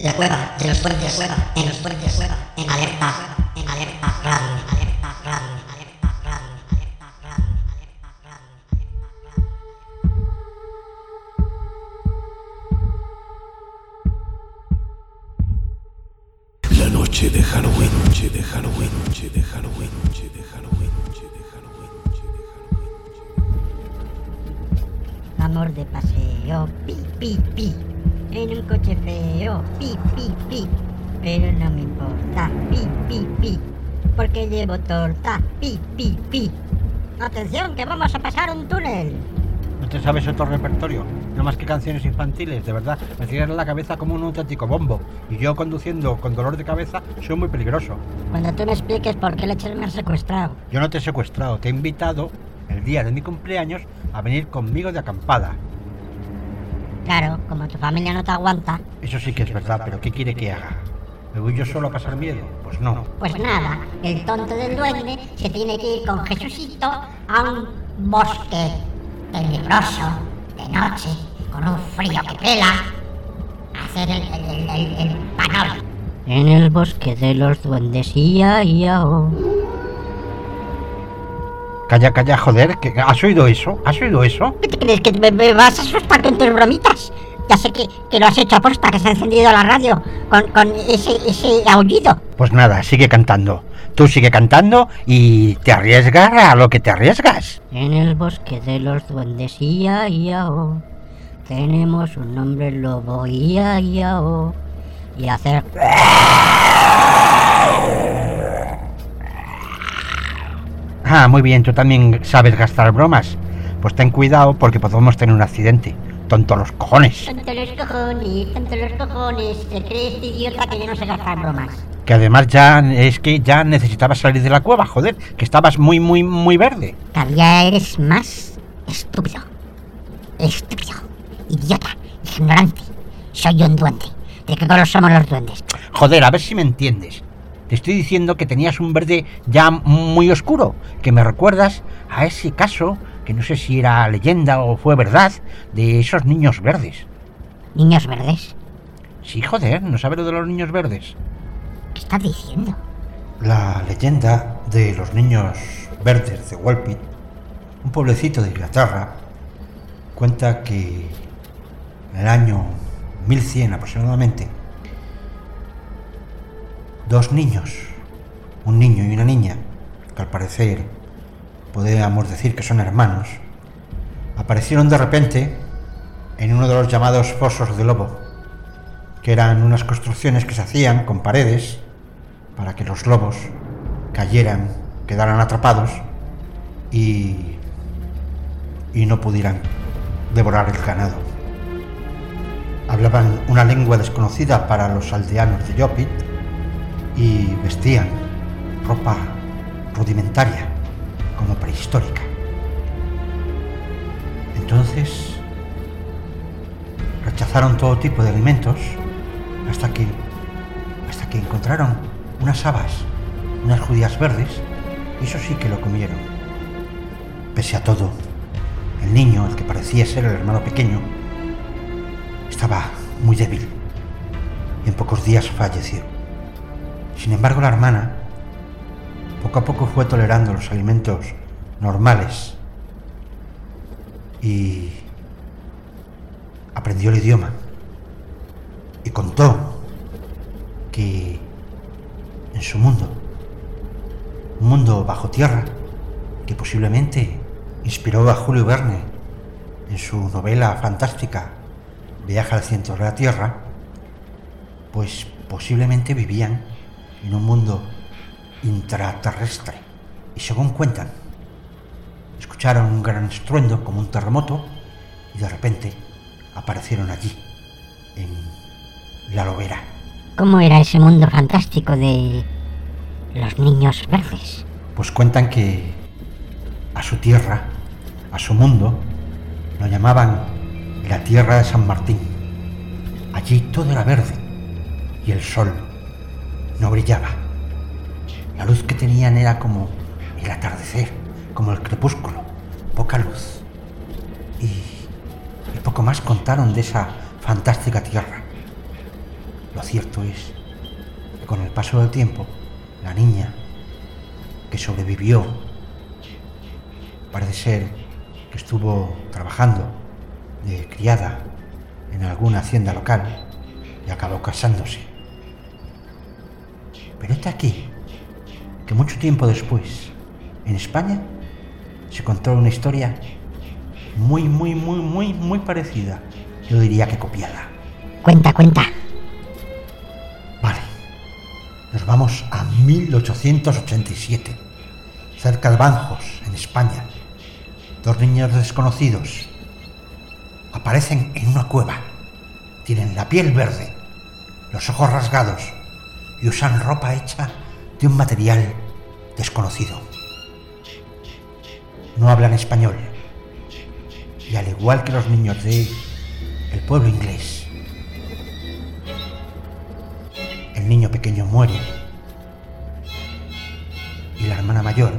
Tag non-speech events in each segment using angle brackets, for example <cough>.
La cueva de los puentes, en los puentes, en alerta, en alerta, radio, alerta, radio, alerta, radio, alerta, radio, alerta, radio, La noche de Halloween, noche de Halloween, noche de Halloween, noche de Halloween, noche de Halloween, noche de Halloween. Amor de paseo, pi, pi, pi. En un coche feo, pi, pi, pi. Pero no me importa, pi, pi, pi. Porque llevo torta, pi, pi, pi. Atención, que vamos a pasar un túnel. ¿No te sabes otro repertorio? No más que canciones infantiles, de verdad. Me cierra la cabeza como un auténtico bombo. Y yo conduciendo con dolor de cabeza soy muy peligroso. Cuando tú me expliques por qué leches me has secuestrado. Yo no te he secuestrado, te he invitado el día de mi cumpleaños a venir conmigo de acampada. Claro, como tu familia no te aguanta, Eso sí que es verdad, pero ¿qué quiere que haga? ¿Me voy yo solo a pasar miedo? Pues no. pues nada, el tonto del duende se tiene que ir con Jesucito a un bosque tenebroso, de noche, con un frío que pela, a hacer el, el, el, el, el panol. En el bosque de los duendes, ia, ia, oh. Calla, calla, joder, ¿que- ¿has oído eso? ¿Has oído eso? ¿Qué te crees que me, me vas a asustar con tus bromitas? Ya sé que, que lo has hecho aposta, que se ha encendido la radio con, con ese, ese aullido. Pues nada, sigue cantando. Tú sigue cantando y te arriesgas a lo que te arriesgas. En el bosque de los duendes, ia, ia, oh. Tenemos un hombre lobo, ia, ia, oh. Y hacer... Ah, muy bien, tú también sabes gastar bromas. Pues ten cuidado porque podemos tener un accidente. Tonto los cojones. Tanto los cojones, tanto los cojones. ¿Te crees, idiota, que yo no sé gastar bromas? Que además ya es que ya necesitabas salir de la cueva, joder, que estabas muy, muy, muy verde. Cada día eres más estúpido. Estúpido. Idiota. Ignorante. Soy un duende. ¿De qué color somos los duendes? Joder, a ver si me entiendes. Te estoy diciendo que tenías un verde ya muy oscuro, que me recuerdas a ese caso, que no sé si era leyenda o fue verdad, de esos niños verdes. Niños verdes. Sí, joder, ¿no sabes lo de los niños verdes? ¿Qué estás diciendo? La leyenda de los niños verdes de Walpit, un pueblecito de Inglaterra, cuenta que en el año 1100 aproximadamente, dos niños, un niño y una niña, que al parecer podríamos decir que son hermanos, aparecieron de repente en uno de los llamados fosos de lobo, que eran unas construcciones que se hacían con paredes para que los lobos cayeran, quedaran atrapados y, y no pudieran devorar el ganado. Hablaban una lengua desconocida para los aldeanos de Yopit y vestían ropa rudimentaria, como prehistórica. Entonces rechazaron todo tipo de alimentos hasta que hasta que encontraron unas habas, unas judías verdes, y eso sí que lo comieron. Pese a todo, el niño, el que parecía ser el hermano pequeño, estaba muy débil y en pocos días falleció. Sin embargo, la hermana poco a poco fue tolerando los alimentos normales y aprendió el idioma y contó que en su mundo, un mundo bajo tierra, que posiblemente inspiró a Julio Verne en su novela fantástica Viaje al centro de la Tierra, pues posiblemente vivían en un mundo intraterrestre. Y según cuentan, escucharon un gran estruendo como un terremoto y de repente aparecieron allí, en la lobera. ¿Cómo era ese mundo fantástico de los niños verdes? Pues cuentan que a su tierra, a su mundo, lo llamaban la tierra de San Martín. Allí todo era verde y el sol no brillaba. La luz que tenían era como el atardecer, como el crepúsculo, poca luz. Y, poco más contaron de esa fantástica tierra. Lo cierto es que con el paso del tiempo, la niña que sobrevivió parece ser que estuvo trabajando de criada en alguna hacienda local y acabó casándose. Pero está aquí que mucho tiempo después, en España, se contó una historia muy, muy, muy, muy, muy parecida. Yo diría que copiada. Cuenta, cuenta. Vale. Nos vamos a 1887, cerca de Banjos, en España. Dos niños desconocidos aparecen en una cueva. Tienen la piel verde, los ojos rasgados y usan ropa hecha de un material desconocido. No hablan español. Y al igual que los niños de el pueblo inglés, el niño pequeño muere. Y la hermana mayor,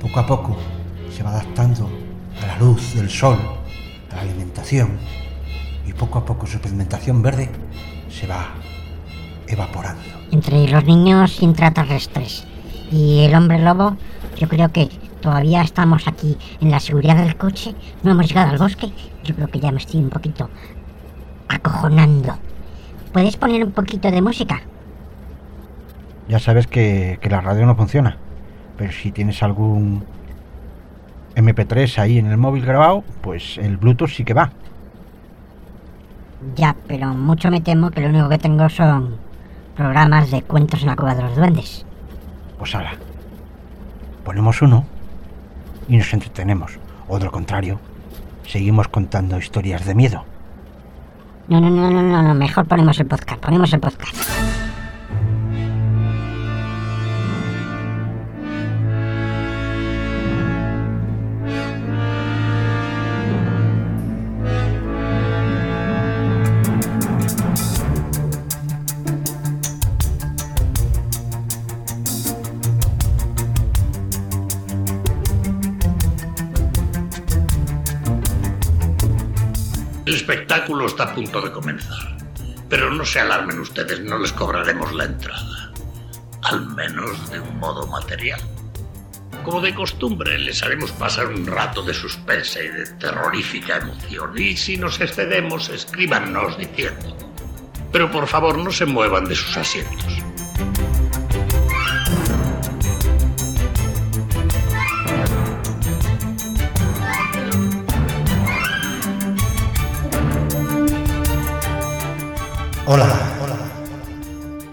poco a poco, se va adaptando a la luz del sol, a la alimentación, y poco a poco su pigmentación verde se va evaporando. Entre los niños intraterrestres y el hombre lobo, yo creo que todavía estamos aquí en la seguridad del coche, no hemos llegado al bosque, yo creo que ya me estoy un poquito acojonando. ¿Puedes poner un poquito de música? Ya sabes que, que la radio no funciona, pero si tienes algún MP3 ahí en el móvil grabado, pues el Bluetooth sí que va. Ya, pero mucho me temo que lo único que tengo son programas de cuentos en la cueva de los duendes. Pues ahora, ponemos uno y nos entretenemos. O de lo contrario, seguimos contando historias de miedo. No, no, no, no, no, no, mejor ponemos el podcast, ponemos el podcast. Espectáculo está a punto de comenzar. Pero no se alarmen ustedes, no les cobraremos la entrada. Al menos de un modo material. Como de costumbre, les haremos pasar un rato de suspense y de terrorífica emoción. Y si nos excedemos, escríbanos diciendo. Pero por favor, no se muevan de sus asientos. Hola,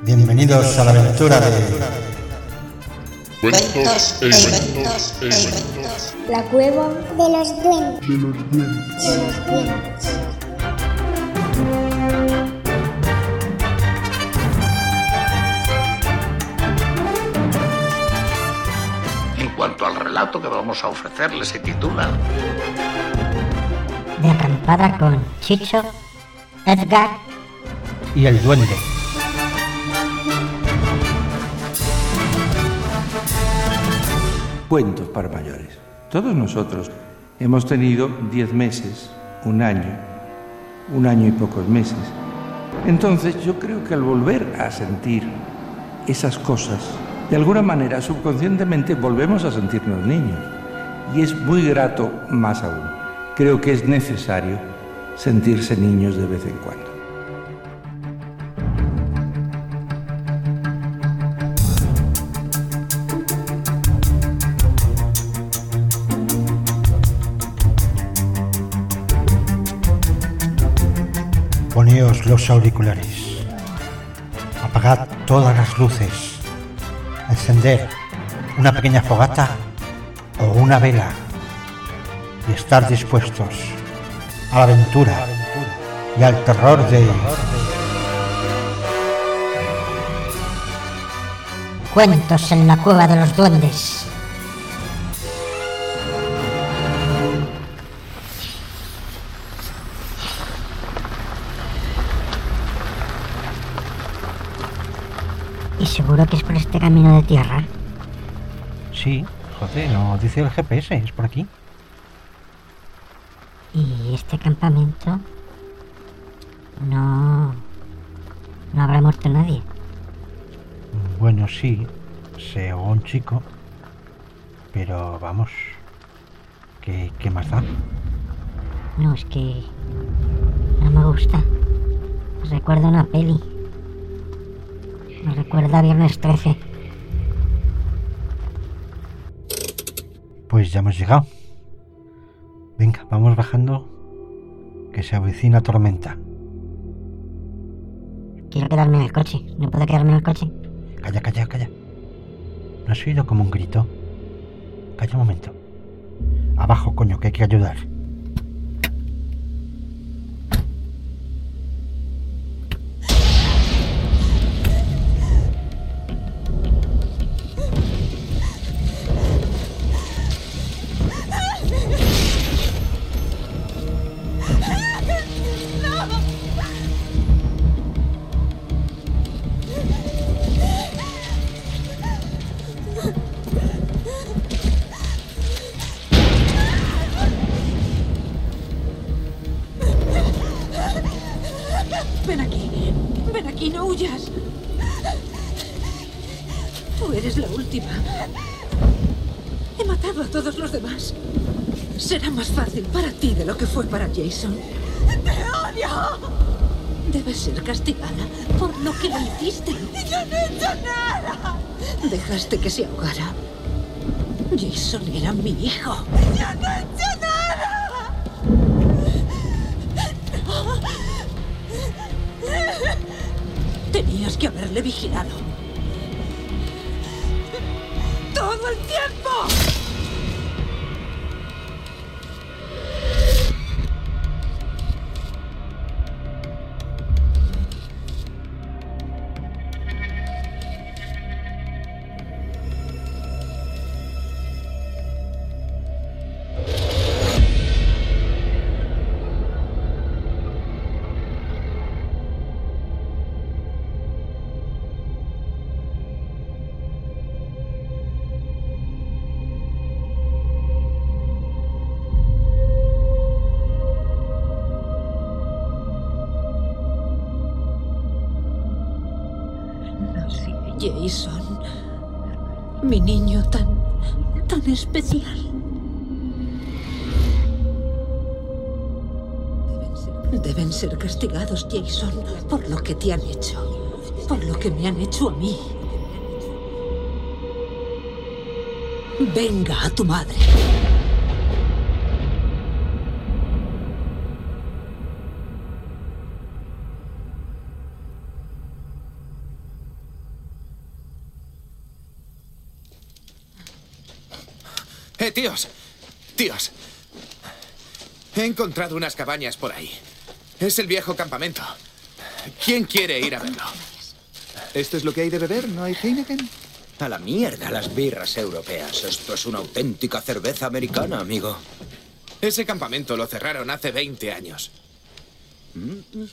bienvenidos a la aventura de Cuentos e inventos, e inventos. La cueva de los duendes. De los duendes. De los duendes. En cuanto al relato que vamos a ofrecerles, se titula De acampada con Chicho, Edgar y el duende. Cuentos para mayores. Todos nosotros hemos tenido 10 meses, un año, un año y pocos meses. Entonces yo creo que al volver a sentir esas cosas, de alguna manera subconscientemente volvemos a sentirnos niños. Y es muy grato más aún. Creo que es necesario sentirse niños de vez en cuando. Los auriculares. Apagad todas las luces. Encender una pequeña fogata o una vela. Y estar dispuestos a la aventura y al terror de Cuentos en la cueva de los duendes. Seguro que es por este camino de tierra? Sí, José, no dice el GPS, es por aquí. ¿Y este campamento? No... ¿No habrá muerto nadie. Bueno, sí, se ahogó un chico, pero vamos, ¿qué, qué más da? No, es que no me gusta. Recuerdo una peli. Me recuerda a Viernes 13. Pues ya hemos llegado. Venga, vamos bajando, que se avecina tormenta. Quiero quedarme en el coche. ¿No puedo quedarme en el coche? Calla, calla, calla. ¿No has oído como un grito? Calla un momento. Abajo, coño, que hay que ayudar. Tú eres la última. He matado a todos los demás. Será más fácil para ti de lo que fue para Jason. ¡Te odio! Debes ser castigada por lo que le hiciste. ¡Yo no he hecho nada! Dejaste que se ahogara. Jason era mi hijo. ¡Yo no he hecho nada! Tenías que haberle vigilado. ¡Todo el tiempo! Hecho a mí. Venga a tu madre. ¡Eh, tíos! ¡Tíos! He encontrado unas cabañas por ahí. Es el viejo campamento. ¿Quién quiere ir a verlo? ¿Esto es lo que hay de beber? ¿No hay Heineken? A la mierda las birras europeas. Esto es una auténtica cerveza americana, amigo. Ese campamento lo cerraron hace 20 años.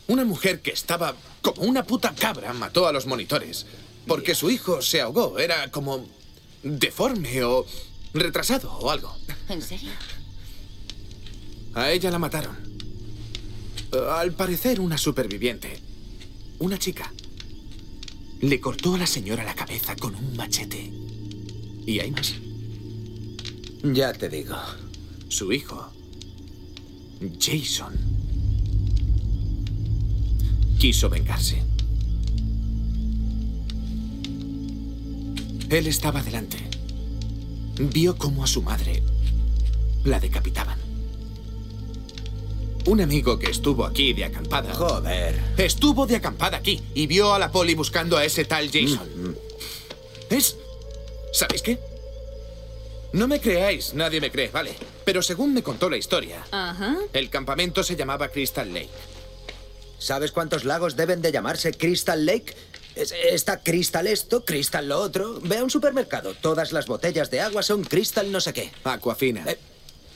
Una mujer que estaba como una puta cabra mató a los monitores porque su hijo se ahogó. Era como deforme o retrasado o algo. ¿En serio? A ella la mataron. Al parecer una superviviente. Una chica. Le cortó a la señora la cabeza con un machete. Y hay más. Ya te digo. Su hijo, Jason, quiso vengarse. Él estaba delante. Vio cómo a su madre la decapitaban. Un amigo que estuvo aquí de acampada. Joder. Estuvo de acampada aquí y vio a la poli buscando a ese tal Jason. ¿Es? ¿Sabéis qué? No me creáis, nadie me cree, vale. Pero según me contó la historia, Ajá. el campamento se llamaba Crystal Lake. ¿Sabes cuántos lagos deben de llamarse Crystal Lake? Es- Está Crystal esto, Crystal lo otro. Ve a un supermercado. Todas las botellas de agua son Crystal no sé qué. Aquafina. Eh,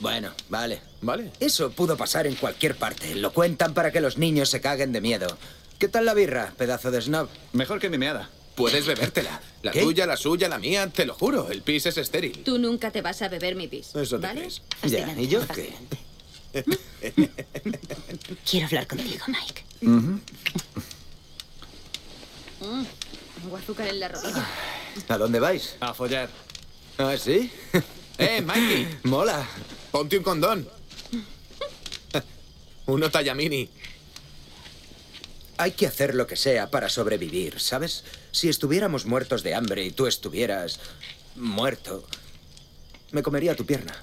bueno, vale. Vale. Eso pudo pasar en cualquier parte. Lo cuentan para que los niños se caguen de miedo. ¿Qué tal la birra, pedazo de snob? Mejor que mi meada. Puedes bebértela. La ¿Qué? tuya, la suya, la mía, te lo juro. El pis es estéril. Tú nunca te vas a beber mi pis. Eso te ¿Vale? crees. Ya, ¿y yo qué? Quiero hablar contigo, Mike. Mm, tengo azúcar en la rodilla. ¿A dónde vais? A follar. ¿Ah, sí? ¡Eh, Mikey! Mola. Ponte un condón. Uno talla mini. Hay que hacer lo que sea para sobrevivir, ¿sabes? Si estuviéramos muertos de hambre y tú estuvieras muerto, me comería tu pierna.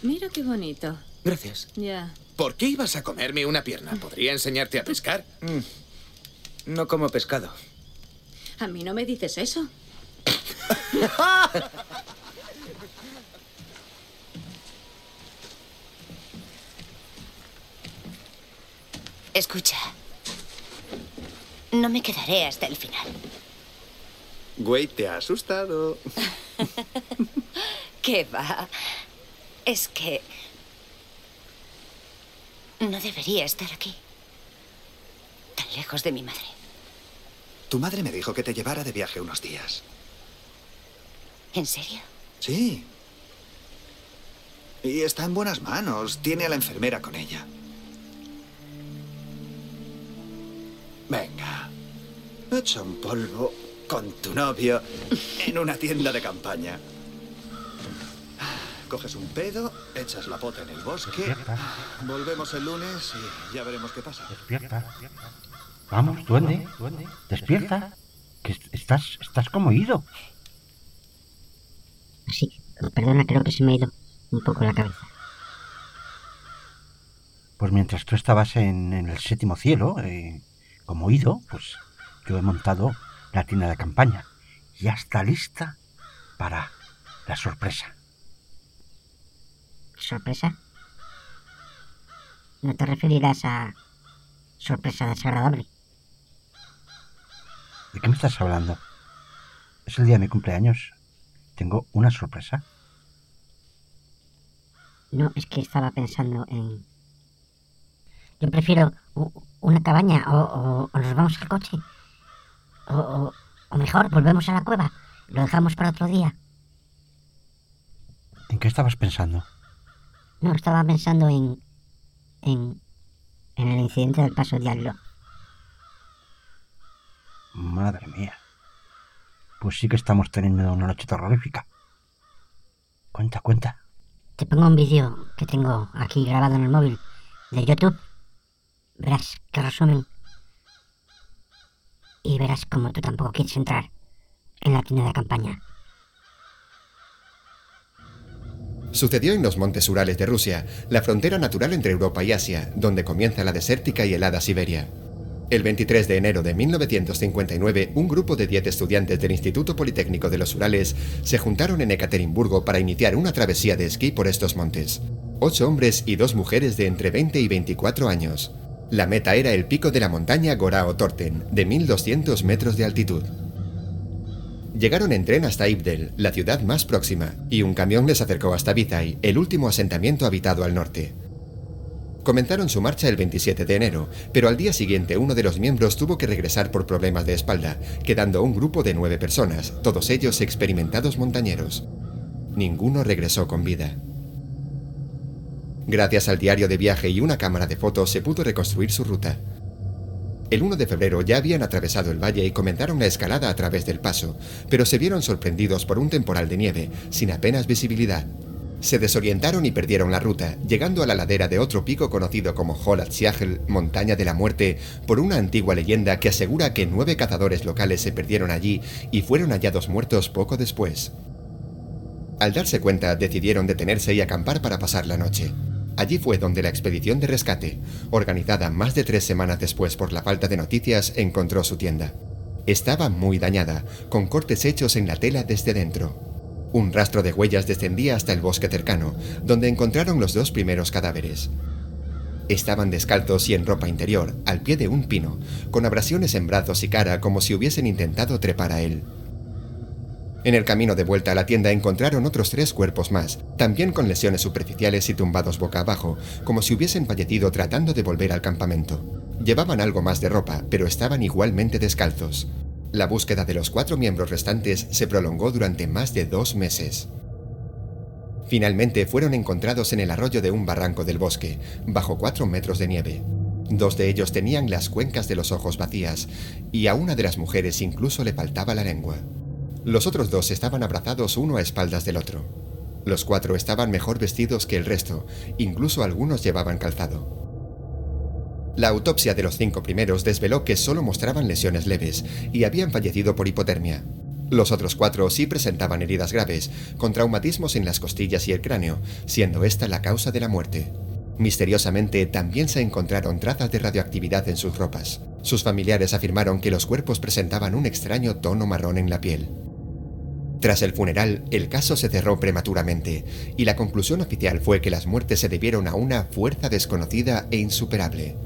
Mira qué bonito. Gracias. Ya. ¿Por qué ibas a comerme una pierna? ¿Podría enseñarte a pescar? Mm. No como pescado. A mí no me dices eso. <laughs> Escucha. No me quedaré hasta el final. Güey, te ha asustado. <laughs> ¿Qué va? Es que... No debería estar aquí. Tan lejos de mi madre. Tu madre me dijo que te llevara de viaje unos días. ¿En serio? Sí. Y está en buenas manos. Tiene a la enfermera con ella. Venga. Echa un polvo con tu novio en una tienda de campaña. Coges un pedo, echas la pota en el bosque. Despierta. Volvemos el lunes y ya veremos qué pasa. Despierta. Vamos, duende. Despierta. Que est- estás, estás como ido. Sí, perdona, creo que se me ha ido un poco la cabeza. Pues mientras tú estabas en, en el séptimo cielo, eh, como ido, pues yo he montado la tienda de campaña. Ya está lista para la sorpresa. ¿Sorpresa? ¿No te referirás a sorpresa desagradable? ¿De qué me estás hablando? Es el día de mi cumpleaños. Tengo una sorpresa. No, es que estaba pensando en... Yo prefiero una cabaña o, o- o nos vamos al coche. O, mejor, volvemos a la cueva. Lo dejamos para otro día. ¿En qué estabas pensando? No, estaba pensando en... En... En el incidente del paso de Allo. Madre mía. Pues sí que estamos teniendo una noche terrorífica. Cuenta, cuenta. Te pongo un vídeo que tengo aquí grabado en el móvil de YouTube. Verás qué resumen. Y verás cómo tú tampoco quieres entrar en la tienda de campaña. Sucedió en los montes Urales de Rusia, la frontera natural entre Europa y Asia, donde comienza la desértica y helada Siberia. El 23 de enero de 1959, un grupo de 10 estudiantes del Instituto Politécnico de los Urales se juntaron en Ekaterimburgo para iniciar una travesía de esquí por estos montes. Ocho hombres y dos mujeres de entre 20 y 24 años. La meta era el pico de la montaña Gorao Torten, de 1200 metros de altitud. Llegaron en tren hasta Ibdel, la ciudad más próxima, y un camión les acercó hasta Vizay, el último asentamiento habitado al norte. Comenzaron su marcha el 27 de enero, pero al día siguiente uno de los miembros tuvo que regresar por problemas de espalda, quedando un grupo de nueve personas, todos ellos experimentados montañeros. Ninguno regresó con vida. Gracias al diario de viaje y una cámara de fotos se pudo reconstruir su ruta. El 1 de febrero ya habían atravesado el valle y comenzaron la escalada a través del paso, pero se vieron sorprendidos por un temporal de nieve, sin apenas visibilidad. Se desorientaron y perdieron la ruta, llegando a la ladera de otro pico conocido como Holatsiagel, montaña de la muerte, por una antigua leyenda que asegura que nueve cazadores locales se perdieron allí y fueron hallados muertos poco después. Al darse cuenta, decidieron detenerse y acampar para pasar la noche. Allí fue donde la expedición de rescate, organizada más de tres semanas después por la falta de noticias, encontró su tienda. Estaba muy dañada, con cortes hechos en la tela desde dentro. Un rastro de huellas descendía hasta el bosque cercano, donde encontraron los dos primeros cadáveres. Estaban descalzos y en ropa interior, al pie de un pino, con abrasiones en brazos y cara como si hubiesen intentado trepar a él. En el camino de vuelta a la tienda encontraron otros tres cuerpos más, también con lesiones superficiales y tumbados boca abajo, como si hubiesen fallecido tratando de volver al campamento. Llevaban algo más de ropa, pero estaban igualmente descalzos. La búsqueda de los cuatro miembros restantes se prolongó durante más de dos meses. Finalmente fueron encontrados en el arroyo de un barranco del bosque, bajo cuatro metros de nieve. Dos de ellos tenían las cuencas de los ojos vacías, y a una de las mujeres incluso le faltaba la lengua. Los otros dos estaban abrazados uno a espaldas del otro. Los cuatro estaban mejor vestidos que el resto, incluso algunos llevaban calzado. La autopsia de los cinco primeros desveló que solo mostraban lesiones leves y habían fallecido por hipotermia. Los otros cuatro sí presentaban heridas graves, con traumatismos en las costillas y el cráneo, siendo esta la causa de la muerte. Misteriosamente también se encontraron trazas de radioactividad en sus ropas. Sus familiares afirmaron que los cuerpos presentaban un extraño tono marrón en la piel. Tras el funeral, el caso se cerró prematuramente, y la conclusión oficial fue que las muertes se debieron a una fuerza desconocida e insuperable.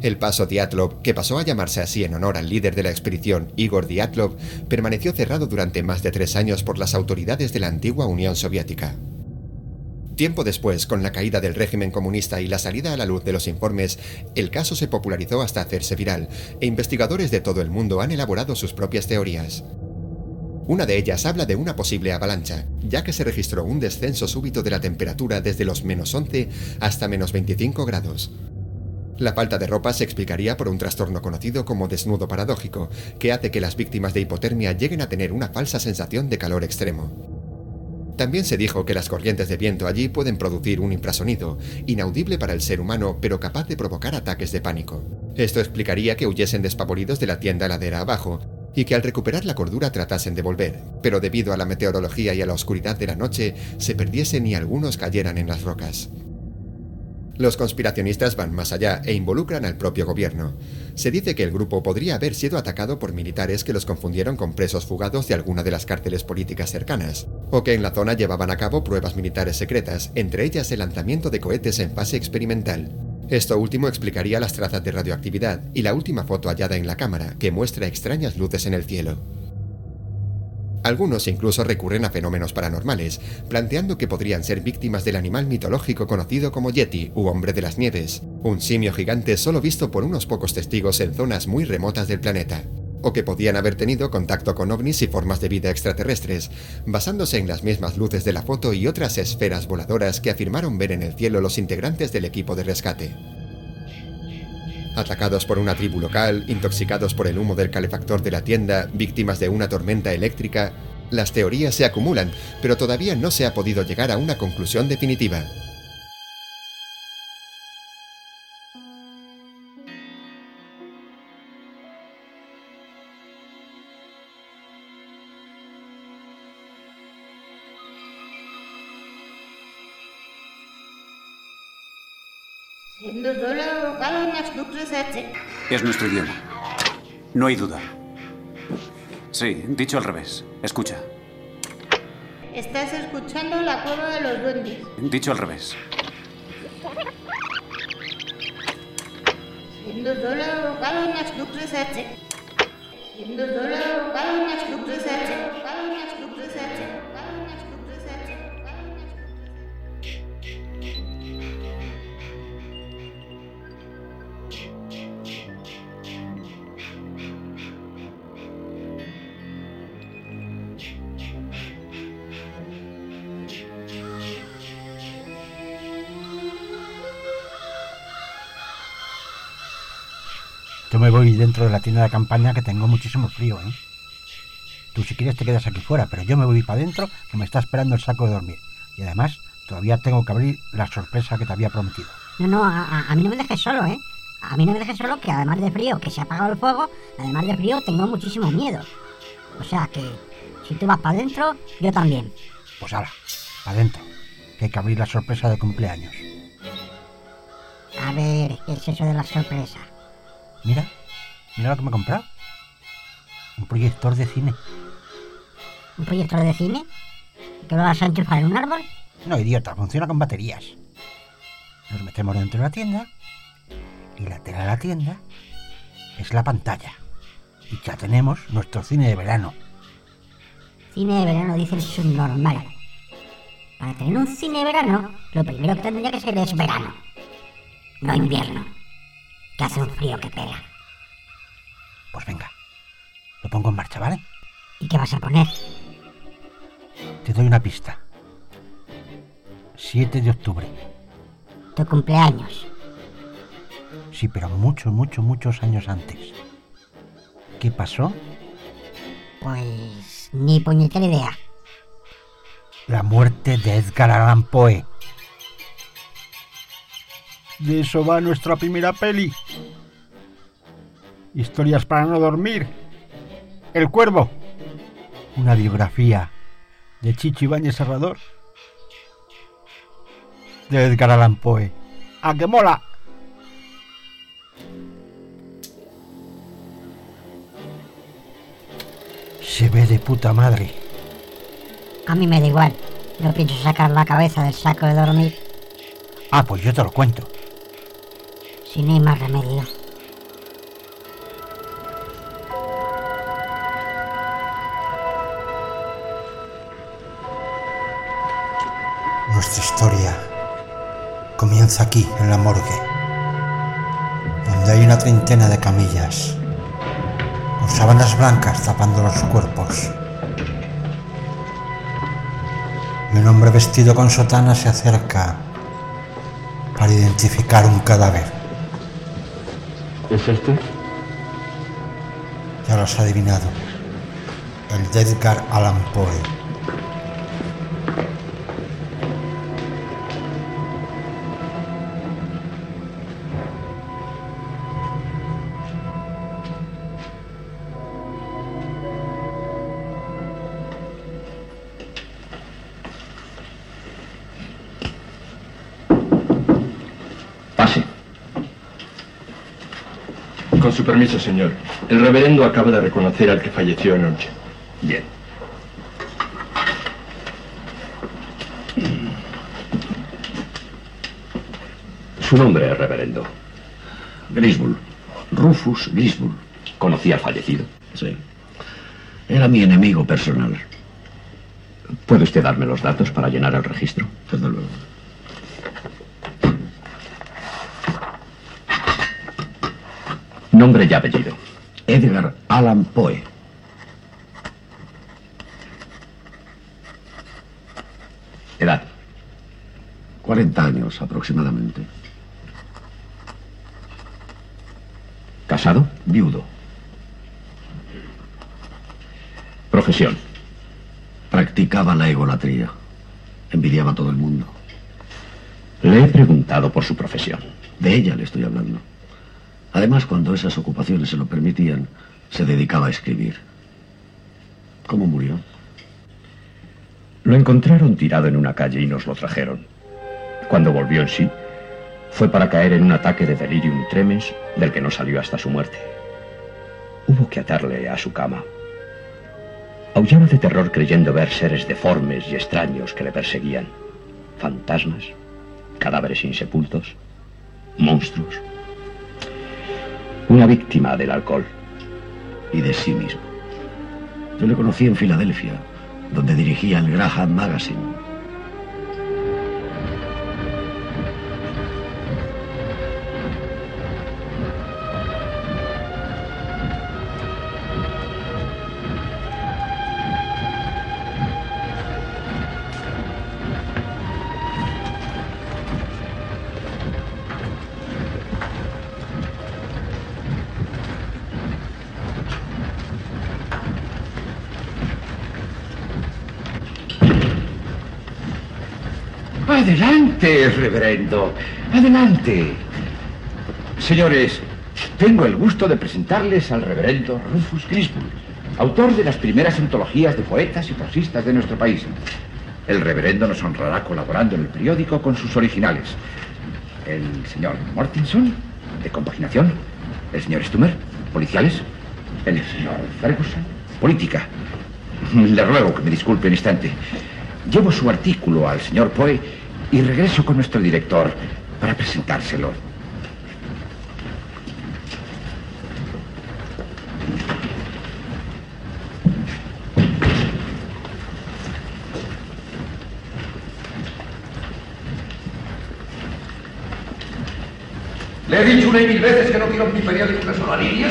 El paso Diatlov, que pasó a llamarse así en honor al líder de la expedición, Igor Diatlov, permaneció cerrado durante más de tres años por las autoridades de la antigua Unión Soviética. Tiempo después, con la caída del régimen comunista y la salida a la luz de los informes, el caso se popularizó hasta hacerse viral, e investigadores de todo el mundo han elaborado sus propias teorías. Una de ellas habla de una posible avalancha, ya que se registró un descenso súbito de la temperatura desde los menos 11 hasta menos 25 grados. La falta de ropa se explicaría por un trastorno conocido como desnudo paradójico, que hace que las víctimas de hipotermia lleguen a tener una falsa sensación de calor extremo. También se dijo que las corrientes de viento allí pueden producir un infrasonido, inaudible para el ser humano, pero capaz de provocar ataques de pánico. Esto explicaría que huyesen despavoridos de la tienda ladera abajo, y que al recuperar la cordura tratasen de volver, pero debido a la meteorología y a la oscuridad de la noche, se perdiesen y algunos cayeran en las rocas. Los conspiracionistas van más allá e involucran al propio gobierno. Se dice que el grupo podría haber sido atacado por militares que los confundieron con presos fugados de alguna de las cárceles políticas cercanas, o que en la zona llevaban a cabo pruebas militares secretas, entre ellas el lanzamiento de cohetes en fase experimental. Esto último explicaría las trazas de radioactividad y la última foto hallada en la cámara, que muestra extrañas luces en el cielo. Algunos incluso recurren a fenómenos paranormales, planteando que podrían ser víctimas del animal mitológico conocido como Yeti u Hombre de las Nieves, un simio gigante solo visto por unos pocos testigos en zonas muy remotas del planeta, o que podían haber tenido contacto con ovnis y formas de vida extraterrestres, basándose en las mismas luces de la foto y otras esferas voladoras que afirmaron ver en el cielo los integrantes del equipo de rescate. Atacados por una tribu local, intoxicados por el humo del calefactor de la tienda, víctimas de una tormenta eléctrica, las teorías se acumulan, pero todavía no se ha podido llegar a una conclusión definitiva. Es nuestro idioma. No hay duda. Sí, dicho al revés. Escucha. Estás escuchando la cueva de los duendes. Dicho al revés. Siendo solo cada unas lucres H. Siendo solo cada unas lucres H. Yo me voy dentro de la tienda de campaña que tengo muchísimo frío, ¿eh? Tú si quieres te quedas aquí fuera, pero yo me voy para adentro que me está esperando el saco de dormir. Y además, todavía tengo que abrir la sorpresa que te había prometido. No, no, a, a- a mí no me dejes solo, ¿eh? A mí no me dejes solo que además de frío, que se ha apagado el fuego, además de frío tengo muchísimo miedo. O sea que si tú vas para adentro, yo también. Pues ahora, para adentro, que hay que abrir la sorpresa de cumpleaños. A ver, ¿qué es eso de la sorpresa? Mira, mira lo que me he comprado. Un proyector de cine. ¿Un proyector de cine? ¿Que lo vas a enchufar en un árbol? No, idiota, funciona con baterías. Nos metemos dentro de la tienda y la tela de la tienda es la pantalla. Y ya tenemos nuestro cine de verano. Cine de verano, dice el subnormal. Para tener un cine de verano, lo primero que tendría que ser es verano. No invierno. Que hace un frío que pela. Pues venga, lo pongo en marcha, ¿vale? ¿Y qué vas a poner? Te doy una pista. 7 de octubre. Tu cumpleaños. Sí, pero muchos, muchos, muchos años antes. ¿Qué pasó? Pues ni puñetera idea. La muerte de Edgar Allan Poe. De eso va nuestra primera peli. Historias para no dormir. El Cuervo. Una biografía de Chicho Ibáñez Serrador. De Edgar Allan Poe. ¡A que mola! Se ve de puta madre. A mí me da igual. No pienso sacar la cabeza del saco de dormir Ah, pues yo te lo cuento. Si no hay más remedio. Nuestra historia comienza aquí, en la morgue, donde hay una treintena de camillas, con sábanas blancas tapando los cuerpos. Y un hombre vestido con sotana se acerca para identificar un cadáver. ¿Es este? Ya lo has adivinado. El de Edgar Allan Poe. Permiso, señor. El reverendo acaba de reconocer al que falleció anoche. Bien. Su nombre, reverendo. Grisbull. Rufus Grisbull. ¿Conocía al fallecido? Sí. Era mi enemigo personal. ¿Puede usted darme los datos para llenar el registro? Desde luego. Nombre y apellido. Edgar Allan Poe. Edad. 40 años aproximadamente. ¿Casado? Viudo. Profesión. Practicaba la egolatría. Envidiaba a todo el mundo. Le he preguntado por su profesión. De ella le estoy hablando. Además, cuando esas ocupaciones se lo permitían, se dedicaba a escribir. ¿Cómo murió? Lo encontraron tirado en una calle y nos lo trajeron. Cuando volvió en sí, fue para caer en un ataque de delirium tremens del que no salió hasta su muerte. Hubo que atarle a su cama. Aullaba de terror creyendo ver seres deformes y extraños que le perseguían. Fantasmas, cadáveres insepultos, monstruos. Una víctima del alcohol. Y de sí mismo. Yo le conocí en Filadelfia, donde dirigía el Graham Magazine. Reverendo. Adelante. Señores, tengo el gusto de presentarles al reverendo Rufus Griswold, autor de las primeras antologías de poetas y prosistas de nuestro país. El reverendo nos honrará colaborando en el periódico con sus originales. El señor Mortinson, de compaginación. El señor Stumer, policiales. El señor Ferguson, política. Le ruego que me disculpe un instante. Llevo su artículo al señor Poe y regreso con nuestro director para presentárselo. Le he dicho una y mil veces que no quiero mi periódico una sola línea.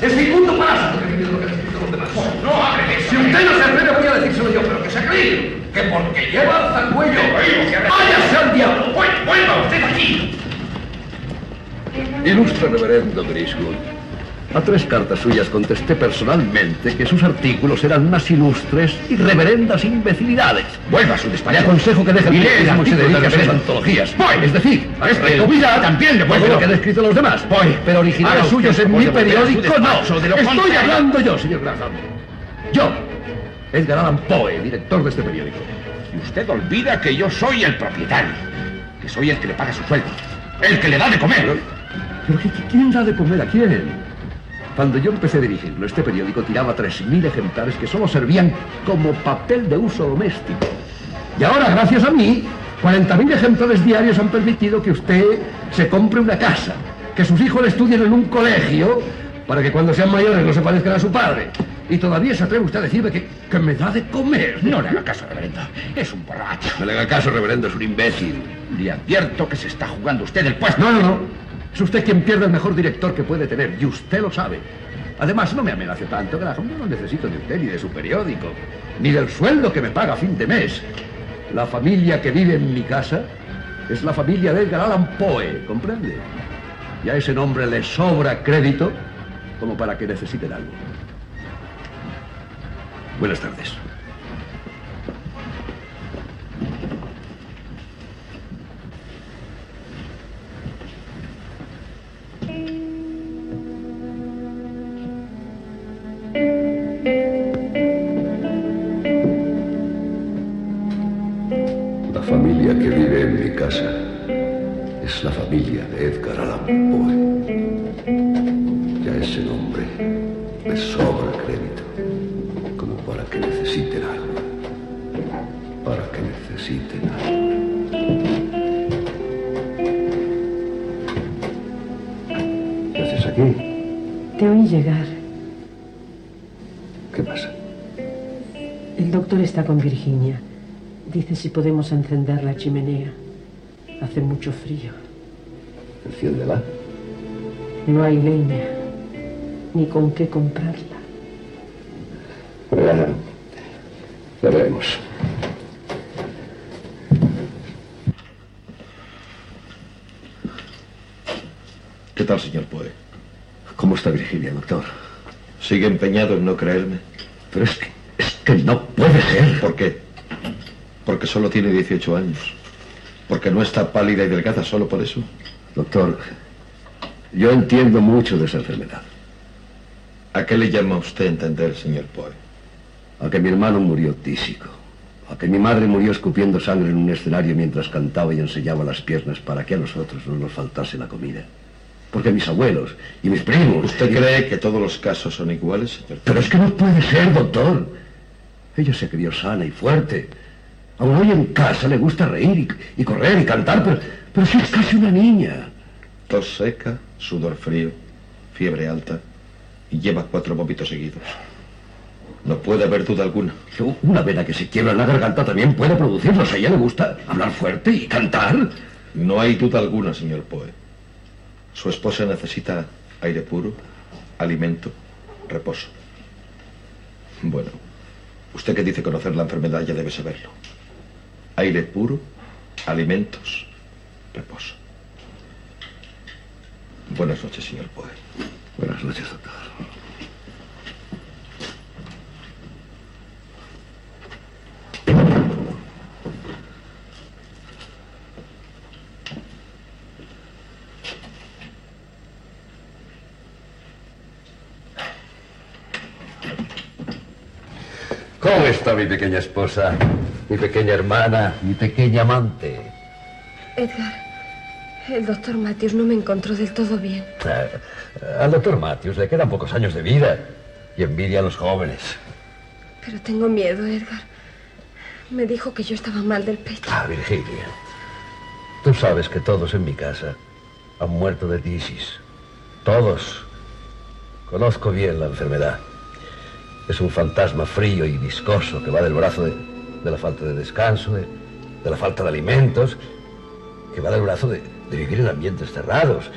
Es mi punto parásito que divide lo que han escrito los demás. No eso. Si usted no se atreve, voy a decírselo yo, pero que se ha creído. Que porque lleva al zangüello. ¡Váyase al diablo! ¡Vuelva usted aquí! Ilustre reverendo Griswold. A tres cartas suyas contesté personalmente que sus artículos eran unas ilustres y reverendas imbecilidades. Vuelva a su despacho. Le aconsejo que deje el periodismo y se dedique a antologías. Voy. Es decir, a escribir Ubida también le todo lo que han escrito los demás. Voy. Pero originales suyos en mi periódico no. de lo Estoy hablando yo, señor Graham. Yo, Edgar Allan Poe, director de este periódico. Y usted olvida que yo soy el propietario. Que soy el que le paga su sueldo. El que le da de comer. ¿Pero quién da de comer a quién? Cuando yo empecé a dirigirlo, este periódico tiraba 3.000 ejemplares que solo servían como papel de uso doméstico. Y ahora, gracias a mí, 40.000 ejemplares diarios han permitido que usted se compre una casa, que sus hijos estudien en un colegio, para que cuando sean mayores no se parezcan a su padre. Y todavía se atreve usted a decirme que, que me da de comer. No le haga caso, reverendo. Es un borracho. No le haga caso, reverendo, es un imbécil. Le advierto que se está jugando usted el puesto. No, no, no. Es usted quien pierde el mejor director que puede tener, y usted lo sabe. Además, no me amenace tanto, Graham. Yo no necesito de usted ni de su periódico, ni del sueldo que me paga a fin de mes. La familia que vive en mi casa es la familia de Edgar Allan Poe, ¿comprende? Y a ese nombre le sobra crédito como para que necesiten algo. Buenas tardes. Está con Virginia. Dice si podemos encender la chimenea. Hace mucho frío. Enciéndela. No hay leña. Ni con qué comprarla. Ya, ya veremos. ¿Qué tal, señor Poe? ¿Cómo está Virginia, doctor? ¿Sigue empeñado en no creerme? Pero es que, que no puede ser. ¿Por qué? Porque solo tiene 18 años. Porque no está pálida y delgada, solo por eso. Doctor, yo entiendo mucho de esa enfermedad. ¿A qué le llama usted entender, señor Poe? A que mi hermano murió tísico. A que mi madre murió escupiendo sangre en un escenario mientras cantaba y enseñaba las piernas para que a nosotros no nos faltase la comida. Porque mis abuelos y mis primos... ¿Usted y- cree que todos los casos son iguales, señor Pero es que no puede ser, doctor. Ella se crió sana y fuerte. Aún hoy en casa le gusta reír y, y correr y cantar, pero, pero si es casi una niña. Tos seca, sudor frío, fiebre alta y lleva cuatro vómitos seguidos. No puede haber duda alguna. Una vena que se quiebra en la garganta también puede producirlos. A ella le gusta hablar fuerte y cantar. No hay duda alguna, señor Poe. Su esposa necesita aire puro, alimento, reposo. Bueno, usted que dice conocer la enfermedad ya debe saberlo. Aire puro, alimentos, reposo. Buenas noches, señor Poe. Buenas noches, doctor. ¿Cómo está mi pequeña esposa? Mi pequeña hermana, mi pequeña amante. Edgar, el doctor Matthews no me encontró del todo bien. Al doctor Matthews le quedan pocos años de vida y envidia a los jóvenes. Pero tengo miedo, Edgar. Me dijo que yo estaba mal del pecho. Ah, Virginia. Tú sabes que todos en mi casa han muerto de tisis. Todos. Conozco bien la enfermedad. Es un fantasma frío y viscoso que va del brazo de, la falta de descanso, de, la falta de alimentos, que va del brazo de, vivir en ambientes cerrados,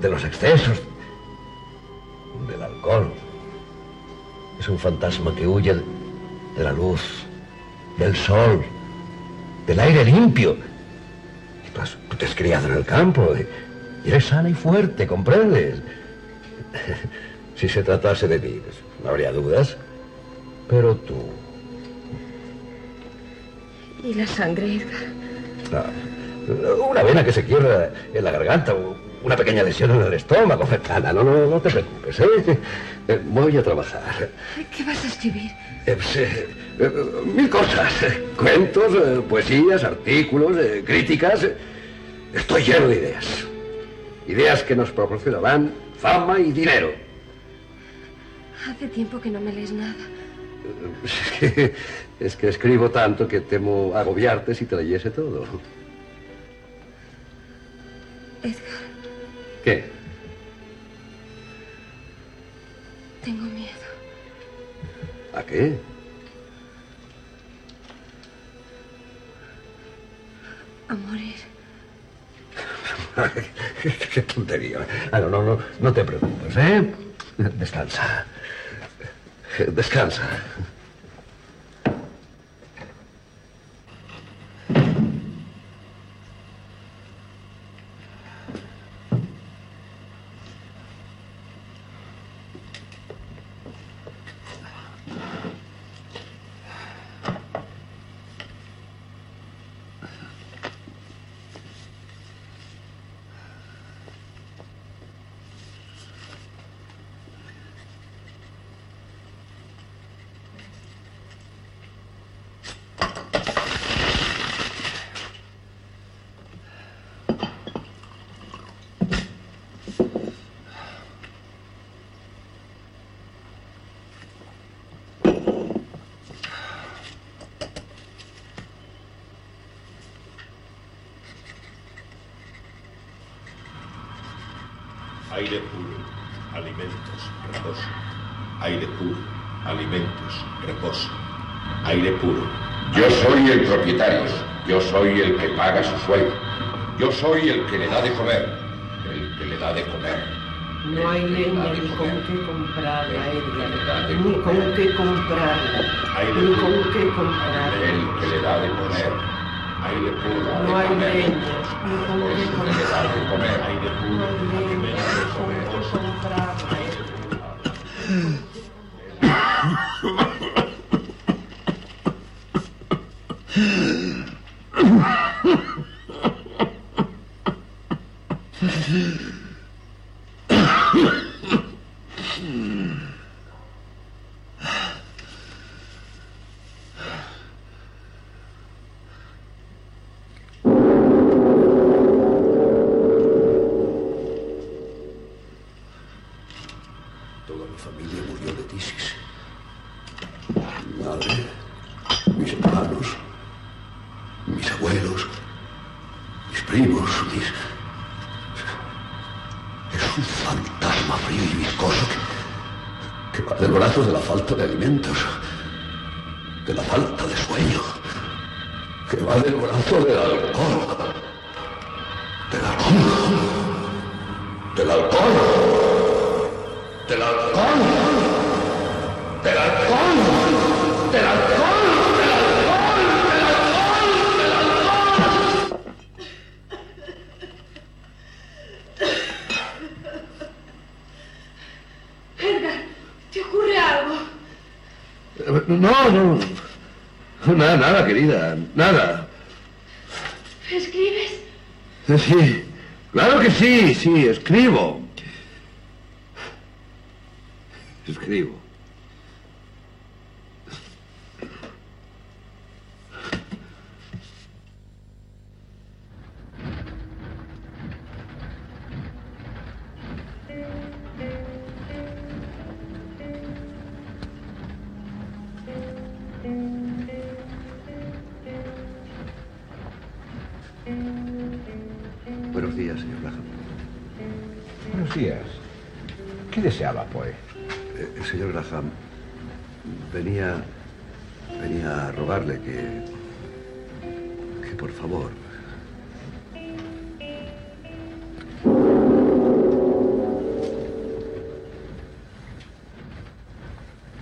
de los excesos, del alcohol. Es un fantasma que huye de, la luz, del sol, del aire limpio. Y tú, te has criado en el campo. Y, Y eres sana y fuerte, ¿comprendes? <laughs> Si se tratase de pues, no habría dudas. Pero tú... ¿Y la sangre, Edgar? no, una vena que se quiebra en la garganta, una pequeña lesión en el estómago. Nada, no, no, no te preocupes, ¿eh? Eh, Voy a trabajar. ¿Qué vas a escribir? Eh, pues, eh, eh, mil cosas. Cuentos, poesías, artículos, críticas. Estoy lleno de ideas. Ideas que nos proporcionarán fama y dinero. Hace tiempo que no me lees nada. Es que, es que escribo tanto que temo agobiarte si te leyese todo. Edgar, ¿Qué? tengo miedo. ¿A qué? A morir. <laughs> qué tontería. Ah, no, no, no, no te preocupes, ¿eh? Descansa. Descansa. Aire puro, alimentos, reposo. Aire puro, alimentos, reposo. Aire puro. Yo soy el propietario. Yo soy el que paga su sueldo. Soy el que le da de comer. El que le da de comer. No hay leña ni con qué comprarla, Edgar. Ni con qué comprarla. Ni con qué comprarla. El que le da de comer. Aire puro. No hay leña ni con qué El que le da de comer. Aire puro. alimentos, comprarla. Nada, querida.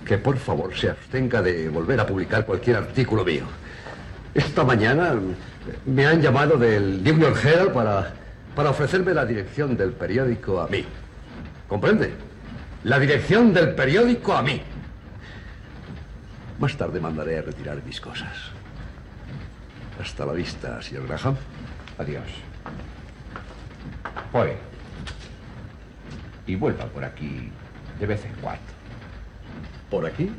Que por favor se abstenga de volver a publicar cualquier artículo mío. Esta mañana me han llamado del New York Herald para, para ofrecerme la dirección del periódico a mí. ¿Comprende? La dirección del periódico a mí. Más tarde mandaré a retirar mis cosas. Hasta la vista, señor Graham. Adiós. Voy. Y vuelva por aquí de vez en cuando. ¿Por aquí?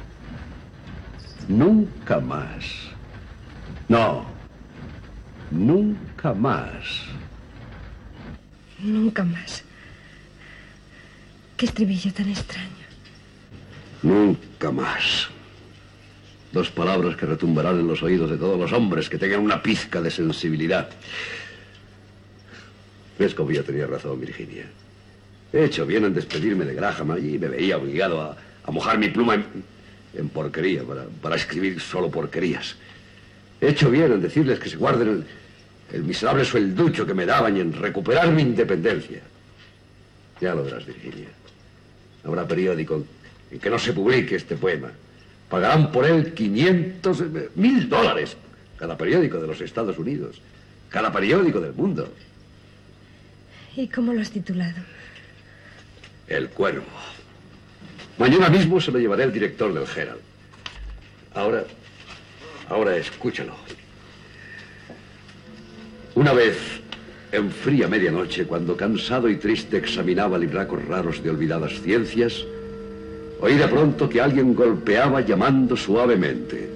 Nunca más. No. Nunca más. Nunca más. Qué estribillo tan extraño. Nunca más. Dos palabras que retumbarán en los oídos de todos los hombres que tengan una pizca de sensibilidad. ¿Ves cómo yo tenía razón, Virginia? He hecho bien en despedirme de Graham y me veía obligado a, mojar mi pluma en, porquería, para, para escribir solo porquerías. He hecho bien en decirles que se guarden el, el miserable suelducho que me daban y en recuperar mi independencia. Ya lo verás, Virginia. Habrá periódico en que no se publique este poema. Pagarán por él 500, eh, mil dólares. Cada periódico de los Estados Unidos. Cada periódico del mundo. ¿Y cómo lo has titulado? El cuervo. Mañana mismo se lo llevaré el director del Herald. Ahora, ahora escúchalo. Una vez, en fría medianoche, cuando cansado y triste examinaba libracos raros de olvidadas ciencias, oí de pronto que alguien golpeaba llamando suavemente.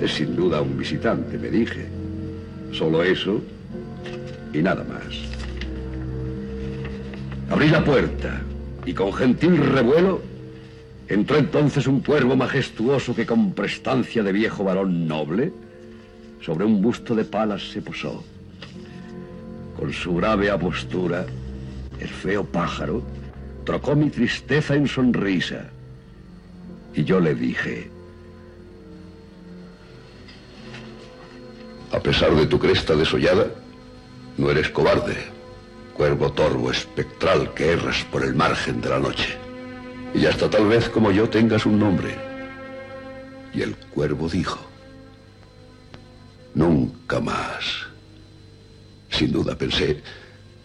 Es sin duda un visitante, me dije. Solo eso y nada más. Abrí la puerta y con gentil revuelo entró entonces un cuervo majestuoso que con prestancia de viejo varón noble sobre un busto de palas se posó. Con su grave apostura, el feo pájaro trocó mi tristeza en sonrisa. Y yo le dije, a pesar de tu cresta desollada, no eres cobarde, cuervo torvo espectral que erras por el margen de la noche. Y hasta tal vez como yo tengas un nombre. Y el cuervo dijo, nunca más. Sin duda pensé,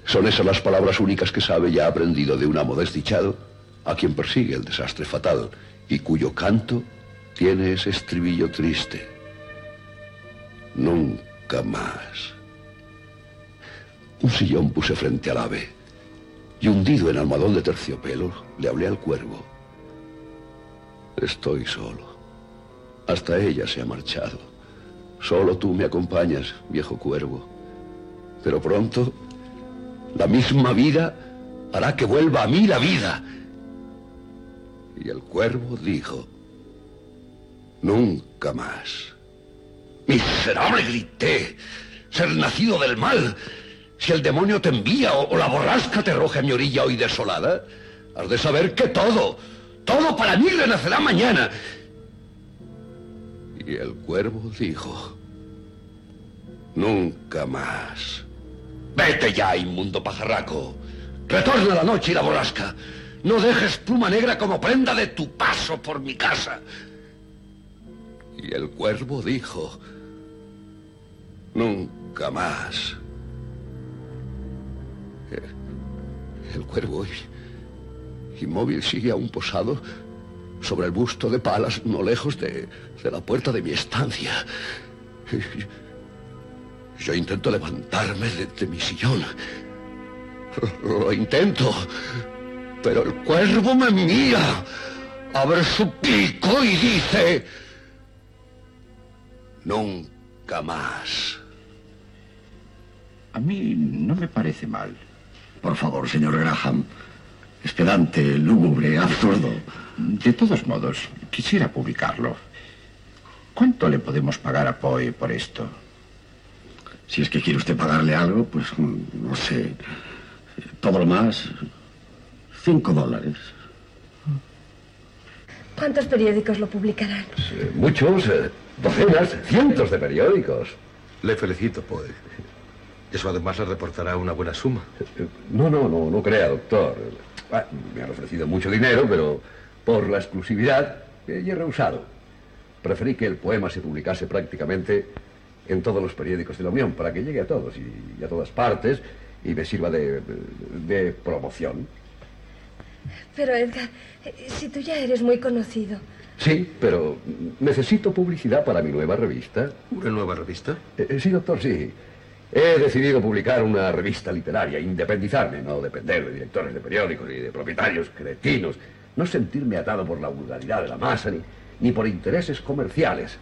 son esas las palabras únicas que sabe y ha aprendido de un amo desdichado a quien persigue el desastre fatal y cuyo canto tiene ese estribillo triste. Nunca más. Un sillón puse frente al ave y hundido en almohadón de terciopelo le hablé al cuervo. Estoy solo. Hasta ella se ha marchado. Solo tú me acompañas, viejo cuervo. Pero pronto, la misma vida hará que vuelva a mí la vida. Y el cuervo dijo, nunca más. Miserable, grité, ser nacido del mal. Si el demonio te envía o, la borrasca te arroja a mi orilla hoy desolada, has de saber que todo, todo para mí renacerá mañana. Y el cuervo dijo, nunca más. Vete ya, inmundo pajarraco. Retorna la noche y la borrasca. No dejes pluma negra como prenda de tu paso por mi casa. Y el cuervo dijo, nunca más. El cuervo, inmóvil, sigue aún posado sobre el busto de palas, no lejos de, de la puerta de mi estancia. Yo intento levantarme de, de mi sillón. Lo intento, pero el cuervo me mira, abre su pico y dice, nunca más. A mí no me parece mal. Por favor, señor Graham. Es pedante, lúgubre, absurdo. De todos modos, quisiera publicarlo. ¿Cuánto le podemos pagar a Poe por esto? Si es que quiere usted pagarle algo, pues mm, no sé. Todo lo más, cinco dólares. ¿Cuántos periódicos lo publicarán? Eh, muchos, eh, docenas, cientos de periódicos. Le felicito, Poe. Eso además le reportará una buena suma. No, no, no, no crea, doctor. Ah, Me han ofrecido mucho dinero, pero por la exclusividad eh, he rehusado. Preferí que el poema se publicase prácticamente en todos los periódicos de la Unión, para que llegue a todos y a todas partes, y me sirva de, de promoción. Pero Edgar, eh, si tú ya eres muy conocido. Sí, pero necesito publicidad para mi nueva revista. ¿Una nueva revista? Eh, sí, doctor, sí. He decidido publicar una revista literaria, independizarme, no depender de directores de periódicos y de propietarios cretinos, no sentirme atado por la vulgaridad de la masa ni, ni por intereses comerciales.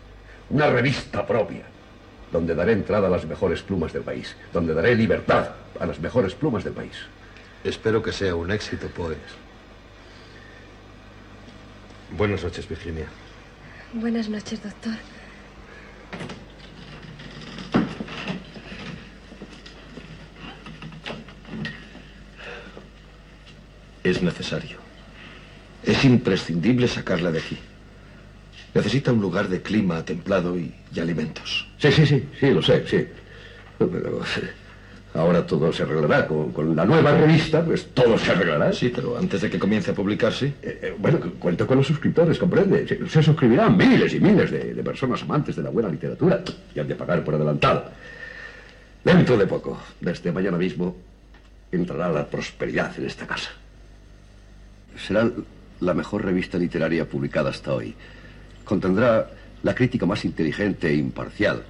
Una revista propia, donde daré entrada a las mejores plumas del país, donde daré libertad a las mejores plumas del país. Espero que sea un éxito, pues. Buenas noches, Virginia. Buenas noches, doctor. Es necesario. Es imprescindible sacarla de aquí. Necesita un lugar de clima templado y, y alimentos. Sí, sí, sí, sí, lo sé, sí. Pero ahora todo se arreglará. Con, con la nueva revista, pues todo se arreglará. Sí, pero antes de que comience a publicarse. Eh, eh, bueno, cu- cuento con los suscriptores, comprende. Se, se suscribirán miles y miles de, de personas amantes de la buena literatura y han de pagar por adelantado. Dentro de poco, desde mañana mismo, entrará la prosperidad en esta casa. Será la mejor revista literaria publicada hasta hoy. Contendrá la crítica más inteligente e imparcial,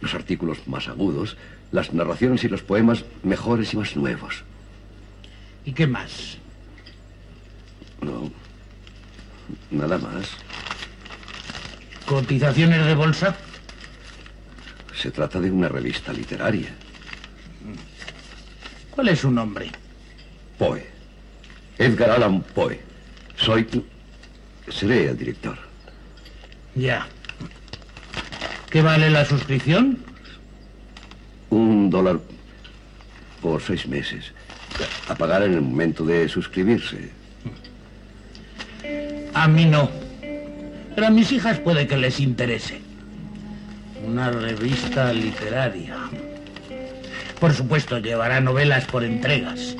los artículos más agudos, las narraciones y los poemas mejores y más nuevos. ¿Y qué más? No, nada más. ¿Cotizaciones de bolsa? Se trata de una revista literaria. ¿Cuál es su nombre? Poe. Edgar Allan Poe. Soy... Seré el director. Ya. ¿Qué vale la suscripción? Un dólar por seis meses. A pagar en el momento de suscribirse. A mí no. Pero a mis hijas puede que les interese. Una revista literaria. Por supuesto, llevará novelas por entregas.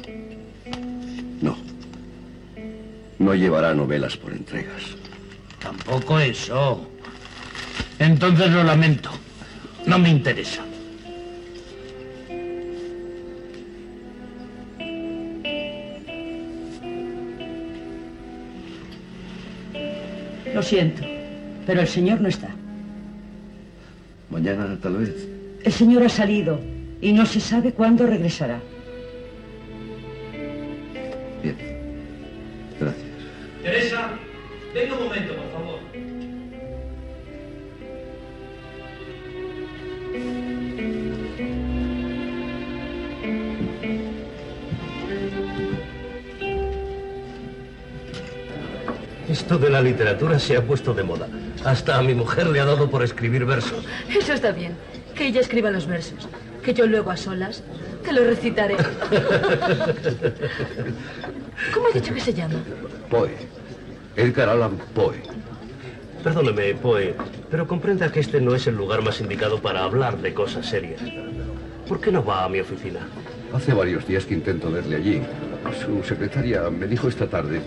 No llevará novelas por entregas. Tampoco eso. Entonces lo lamento. No me interesa. Lo siento, pero el señor no está. Mañana tal vez. El señor ha salido y no se sabe cuándo regresará. Bien. Gracias. Teresa, venga un momento, Esto de la literatura se ha puesto de moda. Hasta a mi mujer le ha dado por escribir versos. Eso está bien. Que ella escriba los versos. Que yo luego a solas te los recitaré. <laughs> ¿Cómo ha dicho que se llama? Poe. Edgar Allan Poe. Perdóneme, Poe, pero comprenda que este no es el lugar más indicado para hablar de cosas serias. ¿Por qué no va a mi oficina? Hace varios días que intento verle allí. Su secretaria me dijo esta tarde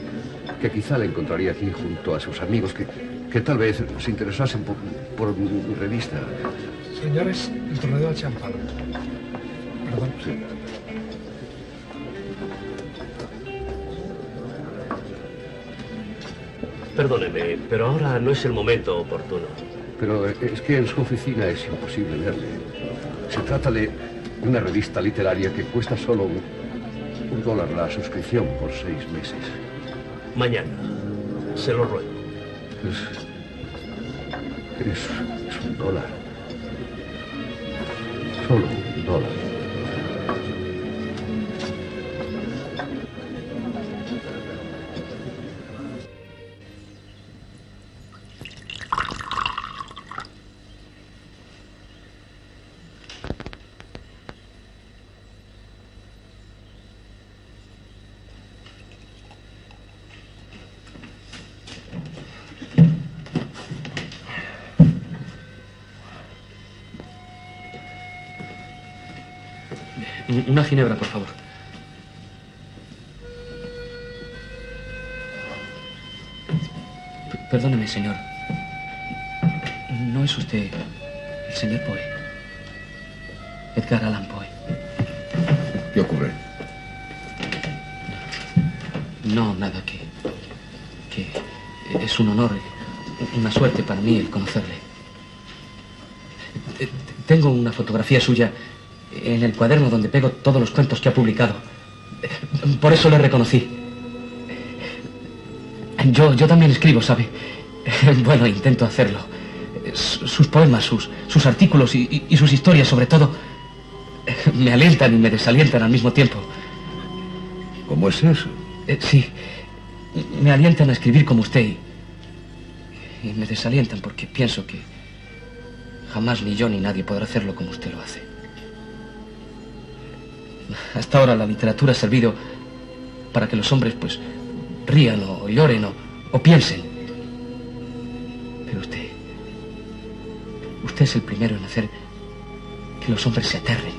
que quizá le encontraría aquí junto a sus amigos que, que tal vez se interesasen por, por mi revista. Señores, el torneo del champán. Perdón. Perdóneme, pero ahora no es el momento oportuno. Pero es que en su oficina es imposible verle. Se trata de una revista literaria que cuesta solo un, un dólar la suscripción por seis meses. Mañana. Se lo ruego. Es, es, es un dólar. Solo un dólar. Una ginebra, por favor. P- Perdóneme, señor. No es usted el señor Poe. Edgar Allan Poe. ¿Qué ocurre? No, nada, que. que es un honor, una suerte para mí el conocerle. Eh, Tengo una fotografía suya en el cuaderno donde pego todos los cuentos que ha publicado. Por eso le reconocí. Yo, yo también escribo, ¿sabe? Bueno, intento hacerlo. Sus poemas, sus, sus artículos y, y- y sus historias, sobre todo, me alientan y me desalientan al mismo tiempo. ¿Cómo es eso? Eh, sí, me alientan a escribir como usted y, y me desalientan porque pienso que jamás ni yo ni nadie podrá hacerlo como usted lo hace. Hasta ahora la literatura ha servido para que los hombres pues rían o lloren o, o piensen. Pero usted, usted es el primero en hacer que los hombres se aterren.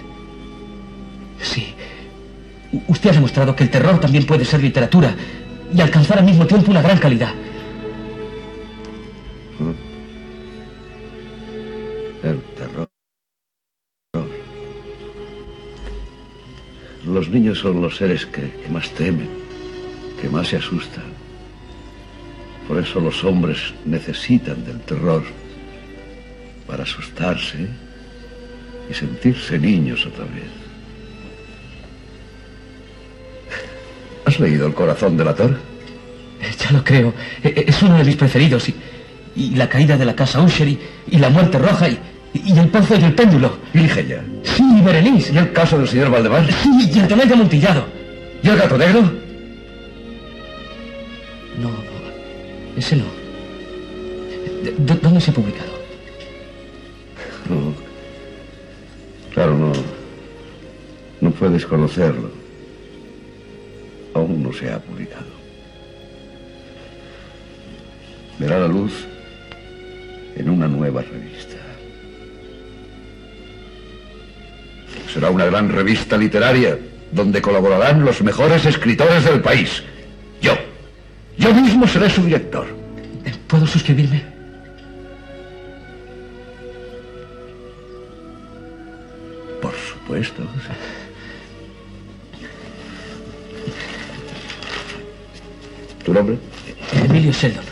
Sí, Usted ha demostrado que el terror también puede ser literatura y alcanzar al mismo tiempo una gran calidad. Niños son los seres que, más temen, que más se asustan. Por eso los hombres necesitan del terror para asustarse y sentirse niños otra vez. ¿Has leído El corazón del ator? Eh, Ya lo creo. Eh, Es uno de mis preferidos. Y, y la caída de la casa Usher y, y la muerte roja y, y el pozo y el péndulo. Y ya. Sí, y Berenice. ¿Y el caso del señor Valdemar? Sí, y el tonel de Amontillado. ¿Y el gato negro? No, no. Ese no. ¿De- de- ¿Dónde se ha publicado? No. Claro, no. No puedes conocerlo. Aún no se ha publicado. Verá la luz en una nueva revista. Será una gran revista literaria donde colaborarán los mejores escritores del país. Yo. Yo mismo seré su director. ¿Puedo suscribirme? Por supuesto. ¿Tu nombre? Emilio Sheldon.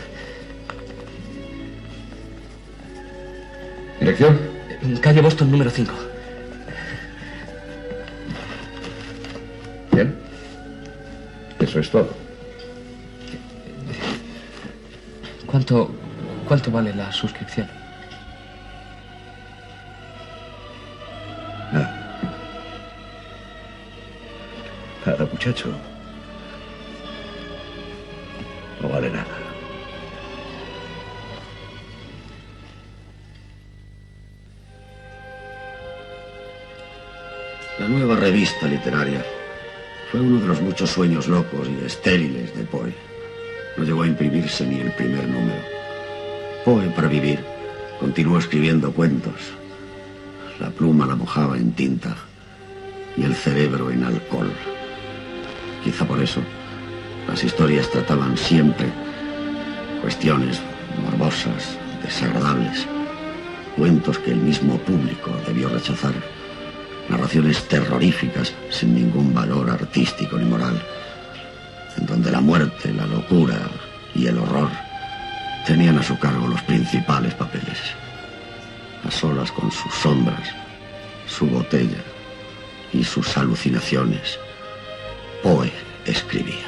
¿Dirección? Calle Boston número 5. Eso es todo. ¿Cuánto, ¿Cuánto vale la suscripción? Nada, muchacho. No vale nada. La nueva revista literaria fue uno de los muchos sueños locos y estériles de Poe. No llegó a imprimirse ni el primer número. Poe, para vivir, continuó escribiendo cuentos. La pluma la mojaba en tinta y el cerebro en alcohol. Quizá por eso las historias trataban siempre cuestiones morbosas, desagradables, cuentos que el mismo público debió rechazar, narraciones terroríficas sin ningún valor artístico ni moral, en donde la muerte, la locura y el horror tenían a su cargo los principales papeles, a solas con sus sombras, su botella y sus alucinaciones. Poe escribía.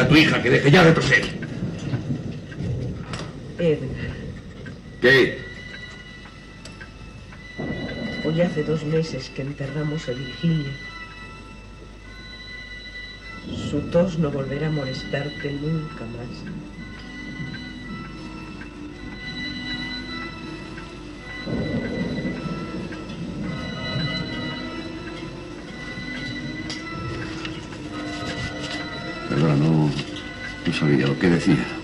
A tu hija que deje ya de toser. Ed, ¿Qué? hoy hace dos meses que enterramos a Virginia. Su tos no volverá a molestarte nunca más. Perdona, no, no sabía lo que decía.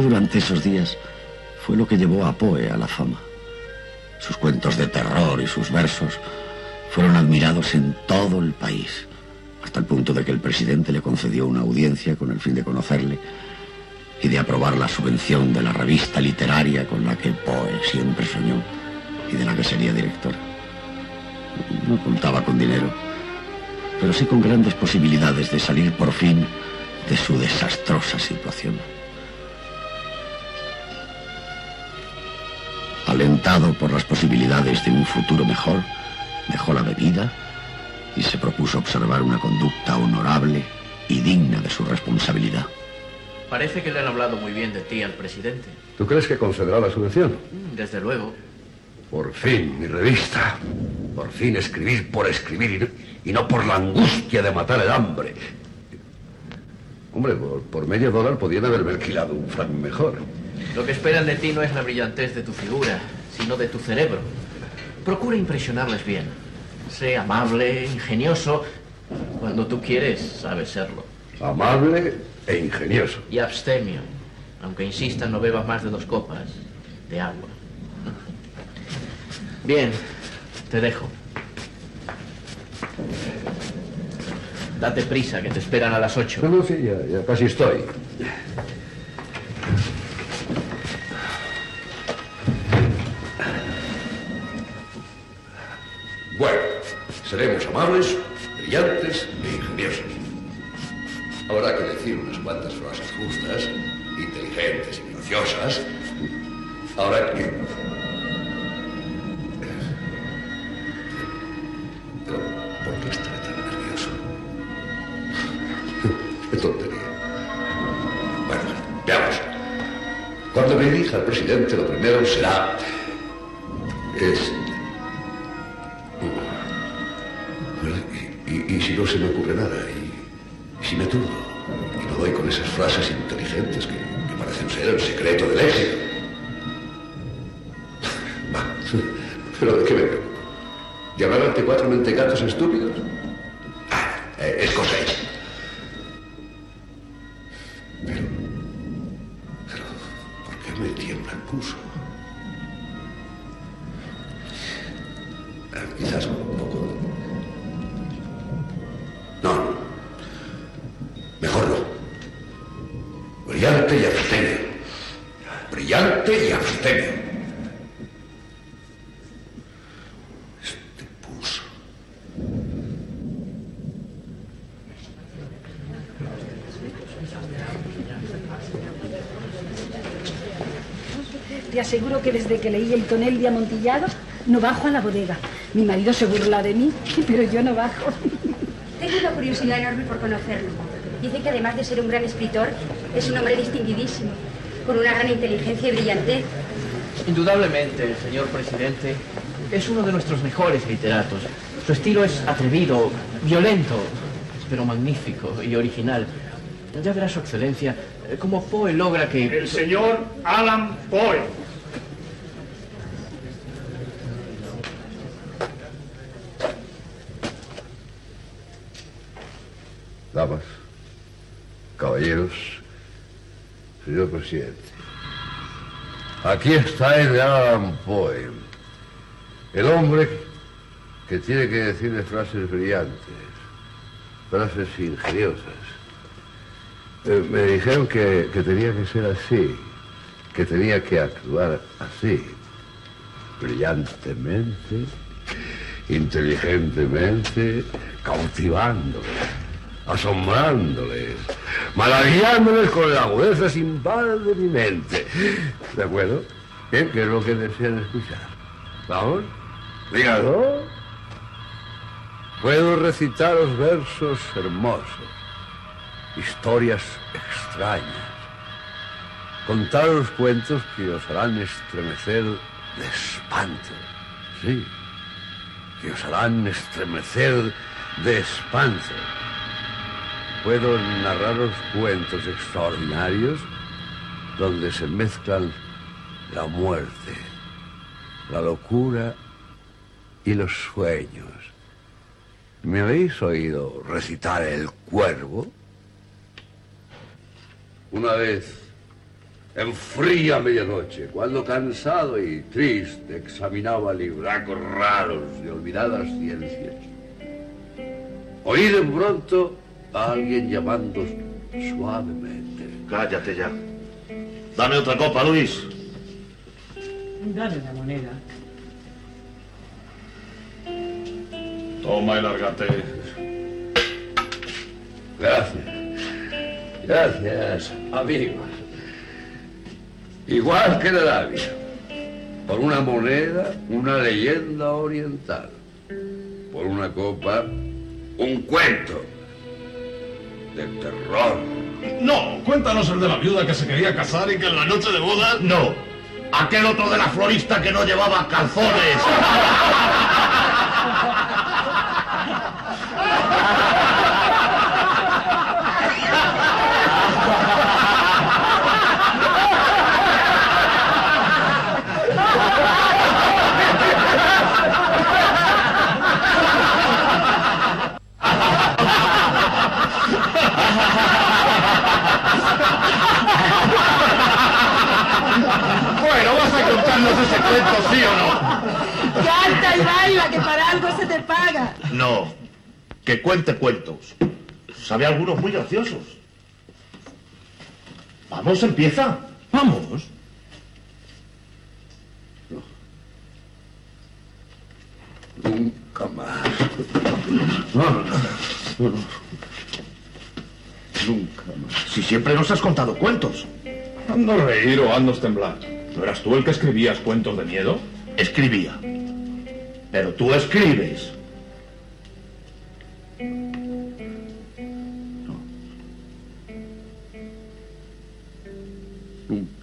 Durante esos días fue lo que llevó a Poe a la fama. Sus cuentos de terror y sus versos fueron admirados en todo el país, hasta el punto de que el presidente le concedió una audiencia con el fin de conocerle y de aprobar la subvención de la revista literaria con la que Poe siempre soñó y de la que sería director. No contaba con dinero, pero sí con grandes posibilidades de salir por fin de su desastrosa situación. Por las posibilidades de un futuro mejor, dejó la bebida y se propuso observar una conducta honorable y digna de su responsabilidad. Parece que le han hablado muy bien de ti al presidente. ¿Tú crees que concederá la subvención? Mm, Desde luego. Por fin, mi revista. Por fin escribir por escribir y no por la angustia de matar el hambre. Hombre, por, por medio dólar podían haberme alquilado un franc mejor. Lo que esperan de ti no es la brillantez de tu figura, sino de tu cerebro. Procura impresionarles bien. Sé amable, ingenioso. Cuando tú quieres, sabes serlo. Amable e ingenioso. Y abstemio. Aunque insistan, no bebas más de dos copas de agua. <laughs> Bien, te dejo. Date prisa, que te esperan a las ocho. No, no, sí, ya, ya casi estoy. Bueno, seremos amables, brillantes e ingeniosos. Habrá que decir unas cuantas frases justas, inteligentes y graciosas. Habrá que... Pero, ¿por qué estaré tan nervioso? Qué tontería. Bueno, veamos. Cuando me dirija al presidente, lo primero será... Este... si no se me ocurre nada, y, y si me turbo, y no doy con esas frases inteligentes que, parecen ser el secreto del éxito. <laughs> Va, pero ¿de qué me preocupo? ¿De hablar ante cuatro mentecatos estúpidos? Ah, eh, es cosa hecha. Pero, pero, ¿por qué me tiembla el pulso? Ah, Quizás un poco... No. Mejor no. Brillante y abstemio. Brillante y abstemio. Este. Te aseguro que desde que leí el tonel de amontillado no bajo a la bodega. Mi marido se burla de mí, <laughs> pero yo no bajo. Tengo una curiosidad enorme por conocerlo. Dicen que además de ser un gran escritor, es un hombre distinguidísimo, con una gran inteligencia y brillantez. Indudablemente, el señor presidente es uno de nuestros mejores literatos. Su estilo es atrevido, violento, pero magnífico y original. Ya verá su excelencia eh, cómo Poe logra que... El señor Alan Poe. Damas, caballeros, señor presidente. Aquí está el Alan Poe, el hombre que tiene que decirle frases brillantes, frases ingeniosas. Eh, me dijeron que, que tenía que ser así, que tenía que actuar así, brillantemente, inteligentemente, cautivándoles, asombrándoles, maravillándoles con la agudeza sin par de mi mente. ¿De acuerdo? ¿Eh? ¿Qué es lo que desean escuchar? ¿Vamos? Dígalo. Puedo recitaros versos hermosos, historias extrañas, contaros cuentos que os harán estremecer de espanto. Sí, que os harán estremecer de espanto. Puedo narraros cuentos extraordinarios donde se mezclan la muerte, la locura y los sueños. ¿Me habéis oído recitar el cuervo? Una vez, en fría medianoche, cuando cansado y triste examinaba libracos raros de olvidadas ciencias, oí de pronto alguien llamando suavemente. Cállate ya. Dame otra copa, Luis. Dale la moneda. Toma y lárgate. Gracias. Gracias, amigos. Igual que la labia. Por una moneda, una leyenda oriental. Por una copa, un cuento de terror. No, cuéntanos el de la viuda que se quería casar y que en la noche de boda... No, aquel otro de la florista que no llevaba calzones. <laughs> contarnos ese cuento, ¿sí o no? Canta y baila, que para algo se te paga. No, que cuente cuentos. Sabe algunos muy graciosos. Vamos, empieza. Vamos. Nunca más. No, no, no. no, no. Nunca más. Si siempre nos has contado cuentos. Ando reír o andos temblar. ¿No eras tú el que escribías cuentos de miedo? Escribía. Pero tú escribes. Nunca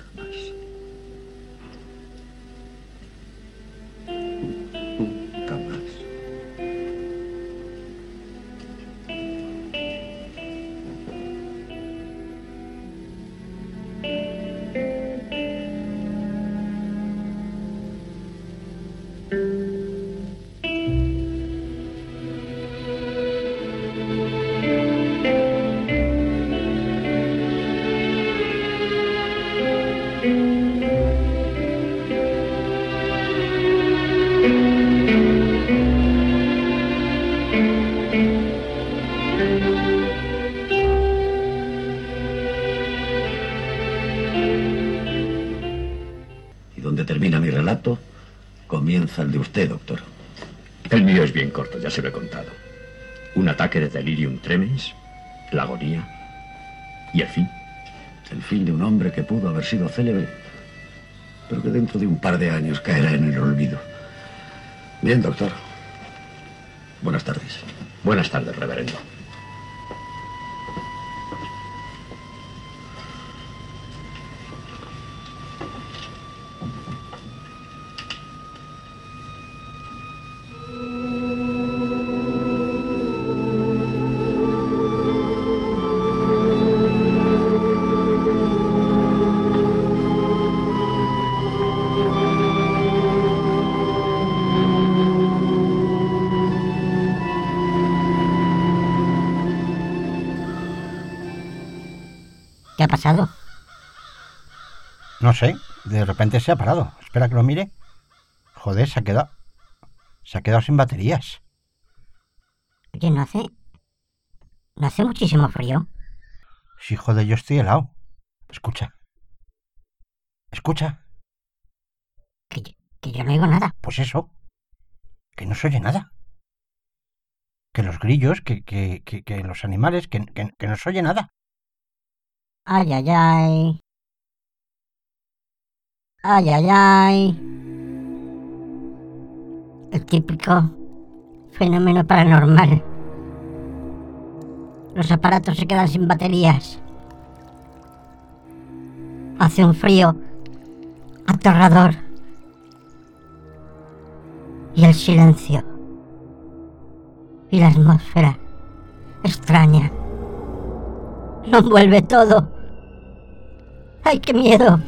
sido célebre, pero que dentro de un par de años caerá en el olvido. Bien, doctor. Buenas tardes. Buenas tardes, reverendo. Sé, de repente se ha parado. Espera que lo mire. Joder, se ha quedado. Se ha quedado sin baterías. Oye, ¿no hace... ¿No hace muchísimo frío? Sí, joder, yo estoy helado. Escucha. Escucha. Que, que yo no oigo nada. Pues eso. Que no se oye nada. Que los grillos, que, que, que, que los animales, que, que, que no se oye nada. Ay, ay, ay. Ay, ay, ay. El típico fenómeno paranormal. Los aparatos se quedan sin baterías. Hace un frío aterrador. Y el silencio. Y la atmósfera extraña. Lo envuelve todo. ¡Ay, qué miedo!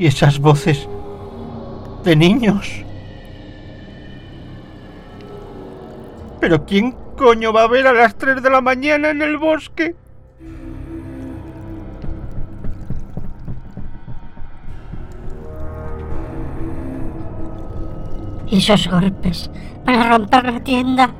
Y esas voces de niños. Pero ¿quién coño va a ver a las 3 de la mañana en el bosque? Esos golpes para romper la tienda.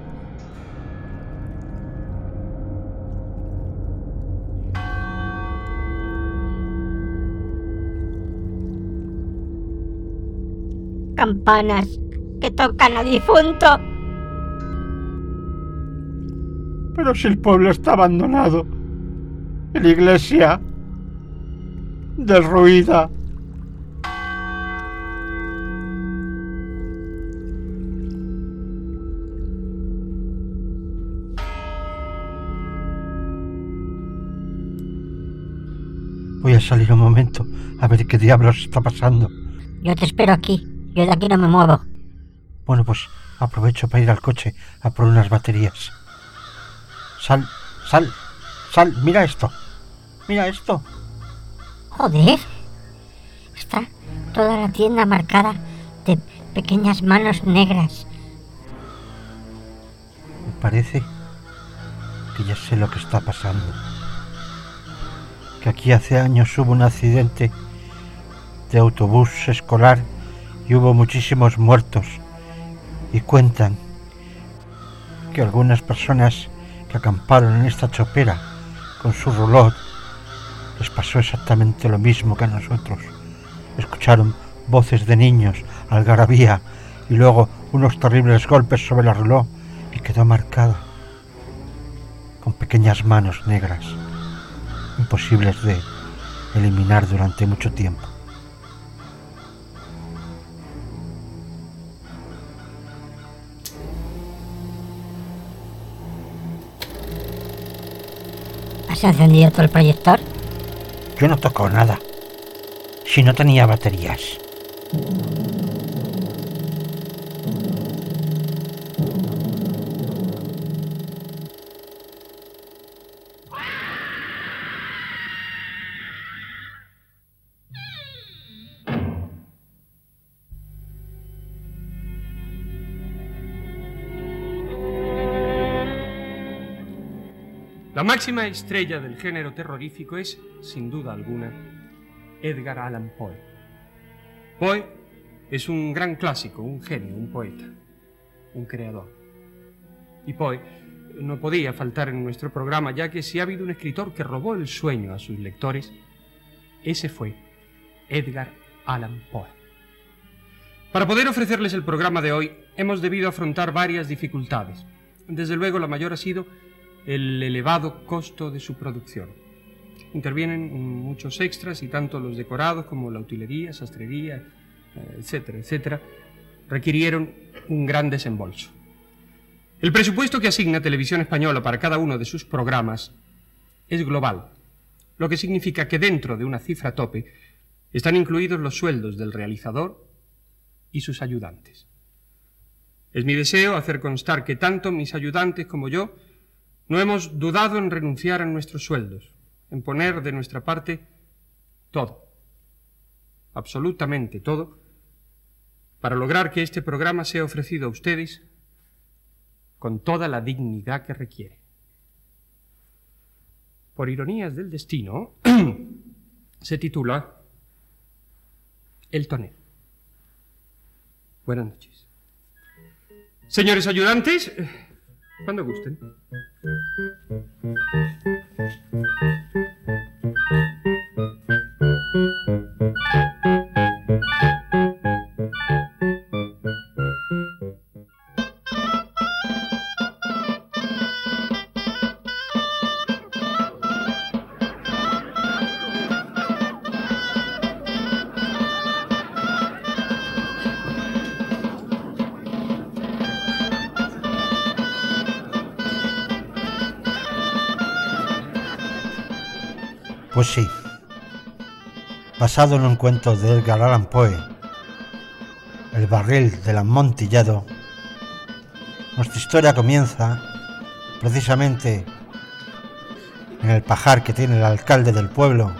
Campanas que tocan a difunto. Pero si el pueblo está abandonado. La iglesia derruida. Voy a salir un momento a ver qué diablos está pasando. Yo te espero aquí. Yo de aquí no me muevo. Bueno, pues aprovecho para ir al coche a por unas baterías. Sal, sal, sal, mira esto. Mira esto. Joder. Está toda la tienda marcada de pequeñas manos negras. Me parece que ya sé lo que está pasando. Que aquí hace años hubo un accidente de autobús escolar y hubo muchísimos muertos. Y cuentan que algunas personas que acamparon en esta chopera con su reloj les pasó exactamente lo mismo que a nosotros. Escucharon voces de niños, algarabía y luego unos terribles golpes sobre el reloj y quedó marcada con pequeñas manos negras, imposibles de eliminar durante mucho tiempo. ¿Has encendido todo el proyector? Yo no toco nada. Si no tenía baterías. Máxima estrella del género terrorífico es, sin duda alguna, Edgar Allan Poe. Poe es un gran clásico, un genio, un poeta, un creador. Y Poe no podía faltar en nuestro programa, ya que si ha habido un escritor que robó el sueño a sus lectores, ese fue Edgar Allan Poe. Para poder ofrecerles el programa de hoy, hemos debido afrontar varias dificultades. Desde luego, la mayor ha sido el elevado costo de su producción. Intervienen muchos extras y tanto los decorados como la utilería, sastrería, eh, etcétera, etcétera, requirieron un gran desembolso. El presupuesto que asigna Televisión Española para cada uno de sus programas es global, lo que significa que dentro de una cifra tope están incluidos los sueldos del realizador y sus ayudantes. Es mi deseo hacer constar que tanto mis ayudantes como yo no hemos dudado en renunciar a nuestros sueldos, en poner de nuestra parte todo, absolutamente todo, para lograr que este programa sea ofrecido a ustedes con toda la dignidad que requiere. Por ironías del destino, <clears throat> se titula El tonel. Buenas noches. Señores ayudantes, cuando gusten. Basado en un cuento de Edgar Allan Poe, El barril del amontillado, nuestra historia comienza precisamente en el pajar que tiene el alcalde del pueblo,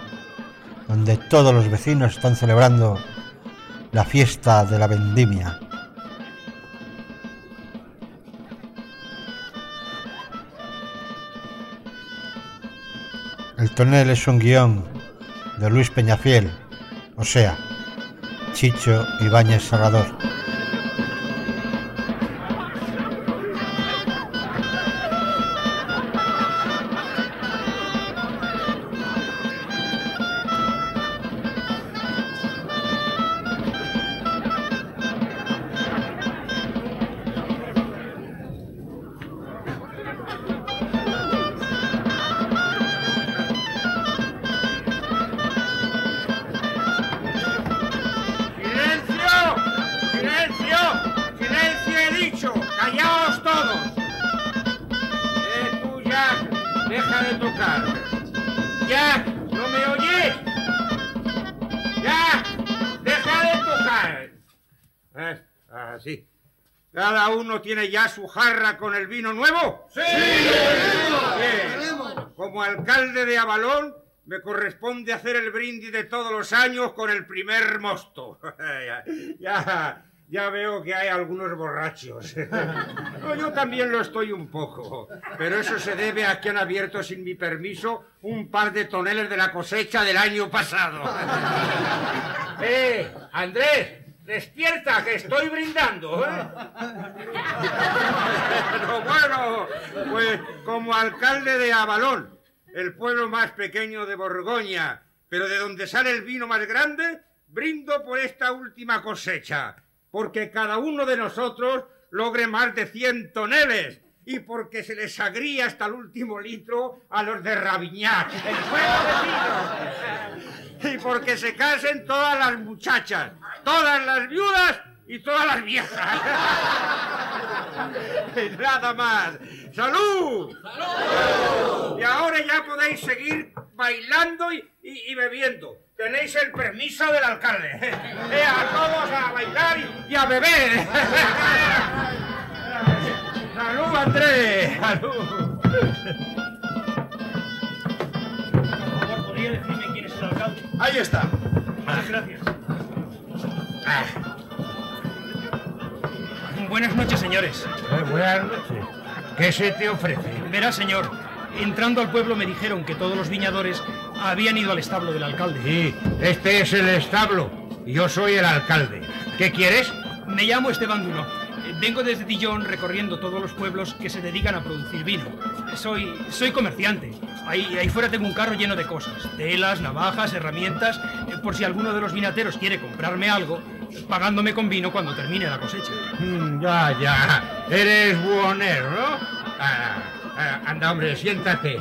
donde todos los vecinos están celebrando la fiesta de la vendimia. El tonel es un guion de Luis Peñafiel, o sea, Chicho Ibáñez Salvador. Tiene ya su jarra con el vino nuevo? ¡Sí! Bien. Como alcalde de Avalón, me corresponde hacer el brindis de todos los años con el primer mosto. <laughs> ya, ya, ya veo que hay algunos borrachos. <laughs> No, yo también lo estoy un poco, pero eso se debe a que han abierto sin mi permiso un par de toneles de la cosecha del año pasado. <laughs> ¡Eh, Andrés! ¡Despierta, que estoy brindando! ¿eh? <laughs> Pero bueno, pues como alcalde de Avalón, el pueblo más pequeño de Borgoña, pero de donde sale el vino más grande, brindo por esta última cosecha, porque cada uno de nosotros logre más de 100 toneles y porque se les agría hasta el último litro a los de Raviñac, el pueblo vecino. Y porque se casen todas las muchachas, todas las viudas y todas las viejas. <laughs> Nada más. ¡Salud! Y ahora ya podéis seguir bailando y, y- y bebiendo. Tenéis el permiso del alcalde. <laughs> Eh, a todos a bailar y, y a beber. <laughs> ¡Salud, Andrés! ¡Salud! ¿Podría decirme quién es el alcalde? Ahí está. Muchas gracias. Ah. Buenas noches, señores. buenas noches. ¿Qué se te ofrece? Verá, señor, entrando al pueblo me dijeron que todos los viñadores habían ido al establo del alcalde. Sí, este es el establo. Yo soy el alcalde. ¿Qué quieres? Me llamo Esteban Duno. Vengo desde Dijon recorriendo todos los pueblos que se dedican a producir vino. Soy, soy comerciante. Ahí, ahí fuera tengo un carro lleno de cosas. Telas, navajas, herramientas, eh, por si alguno de los vinateros quiere comprarme algo, pagándome con vino cuando termine la cosecha. Mm, ya, ya. Eres buhonero, ¿no? Ah, ah, anda, hombre, siéntate.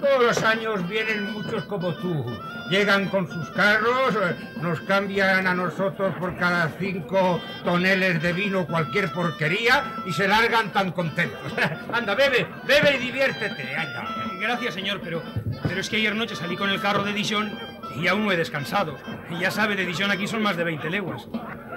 Todos los años vienen muchos como tú. Llegan con sus carros, eh, nos cambian a nosotros por cada cinco toneles de vino cualquier porquería y se largan tan contentos. <laughs> anda, bebe, bebe y diviértete, anda. Gracias, señor, pero, pero es que ayer noche salí con el carro de Dijon y aún no he descansado. Ya sabe, de Dijon aquí son más de 20 leguas.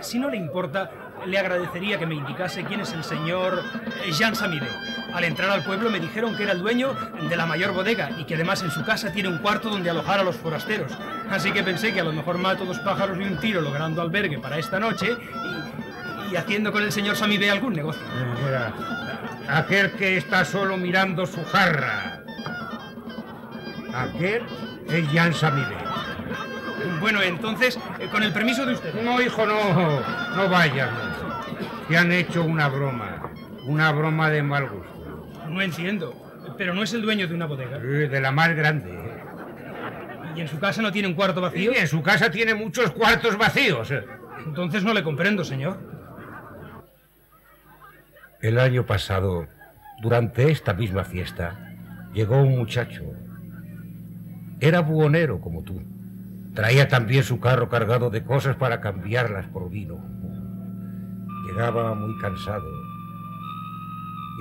Si no le importa, le agradecería que me indicase quién es el señor eh, Jean Samide. Al entrar al pueblo me dijeron que era el dueño de la mayor bodega y que además en su casa tiene un cuarto donde alojar a los forasteros. Así que pensé que a lo mejor mato dos pájaros de un tiro logrando albergue para esta noche y, y haciendo con el señor Samide algún negocio. Mira, aquel que está solo mirando su jarra. Aquel es Jan Samide. Bueno, entonces, eh, con el permiso de usted. No, hijo, no, no vayas. Te han hecho una broma, una broma de mal gusto. No entiendo. Pero no es el dueño de una bodega. De la más grande. ¿Y en su casa no tiene un cuarto vacío? Y en su casa tiene muchos cuartos vacíos. Entonces no le comprendo, señor. El año pasado, durante esta misma fiesta, llegó un muchacho. Era buhonero como tú. Traía también su carro cargado de cosas para cambiarlas por vino. Llegaba muy cansado,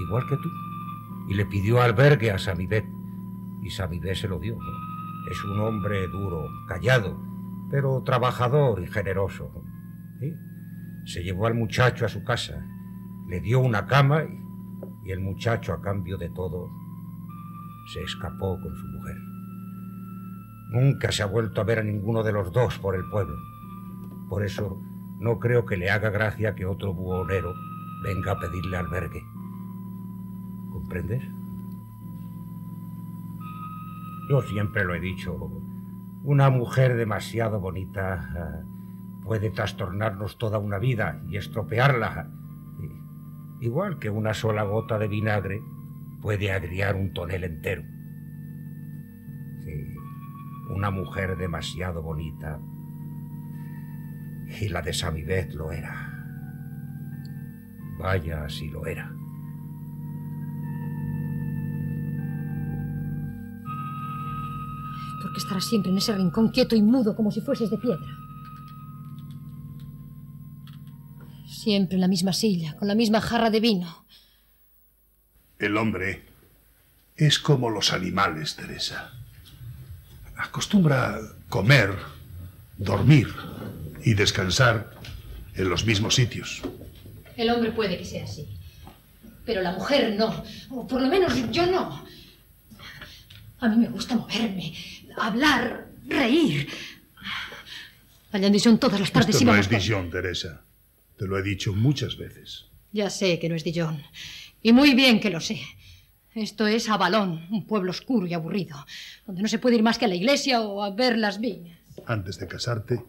igual que tú, y le pidió albergue a Samibet, y Samibet se lo dio. Es un hombre duro, callado, pero trabajador y generoso. Se llevó al muchacho a su casa, le dio una cama y el muchacho, a cambio de todo, se escapó con su mujer. Nunca se ha vuelto a ver a ninguno de los dos por el pueblo. Por eso no creo que le haga gracia que otro buhonero venga a pedirle albergue. ¿Comprendes? Yo siempre lo he dicho. Una mujer demasiado bonita ah, puede trastornarnos toda una vida y estropearla. Igual que una sola gota de vinagre puede agriar un tonel entero. Sí, una mujer demasiado bonita. Y la de Samibet lo era. Vaya si lo era. Porque estarás siempre en ese rincón quieto y mudo como si fueses de piedra. Siempre en la misma silla, con la misma jarra de vino. El hombre es como los animales, Teresa. Acostumbra comer, dormir y descansar en los mismos sitios. El hombre puede que sea así. Pero la mujer no. O por lo menos yo no. A mí me gusta moverme, hablar, reír. Allá en Dijon todas las tardes Esto no es Dijon, Teresa. Te lo he dicho muchas veces. Ya sé que no es Dijon. Y muy bien que lo sé. Esto es Avalón, un pueblo oscuro y aburrido, donde no se puede ir más que a la iglesia o a ver las viñas. Antes de casarte,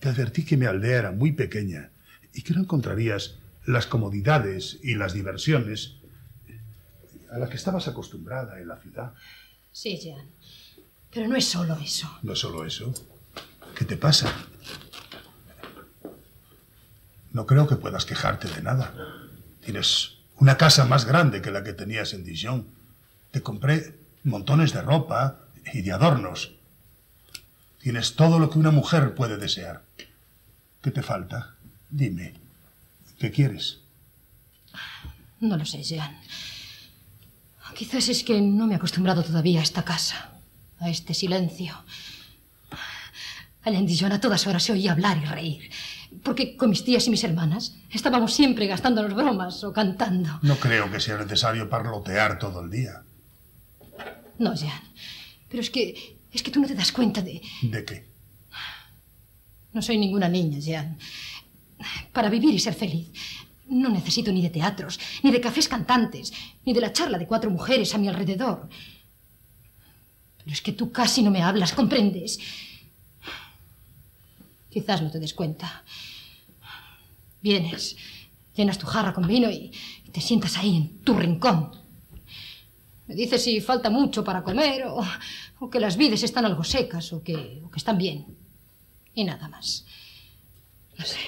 te advertí que mi aldea era muy pequeña y que no encontrarías las comodidades y las diversiones a las que estabas acostumbrada en la ciudad. Sí, Jean. Pero no es solo eso. No es solo eso. ¿Qué te pasa? No creo que puedas quejarte de nada. Tienes una casa más grande que la que tenías en Dijon. Te compré montones de ropa y de adornos. Tienes todo lo que una mujer puede desear. ¿Qué te falta? Dime. ¿Qué quieres? No lo sé, Jean. Quizás es que no me he acostumbrado todavía a esta casa, a este silencio. Allá en Dijon a todas horas se oía hablar y reír. Porque con mis tías y mis hermanas estábamos siempre gastándonos bromas o cantando. No creo que sea necesario parlotear todo el día. No, Jean. Pero es que. Es que tú no te das cuenta de. ¿De qué? No soy ninguna niña, Jean. Para vivir y ser feliz, no necesito ni de teatros, ni de cafés cantantes, ni de la charla de cuatro mujeres a mi alrededor. Pero es que tú casi no me hablas, ¿comprendes? Quizás no te des cuenta. Vienes, llenas tu jarra con vino y, y te sientas ahí en tu rincón. Me dices si falta mucho para comer o, o que las vides están algo secas o que, o que están bien. Y nada más. No sé.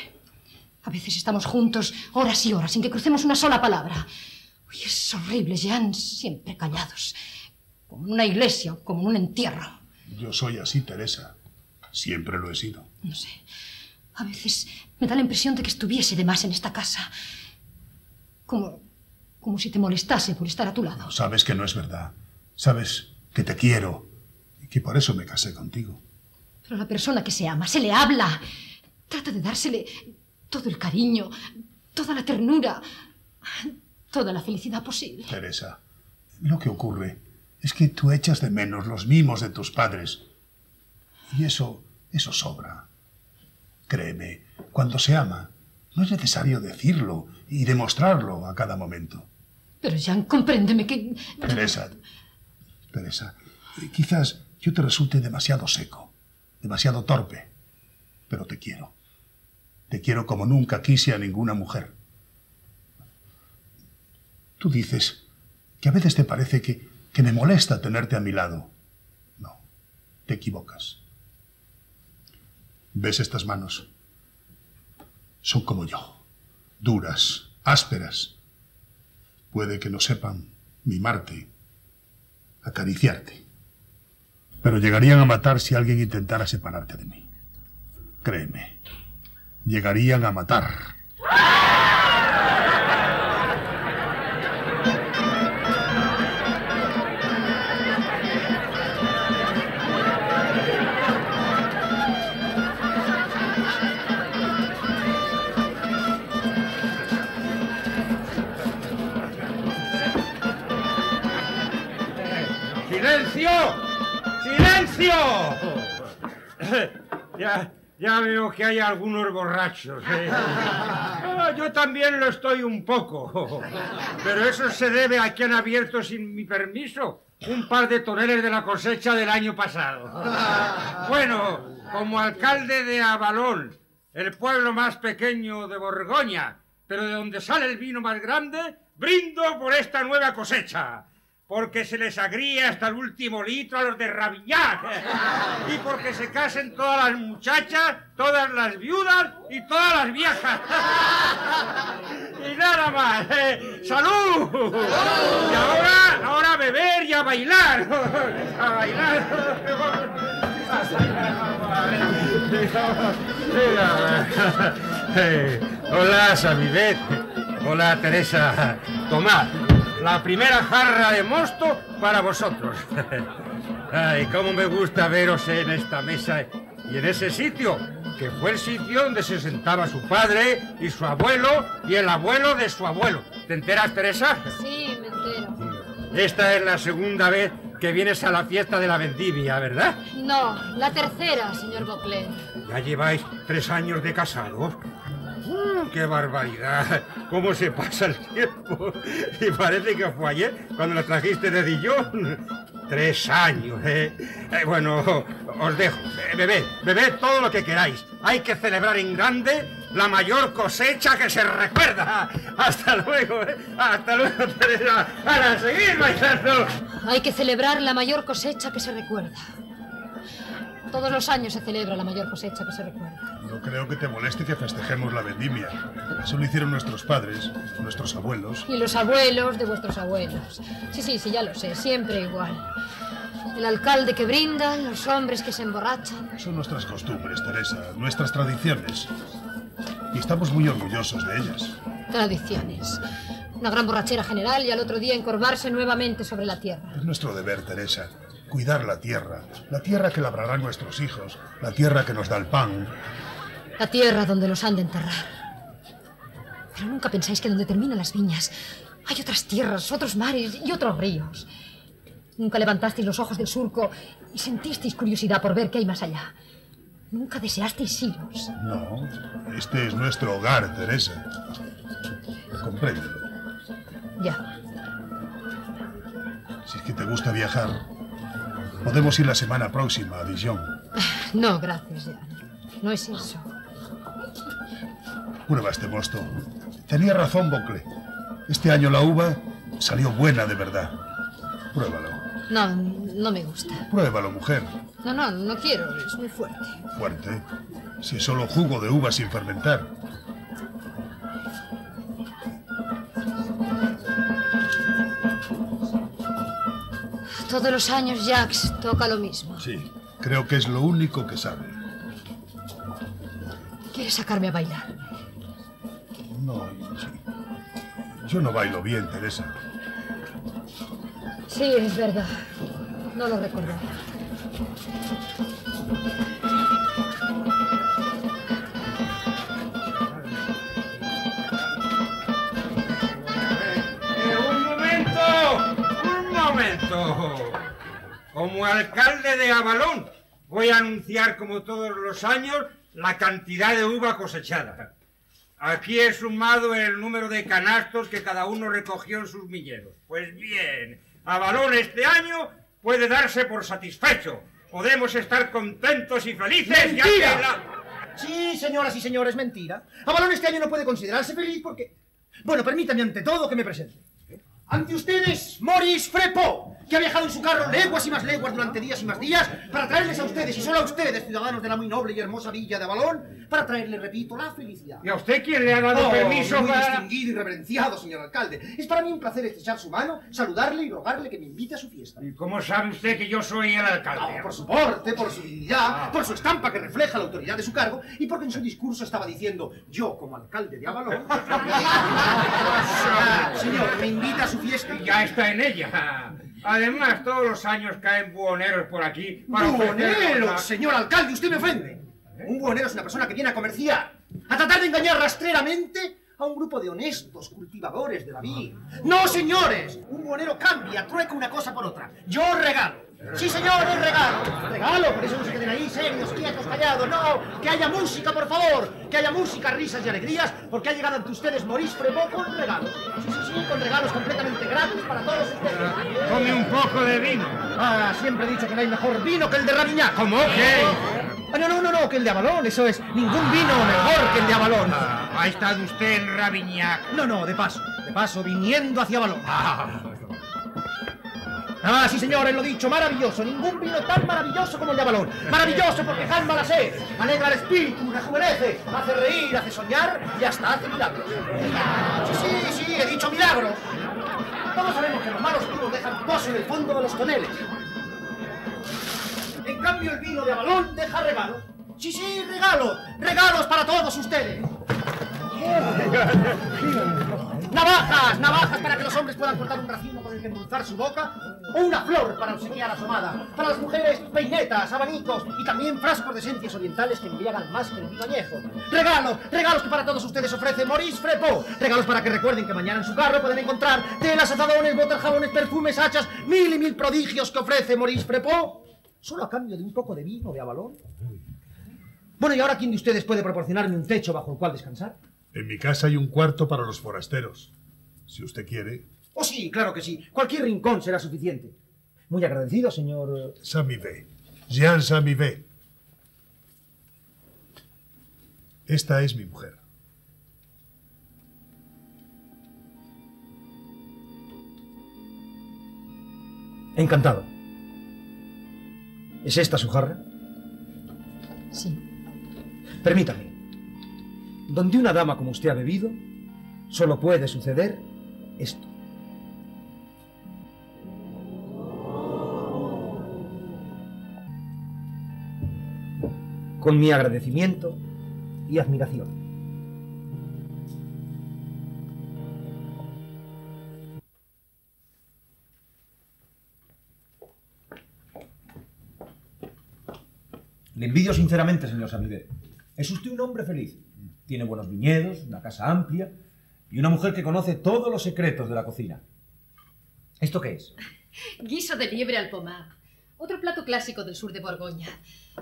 A veces estamos juntos horas y horas sin que crucemos una sola palabra. Uy, es horrible, Jean, siempre callados. Como en una iglesia o como en un entierro. Yo soy así, Teresa. Siempre lo he sido. No sé. A veces me da la impresión de que estuviese de más en esta casa. Como, como si te molestase por estar a tu lado. Sabes que no es verdad. Sabes que te quiero y que por eso me casé contigo. Pero a la persona que se ama se le habla. Trata de dársele todo el cariño, toda la ternura, toda la felicidad posible. Teresa, lo que ocurre es que tú echas de menos los mimos de tus padres. Y eso, eso sobra. Créeme, cuando se ama, No es necesario decirlo y demostrarlo a cada momento. Pero Jean, compréndeme que... Teresa, Teresa, quizás yo te resulte demasiado seco, demasiado torpe, pero te quiero. Te quiero como nunca quise a ninguna mujer. Tú dices que a veces te parece que, que me molesta tenerte a mi lado. No, te equivocas. ¿Ves estas manos? Son como yo, duras, ásperas. Puede que no sepan mimarte, acariciarte, pero llegarían a matar si alguien intentara separarte de mí. Créeme, llegarían a matar. ¡Silencio! Ya, ya veo que hay algunos borrachos. ¿eh? Ah, Yo también lo estoy un poco. Pero eso se debe a que han abierto sin mi permiso un par de toneles de la cosecha del año pasado. Bueno, como alcalde de Avalón, el pueblo más pequeño de Borgoña, pero de donde sale el vino más grande, brindo por esta nueva cosecha. Porque se les agría hasta el último litro a los de Ravillac. Y porque se casen todas las muchachas, todas las viudas y todas las viejas. Y nada más. eh, ¡Salud! Y ahora, ahora a beber y a bailar. A bailar. Hola, Samivet. Hola, Teresa. Tomad la primera jarra de mosto para vosotros. <laughs> Ay, cómo me gusta veros en esta mesa y en ese sitio, que fue el sitio donde se sentaba su padre y su abuelo y el abuelo de su abuelo. ¿Te enteras, Teresa? Sí, me entero. Esta es la segunda vez que vienes a la fiesta de la vendimia, ¿verdad? No, la tercera, señor Boclet. Ya lleváis tres años de casados. Mm, ¡Qué barbaridad! ¿Cómo se pasa el tiempo? Y parece que fue ayer cuando la trajiste de Dijon. Tres años, ¿eh? Eh, Bueno, os dejo. Eh, bebed todo lo que queráis. Hay que celebrar en grande la mayor cosecha que se recuerda. Hasta luego, ¿eh? Hasta luego, Teresa. Para seguir bailando. Hay que celebrar la mayor cosecha que se recuerda. Todos los años se celebra la mayor cosecha que se recuerda. No creo que te moleste que festejemos la vendimia. Eso lo hicieron nuestros padres, nuestros abuelos. Y los abuelos de vuestros abuelos. Sí, sí, sí, ya lo sé, siempre igual. El alcalde que brinda, los hombres que se emborrachan. Son nuestras costumbres, Teresa, nuestras tradiciones. Y estamos muy orgullosos de ellas. Tradiciones. Una gran borrachera general y al otro día encorvarse nuevamente sobre la tierra. Es nuestro deber, Teresa, cuidar la tierra, la tierra que labrarán nuestros hijos, la tierra que nos da el pan. La tierra donde los han de enterrar. Pero nunca pensáis que donde terminan las viñas hay otras tierras, otros mares y otros ríos. Nunca levantasteis los ojos del surco y sentisteis curiosidad por ver qué hay más allá. Nunca deseasteis iros. No, este es nuestro hogar, Teresa. Compréndelo. Ya. Si es que te gusta viajar, podemos ir la semana próxima a Dijon. <laughs> No, gracias, ya. No es eso. Prueba este mosto. Tenía razón, Bocle. Este año la uva salió buena de verdad. Pruébalo. No, no me gusta. Pruébalo, mujer. No, no, no quiero. Es muy fuerte. Fuerte. Si es solo jugo de uva sin fermentar. Todos los años Jax toca lo mismo. Sí, creo que es lo único que sabe. Quiere sacarme a bailar. No, sí. Yo no bailo bien, Teresa. Sí, es verdad. No lo recordaba. Eh, un momento, un momento. Como alcalde de Avalón, voy a anunciar como todos los años la cantidad de uva cosechada. Aquí he sumado el número de canastos que cada uno recogió en sus milleros. Pues bien, Avalón este año puede darse por satisfecho. Podemos estar contentos y felices. ya que ¡Mentira! la- Sí, señoras y señores, mentira. Avalón este año no puede considerarse feliz porque... Bueno, permítame ante todo que me presente. Ante ustedes, Maurice Frepo, que ha viajado en su carro leguas y más leguas durante días y más días para traerles a ustedes, y solo a ustedes, ciudadanos de la muy noble y hermosa villa de Avalón, para traerles, repito, la felicidad. ¿Y a usted quién le ha dado Oh, permiso muy para...? distinguido y reverenciado, señor alcalde. Es para mí un placer estrechar su mano, saludarle y rogarle que me invite a su fiesta. ¿Y cómo sabe usted que yo soy el alcalde? No, por su porte, por su dignidad, por su estampa que refleja la autoridad de su cargo y porque en su discurso estaba diciendo, yo como alcalde de Avalón... Ah, <laughs> señor, me invita a su fiesta. Ya está en ella. Además, todos los años caen buhoneros por aquí para ofrecer ¡Buhonero! cosas. Señor alcalde, usted me ofende. Un buhonero es una persona que viene a comerciar, a tratar de engañar rastreramente a un grupo de honestos cultivadores de la vid. ¡No, señores! Un buhonero cambia, trueca una cosa por otra. Yo regalo. Sí, señor, es regalo. Regalo, por eso no se queden ahí serios, quietos, callados. No, que haya música, por favor. Que haya música, risas y alegrías, porque ha llegado ante ustedes Maurice Frepó con regalos. Sí, sí, sí, con regalos completamente gratis para todos ustedes. Tome un poco de vino. Ah, siempre he dicho que no hay mejor vino que el de Raviñac. ¿Cómo que? Ah, no, no, no, no, que el de Avalón, eso es. Ningún vino mejor que el de Avalón. ¿Ha estado usted en Raviñac? No, no, de paso, de paso, viniendo hacia Avalón. Ah, sí, señores, lo dicho, maravilloso. Ningún vino tan maravilloso como el de Avalón. Maravilloso porque calma la sed, alegra el espíritu, rejuvenece, hace reír, hace soñar y hasta hace milagros. Sí, sí, sí, he dicho milagros. Todos sabemos que los malos vinos dejan pozo en el fondo de los toneles. En cambio, el vino de Avalón deja regalos. Sí, sí, regalos. Regalos para todos ustedes. <laughs> Navajas, navajas para que los hombres puedan cortar un racimo con el que endulzar su boca. O una flor para obsequiar a su amada. Para las mujeres, peinetas, abanicos y también frascos de esencias orientales que embriagan más que el vino añejo. Regalos, regalos que para todos ustedes ofrece Maurice Frepo. Regalos para que recuerden que mañana en su carro pueden encontrar telas, azadones, botas, jabones, perfumes, hachas, mil y mil prodigios que ofrece Maurice Frepo. Solo a cambio de un poco de vino de Avalón. Bueno, ¿y ahora quién de ustedes puede proporcionarme un techo bajo el cual descansar? En mi casa hay un cuarto para los forasteros. Si usted quiere. Oh, sí, claro que sí. Cualquier rincón será suficiente. Muy agradecido, señor. Samivé. Jean Samivé. Esta es mi mujer. Encantado. ¿Es esta su jarra? Sí. Permítame. Donde una dama como usted ha bebido, solo puede suceder esto. Con mi agradecimiento y admiración. Le envidio sinceramente, señor Samivé. Es usted un hombre feliz. Tiene buenos viñedos, una casa amplia y una mujer que conoce todos los secretos de la cocina. ¿Esto qué es? <laughs> Guiso de liebre al pomar. Otro plato clásico del sur de Borgoña.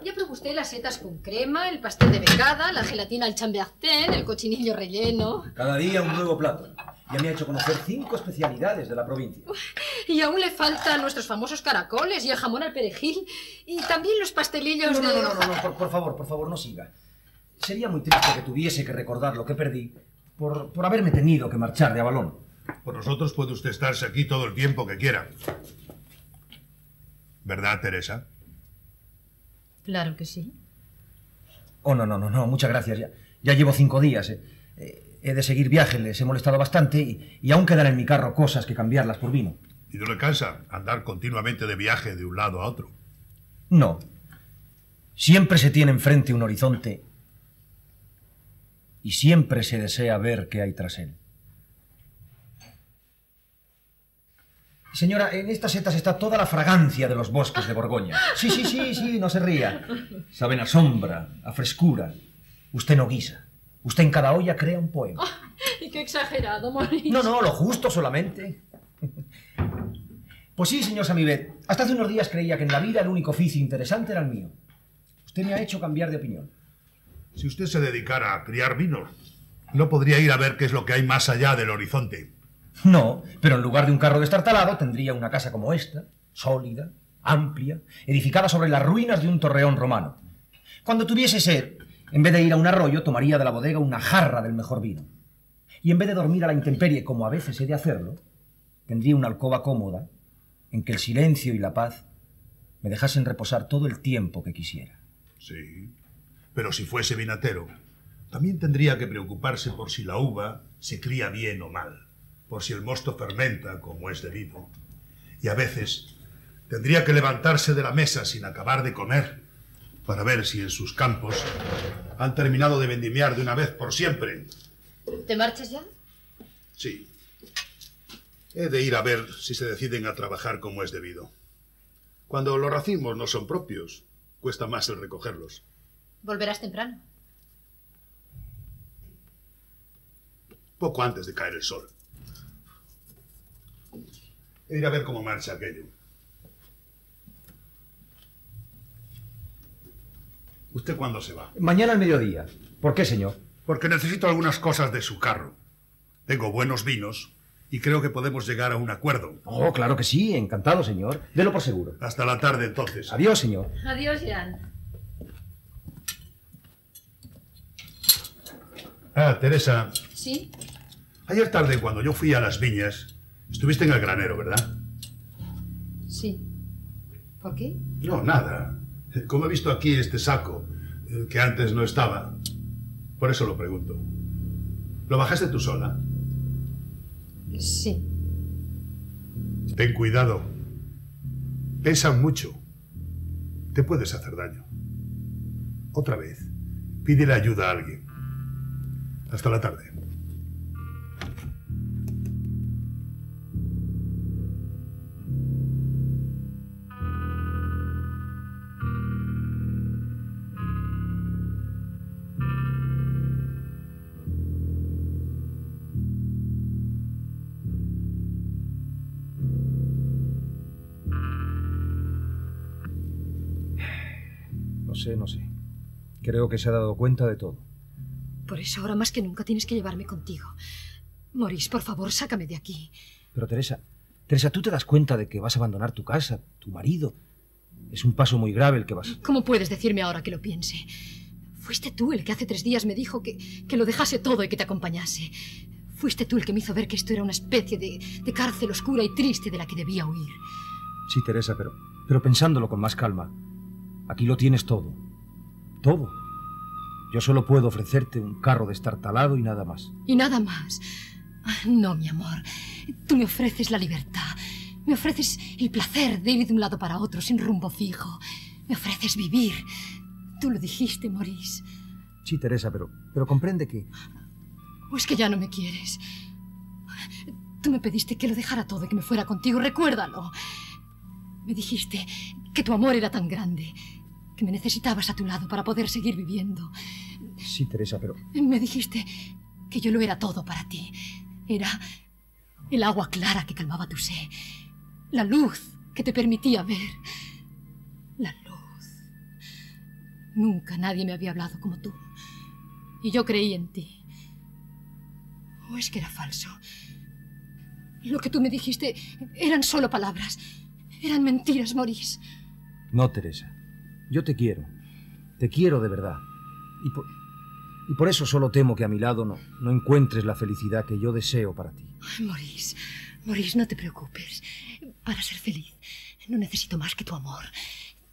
Ya probó usted las setas con crema, el pastel de becada, la gelatina al chambertin, el cochinillo relleno. Cada día un nuevo plato. Ya me ha hecho conocer cinco especialidades de la provincia. Y aún le faltan nuestros famosos caracoles y el jamón al perejil. Y también los pastelillos No, no, de... no, no, no, no, por, por favor, por favor, no siga. Sería muy triste que tuviese que recordar lo que perdí por, por haberme tenido que marchar de Avalón. Por nosotros puede usted estarse aquí todo el tiempo que quiera. ¿Verdad, Teresa? Claro que sí. Oh, no, no, no, no, muchas gracias. Ya, ya llevo cinco días. eh. Eh, he de seguir viaje, les he molestado bastante y, y aún quedan en mi carro cosas que cambiarlas por vino. ¿Y no le cansa andar continuamente de viaje de un lado a otro? No. Siempre se tiene enfrente un horizonte y siempre se desea ver qué hay tras él. Señora, en estas setas está toda la fragancia de los bosques de Borgoña. Sí, sí, sí, sí, no se ría. Saben a sombra, a frescura. Usted no guisa. Usted en cada olla crea un poema. Y qué exagerado, Maurice. No, no, lo justo solamente. Pues sí, señor Samivet. Hasta hace unos días creía que en la vida el único oficio interesante era el mío. Usted me ha hecho cambiar de opinión. Si usted se dedicara a criar vinos, No podría ir a ver qué es lo que hay más allá del horizonte. No, pero en lugar de un carro destartalado tendría una casa como esta, sólida, amplia, edificada sobre las ruinas de un torreón romano. Cuando tuviese sed, en vez de ir a un arroyo, tomaría de la bodega una jarra del mejor vino. Y en vez de dormir a la intemperie, como a veces he de hacerlo, tendría una alcoba cómoda en que el silencio y la paz me dejasen reposar todo el tiempo que quisiera. Sí, pero si fuese vinatero, también tendría que preocuparse por si la uva se cría bien o mal, por si el mosto fermenta como es debido. Y a veces tendría que levantarse de la mesa sin acabar de comer para ver si en sus campos han terminado de vendimiar de una vez por siempre. ¿Te marchas ya? Sí. He de ir a ver si se deciden a trabajar como es debido. Cuando los racimos no son propios, cuesta más el recogerlos. Volverás temprano. Poco antes de caer el sol. He de ir a ver cómo marcha aquello. ¿Usted cuándo se va? Mañana al mediodía. ¿Por qué, señor? Porque necesito algunas cosas de su carro. Tengo buenos vinos y creo que podemos llegar a un acuerdo. Oh, claro que sí. Encantado, señor. Delo por seguro. Hasta la tarde, entonces. Adiós, señor. Adiós, Jan. Ah, Teresa, ¿Sí? ayer tarde cuando yo fui a las viñas, estuviste en el granero, ¿verdad? Sí. ¿Por qué? No, nada. Como he visto aquí este saco, eh, que antes no estaba, por eso lo pregunto. ¿Lo bajaste tú sola? Sí. Ten cuidado. Pesan mucho. Te puedes hacer daño. Otra vez, pídele ayuda a alguien. Hasta la tarde. No sé, no sé. Creo que se ha dado cuenta de todo. Por eso ahora más que nunca tienes que llevarme contigo. Maurice, por favor, sácame de aquí. Pero Teresa, Teresa, ¿tú te das cuenta de que vas a abandonar tu casa, tu marido? Es un paso muy grave el que vas. ¿Cómo puedes decirme ahora que lo piense? Fuiste tú el que hace tres días me dijo que, que lo dejase todo y que te acompañase. Fuiste tú el que me hizo ver que esto era una especie de, de cárcel oscura y triste de la que debía huir. Sí, Teresa, pero, pero pensándolo con más calma. Aquí lo tienes todo. Todo. Yo solo puedo ofrecerte un carro destartalado y nada más. Y nada más. Ah, No, mi amor. Tú me ofreces la libertad. Me ofreces el placer de ir de un lado para otro sin rumbo fijo. Me ofreces vivir. Tú lo dijiste, Maurice. Sí, Teresa, pero, pero comprende que... ¿O es que ya no me quieres? Tú me pediste que lo dejara todo y que me fuera contigo. Recuérdalo. Me dijiste que tu amor era tan grande que me necesitabas a tu lado para poder seguir viviendo. Sí, Teresa, pero... Me dijiste que yo lo era todo para ti. Era el agua clara que calmaba tu sed, la luz que te permitía ver. La luz. Nunca nadie me había hablado como tú. Y yo creí en ti. ¿O es que era falso? Lo que tú me dijiste eran solo palabras. Eran mentiras, Maurice. No, Teresa. Yo te quiero. Te quiero de verdad. Y por, y por eso solo temo que a mi lado no, no encuentres la felicidad que yo deseo para ti. Ay, Maurice, Maurice, no te preocupes. Para ser feliz no necesito más que tu amor,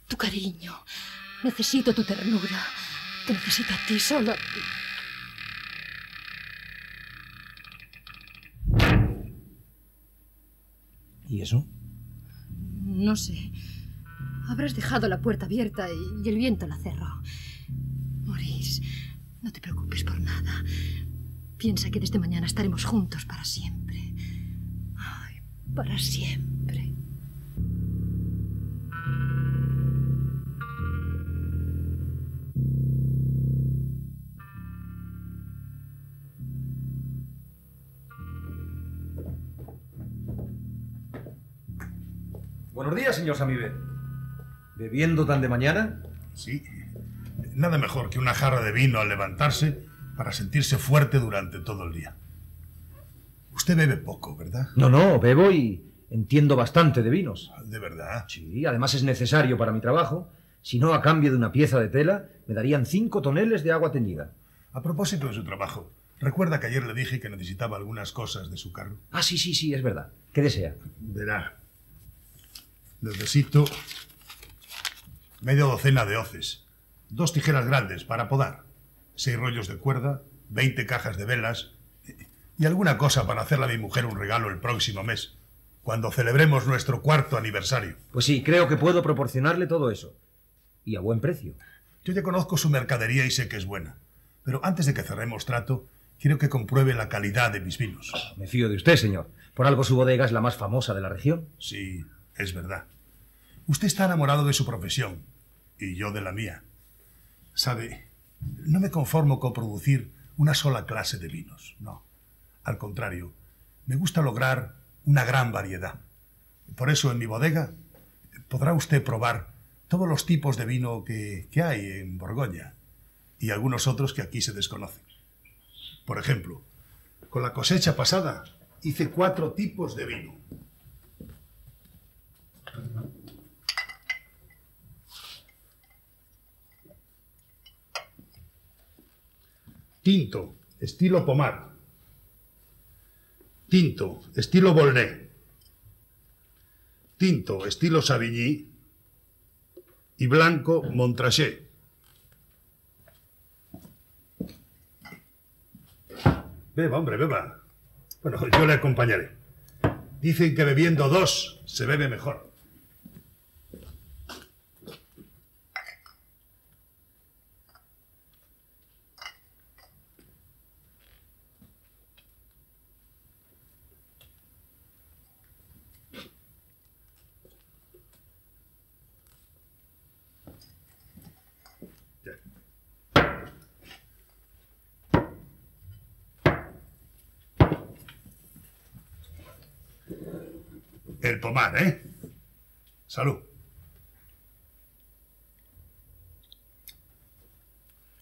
tu cariño. Necesito tu ternura. Te necesito a ti solo. a ti. ¿Y eso? No sé. Habrás dejado la puerta abierta y el viento la cerró. Maurice, no te preocupes por nada. Piensa que desde mañana estaremos juntos para siempre. Ay, para siempre. Buenos días, señor Samibé. ¿Bebiendo tan de mañana? Sí. Nada mejor que una jarra de vino al levantarse para sentirse fuerte durante todo el día. Usted bebe poco, ¿verdad? No, no, bebo y entiendo bastante de vinos. ¿De verdad? Sí, además es necesario para mi trabajo. Si no, a cambio de una pieza de tela, me darían cinco toneles de agua teñida. A propósito de su trabajo, ¿recuerda que ayer le dije que necesitaba algunas cosas de su carro? Ah, sí, sí, sí, es verdad. ¿Qué desea? Verá. Necesito media docena de hoces, dos tijeras grandes para podar, seis rollos de cuerda, veinte cajas de velas y alguna cosa para hacerle a mi mujer un regalo el próximo mes, cuando celebremos nuestro cuarto aniversario. Pues sí, creo que puedo proporcionarle todo eso. Y a buen precio. Yo ya conozco su mercadería y sé que es buena. Pero antes de que cerremos trato, quiero que compruebe la calidad de mis vinos. Me fío de usted, señor. Por algo su bodega es la más famosa de la región. Sí, es verdad. Usted está enamorado de su profesión y yo de la mía. Sabe, no me conformo con producir una sola clase de vinos, no. Al contrario, me gusta lograr una gran variedad. Por eso en mi bodega podrá usted probar todos los tipos de vino que, que hay en Borgoña y algunos otros que aquí se desconocen. Por ejemplo, con la cosecha pasada hice cuatro tipos de vino. Tinto, estilo pomar. Tinto, estilo Volnay. Tinto, estilo Savigny. Y blanco, Montrachet. Beba, hombre, beba. Bueno, yo le acompañaré. Dicen que bebiendo dos se bebe mejor. El pomar, ¿eh? Salud.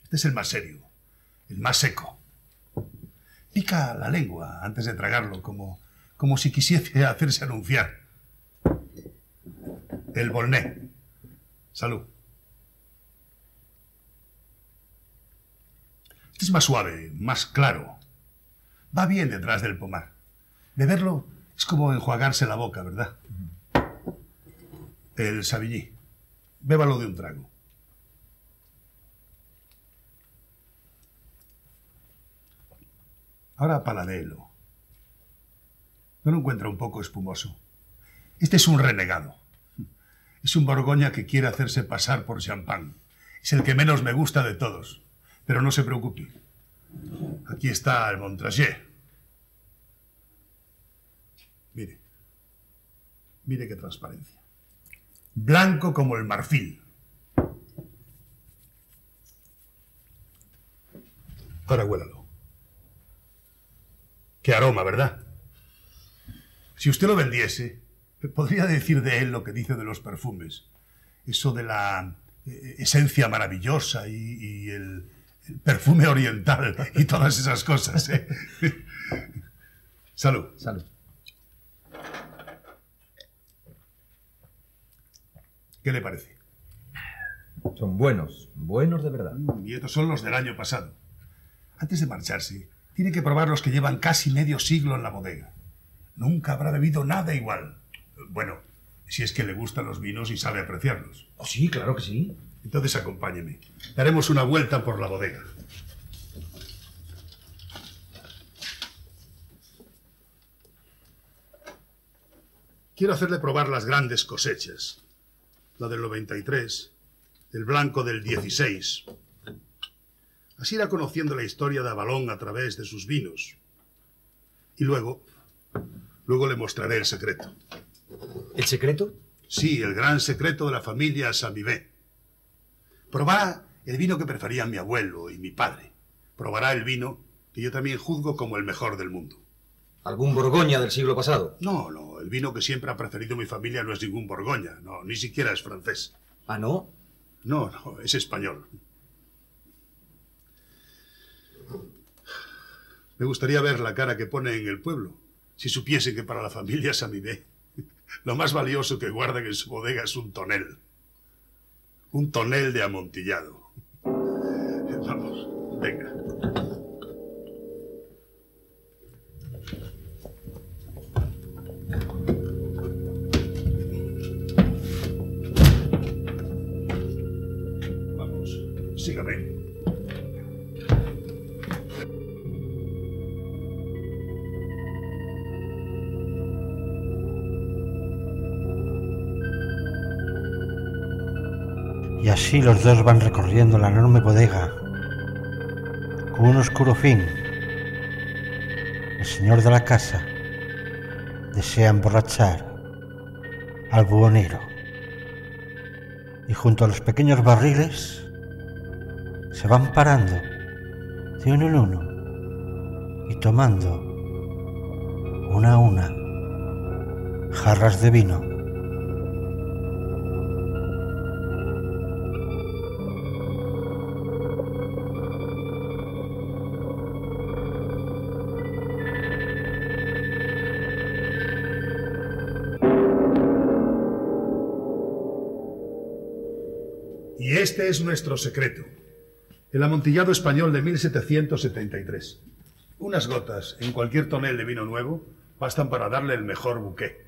Este es el más serio, el más seco. Pica la lengua antes de tragarlo, como, como si quisiese <laughs> hacerse anunciar. El Volné. Salud. Este es más suave, más claro. Va bien detrás del pomar. Beberlo es como enjuagarse la boca, ¿verdad? El Savigny. Bébalo de un trago. Ahora paladelo. ¿No lo encuentra un poco espumoso? Este es un renegado. Es un Borgoña que quiere hacerse pasar por champán. Es el que menos me gusta de todos. Pero no se preocupe. Aquí está el Montrachet. Mire. Mire qué transparencia. Blanco como el marfil. Ahora huélalo. Qué aroma, ¿verdad? Si usted lo vendiese, podría decir de él lo que dice de los perfumes. Eso de la eh, esencia maravillosa y, y el, el perfume oriental y todas esas cosas. ¿eh? <laughs> Salud. Salud. ¿Qué le parece? Son buenos, buenos de verdad. Y estos son los del año pasado. Antes de marcharse, tiene que probar los que llevan casi medio siglo en la bodega. Nunca habrá bebido nada igual. Bueno, si es que le gustan los vinos y sabe apreciarlos. Oh, sí, claro que sí. Entonces acompáñeme. Daremos una vuelta por la bodega. Quiero hacerle probar las grandes cosechas. La del 93, el blanco del 16. Así irá conociendo la historia de Avalón a través de sus vinos. Y luego, luego le mostraré el secreto. ¿El secreto? Sí, el gran secreto de la familia Samivé. Probará el vino que preferían mi abuelo y mi padre. Probará el vino que yo también juzgo como el mejor del mundo. ¿Algún Borgoña del siglo pasado? No, no, el vino que siempre ha preferido mi familia no es ningún Borgoña, no, ni siquiera es francés. ¿Ah, no? No, no, es español. Me gustaría ver la cara que pone en el pueblo, si supiese que para la familia Samibé <laughs> lo más valioso que guardan en su bodega es un tonel. Un tonel de amontillado. <laughs> Vamos, venga. Y así los dos van recorriendo la enorme bodega con un oscuro fin. El señor de la casa desea emborrachar al buhonero. Y junto a los pequeños barriles se van parando de uno en uno y tomando una a una jarras de vino. Y este es nuestro secreto. El amontillado español de 1773. Unas gotas en cualquier tonel de vino nuevo bastan para darle el mejor buqué.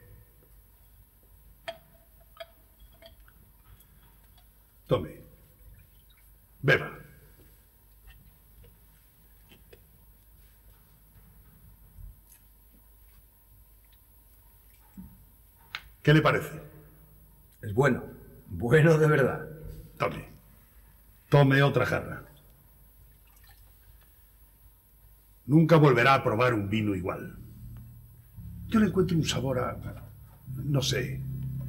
Tome. Beba. ¿Qué le parece? Es bueno. Bueno de verdad. Tome. Tome otra jarra. Nunca volverá a probar un vino igual. Yo le encuentro un sabor a... No sé.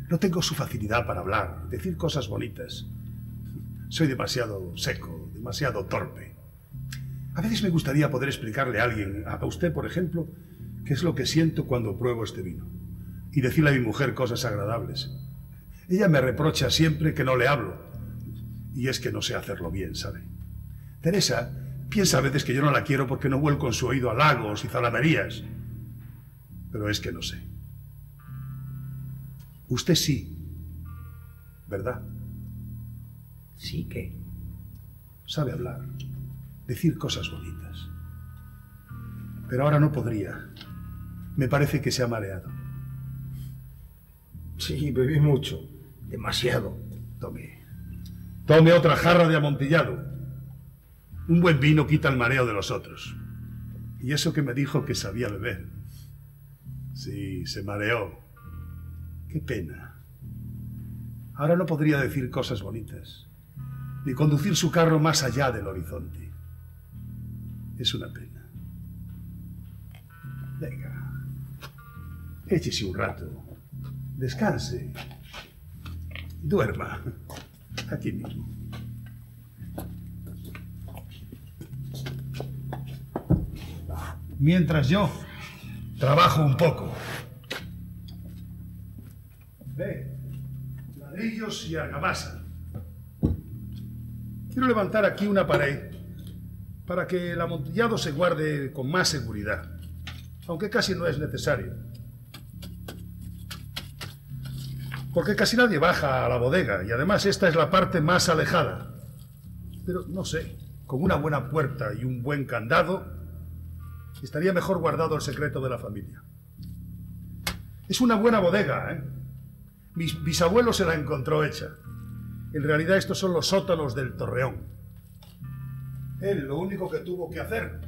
No tengo su facilidad para hablar, decir cosas bonitas. Soy demasiado seco, demasiado torpe. A veces me gustaría poder explicarle a alguien, a usted por ejemplo, qué es lo que siento cuando pruebo este vino. Y decirle a mi mujer cosas agradables. Ella me reprocha siempre que no le hablo. Y es que no sé hacerlo bien, ¿sabe? Teresa piensa a veces que yo no la quiero porque no vuelco en su oído halagos y zalamerías. Pero es que no sé. Usted sí, ¿verdad? Sí que. Sabe hablar, decir cosas bonitas. Pero ahora no podría. Me parece que se ha mareado. Sí, bebí mucho. Demasiado. Tome. Tome otra jarra de amontillado. Un buen vino quita el mareo de los otros. Y eso que me dijo que sabía beber. Sí, se mareó. Qué pena. Ahora no podría decir cosas bonitas, ni conducir su carro más allá del horizonte. Es una pena. Venga, échese un rato, descanse, duerma, aquí mismo. Mientras yo trabajo un poco. Ve, ladrillos y argamasa. Quiero levantar aquí una pared para que el amontillado se guarde con más seguridad, aunque casi no es necesario. Porque casi nadie baja a la bodega y además esta es la parte más alejada. Pero no sé, con una buena puerta y un buen candado, estaría mejor guardado el secreto de la familia. Es una buena bodega, ¿eh? Mi bisabuelo se la encontró hecha. En realidad estos son los sótanos del Torreón. Él lo único que tuvo que hacer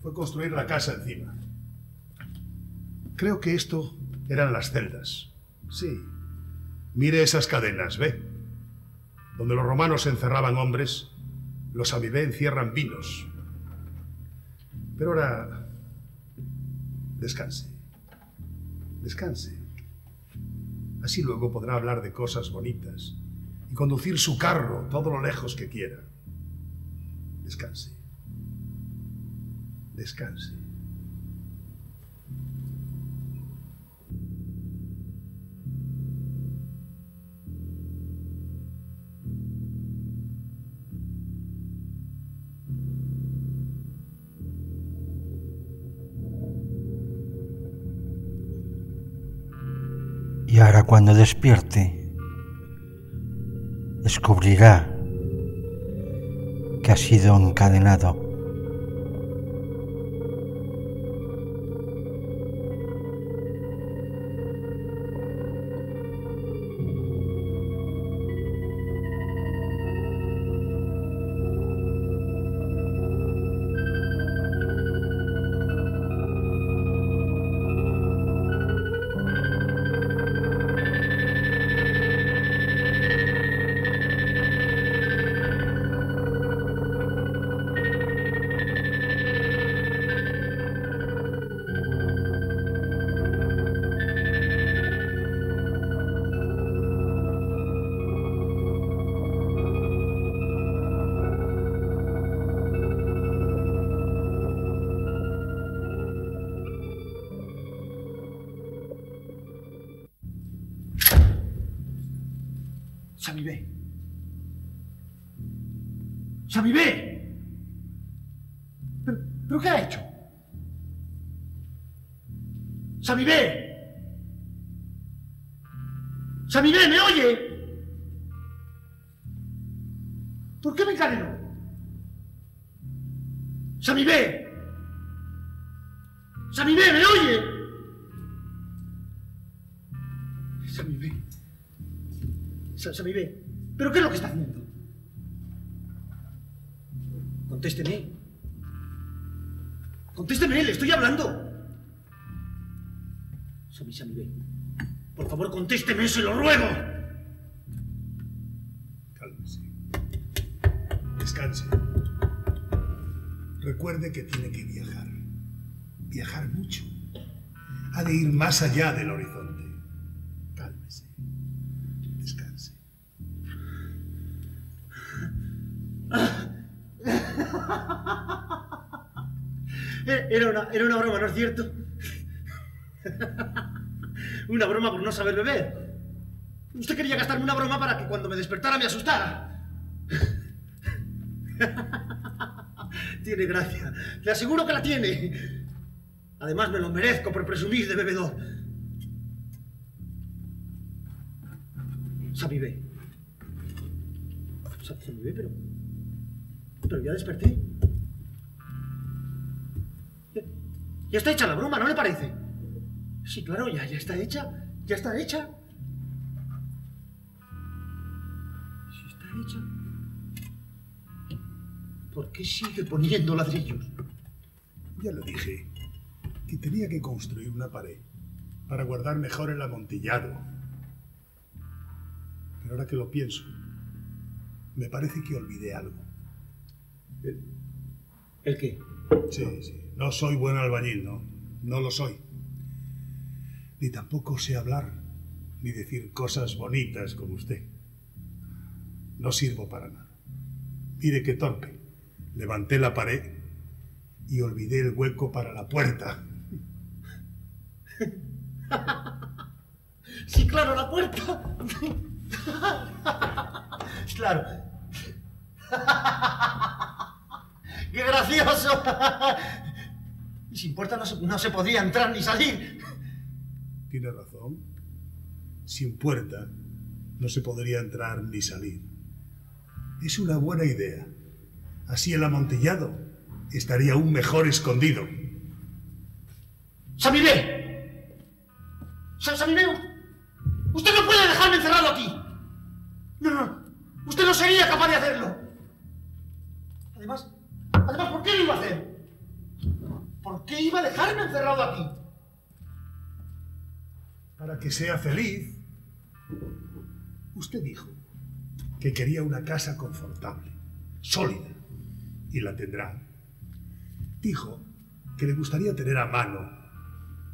fue construir la casa encima. Creo que esto eran las celdas. Sí. Mire esas cadenas, ¿ve? Donde los romanos encerraban hombres, los avivé encierran vinos. Pero ahora... Descanse. Descanse. Así luego podrá hablar de cosas bonitas y conducir su carro todo lo lejos que quiera. Descanse. Descanse. Cuando despierte, descubrirá que ha sido encadenado Samibé, ¿me oye? ¿Por qué me encadenó? Samibé. Samibé, ¿me oye? Samibé. Sa- Samibé, ¿pero qué es lo que está haciendo? Contésteme. Contésteme, le estoy hablando. Sami, Samibé. Por favor, contésteme, se lo ruego. Descanse. Recuerde que tiene que viajar. Viajar mucho. Ha de ir más allá del horizonte. Cálmese. Descanse. <laughs> Era una, era una broma, ¿no es cierto? <laughs> una broma por no saber beber. Usted quería gastarme una broma para que cuando me despertara me asustara. <laughs> tiene gracia. Le aseguro que la tiene. Además me lo merezco por presumir de bebedor. Samibé. Sa- Samibé, pero... Pero ya desperté. Ya- Ya está hecha la broma, ¿no le parece? Sí, claro, ya, ya está hecha. Ya está hecha. Si está hecha. ¿Por qué sigue poniendo ladrillos? Ya le dije que tenía que construir una pared para guardar mejor el amontillado. Pero ahora que lo pienso, me parece que olvidé algo. ¿El, ¿El qué? Sí, sí. No soy buen albañil, no. No lo soy. Ni tampoco sé hablar, ni decir cosas bonitas como usted. No sirvo para nada. Mire qué torpe. Levanté la pared y olvidé el hueco para la puerta. <laughs> Sí, claro, la puerta. <laughs> claro. <laughs> ¡Qué gracioso! Y sin puerta no se, no se podría entrar ni salir. Tiene razón. Sin puerta no se podría entrar ni salir. Es una buena idea. Así el amontillado estaría aún mejor escondido. ¡Samibé! Sa- ¡Samibé! ¡Usted no puede dejarme encerrado aquí! No, no, usted no sería capaz de hacerlo. Además, además, ¿por qué lo iba a hacer? ¿Por qué iba a dejarme encerrado aquí? Para que sea feliz. Usted dijo que quería una casa confortable, sólida, y la tendrá. Dijo que le gustaría tener a mano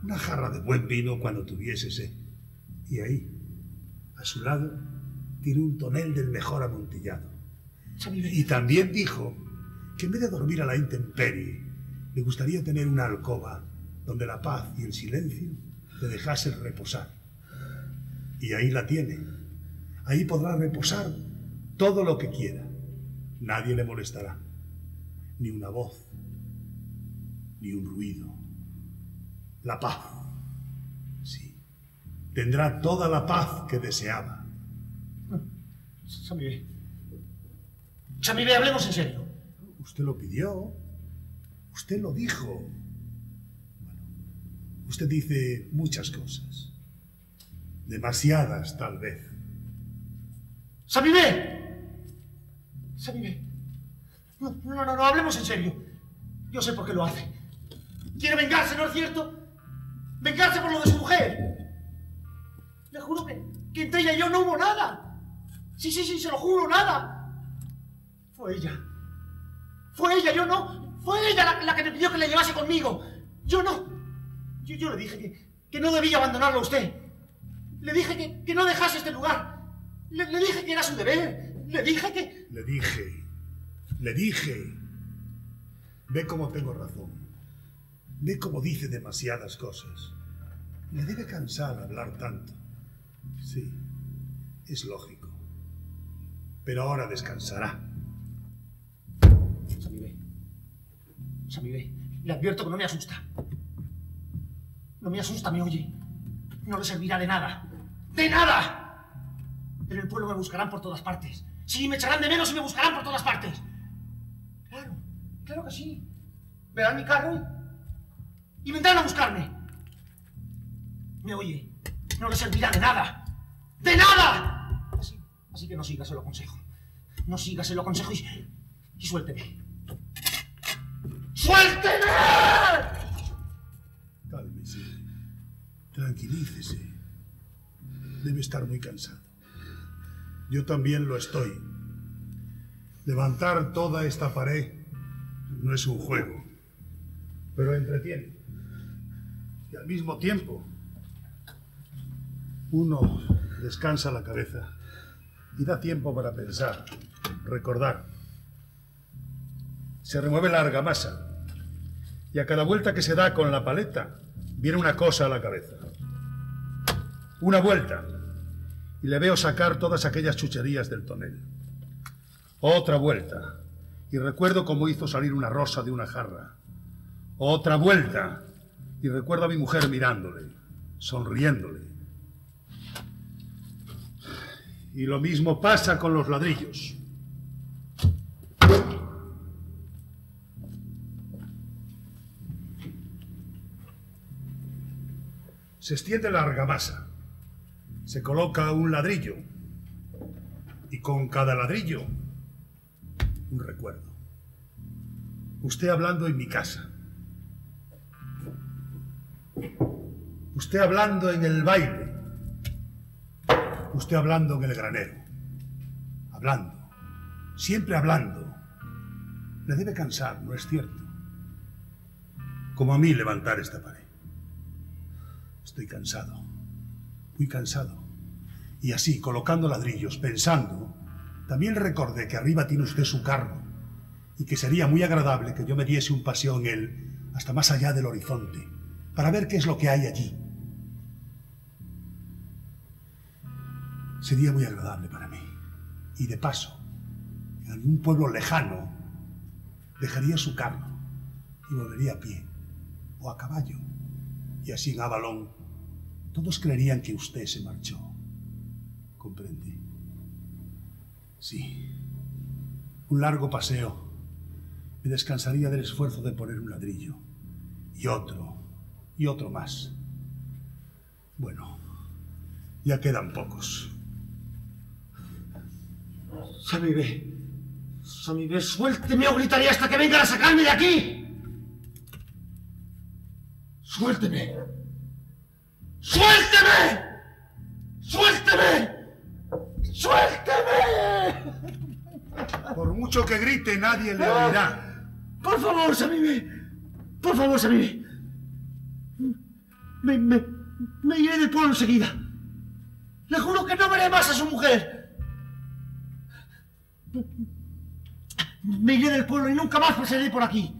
una jarra de buen vino cuando tuviese sed. Y ahí, a su lado, tiene un tonel del mejor amontillado. Y también dijo que en vez de dormir a la intemperie, le gustaría tener una alcoba donde la paz y el silencio le dejasen reposar. Y ahí la tiene. Ahí podrá reposar todo lo que quiera. Nadie le molestará. Ni una voz, ni un ruido. La paz. Sí, tendrá toda la paz que deseaba. Samibé. Samibé, hablemos en serio. Usted lo pidió. Usted lo dijo. Bueno, usted dice muchas cosas. Demasiadas, tal vez. ¡Samibé! ¡Samibé! No, no, no, no, hablemos en serio. Yo sé por qué lo hace. Quiere vengarse, ¿no es cierto? Vengarse por lo de su mujer. Le juro que, que entre ella y yo no hubo nada. Sí, sí, sí, se lo juro, nada. Fue ella. Fue ella, yo no. Fue ella la, la que me pidió que le llevase conmigo. Yo no. Yo, yo le dije que, que no debía abandonarlo a usted. Le dije que, que no dejase este lugar. Le dije que era su deber. Le dije que... Le dije. Le dije. Ve cómo tengo razón. Ve cómo dice demasiadas cosas. Le debe cansar hablar tanto. Sí, es lógico. Pero ahora descansará. Samibé. Samibé, le advierto que no me asusta. No me asusta, me oye. No le servirá de nada. ¡De nada! En el pueblo me buscarán por todas partes. Sí, me echarán de menos y me buscarán por todas partes. Claro, que sí. Verán mi carro y, vendrán a buscarme. ¿Me oye? No le servirá de nada. ¡De nada! Así, que no siga, se lo aconsejo. No siga, se lo aconsejo y, y suélteme. ¡Suélteme! Cálmese. Tranquilícese. Debe estar muy cansado. Yo también lo estoy. Levantar toda esta pared no es un juego, pero entretiene. Y al mismo tiempo, uno descansa la cabeza y da tiempo para pensar, recordar. Se remueve la argamasa y a cada vuelta que se da con la paleta viene una cosa a la cabeza. Una vuelta y le veo sacar todas aquellas chucherías del tonel. Otra vuelta y recuerdo cómo hizo salir una rosa de una jarra. Otra vuelta y recuerdo a mi mujer mirándole, sonriéndole. Y lo mismo pasa con los ladrillos. Se extiende la argamasa. Se coloca un ladrillo. Y con cada ladrillo, un recuerdo. Usted hablando en mi casa. Usted hablando en el baile. Usted hablando en el granero. Hablando. Siempre hablando. Le debe cansar, ¿no es cierto? Como a mí levantar esta pared. Estoy cansado. Muy cansado. Y así, colocando ladrillos, pensando, también recordé que arriba tiene usted su carro y que sería muy agradable que yo me diese un paseo en él hasta más allá del horizonte, para ver qué es lo que hay allí. Sería muy agradable para mí. Y de paso, en algún pueblo lejano, dejaría su carro y volvería a pie o a caballo. Y así en Avalón, todos creerían que usted se marchó. ¿Comprende? Sí. Un largo paseo me descansaría del esfuerzo de poner un ladrillo. Y otro, y otro más. Bueno, ya quedan pocos. Samibé. Samibé, suélteme o gritaré hasta que vengan a sacarme de aquí. Suélteme. ¡Suélteme! ¡Suélteme! ¡Suélteme! Por mucho que grite, nadie le oirá. Por favor, Samibé. Por favor, Samibé. Me, me, me iré del pueblo enseguida. Le juro que no veré más a su mujer. Me iré del pueblo y nunca más pasaré por aquí.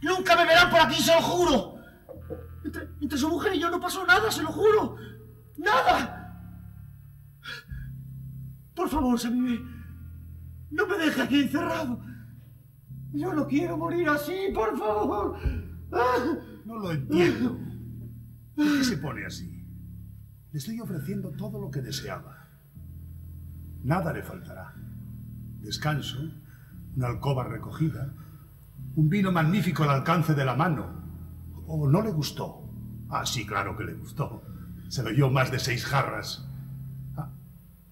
Nunca me verán por aquí, se lo juro. Entre, su mujer y yo no pasó nada, se lo juro. ¡Nada! Por favor, Samibé. No me deje aquí encerrado. Yo no quiero morir así, por favor. No lo entiendo. ¿Por qué se pone así? Le estoy ofreciendo todo lo que deseaba. Nada le faltará. Descanso, una alcoba recogida, un vino magnífico al alcance de la mano. ¿O no le gustó? Ah, sí, claro que le gustó. Se bebió más de seis jarras. Ah,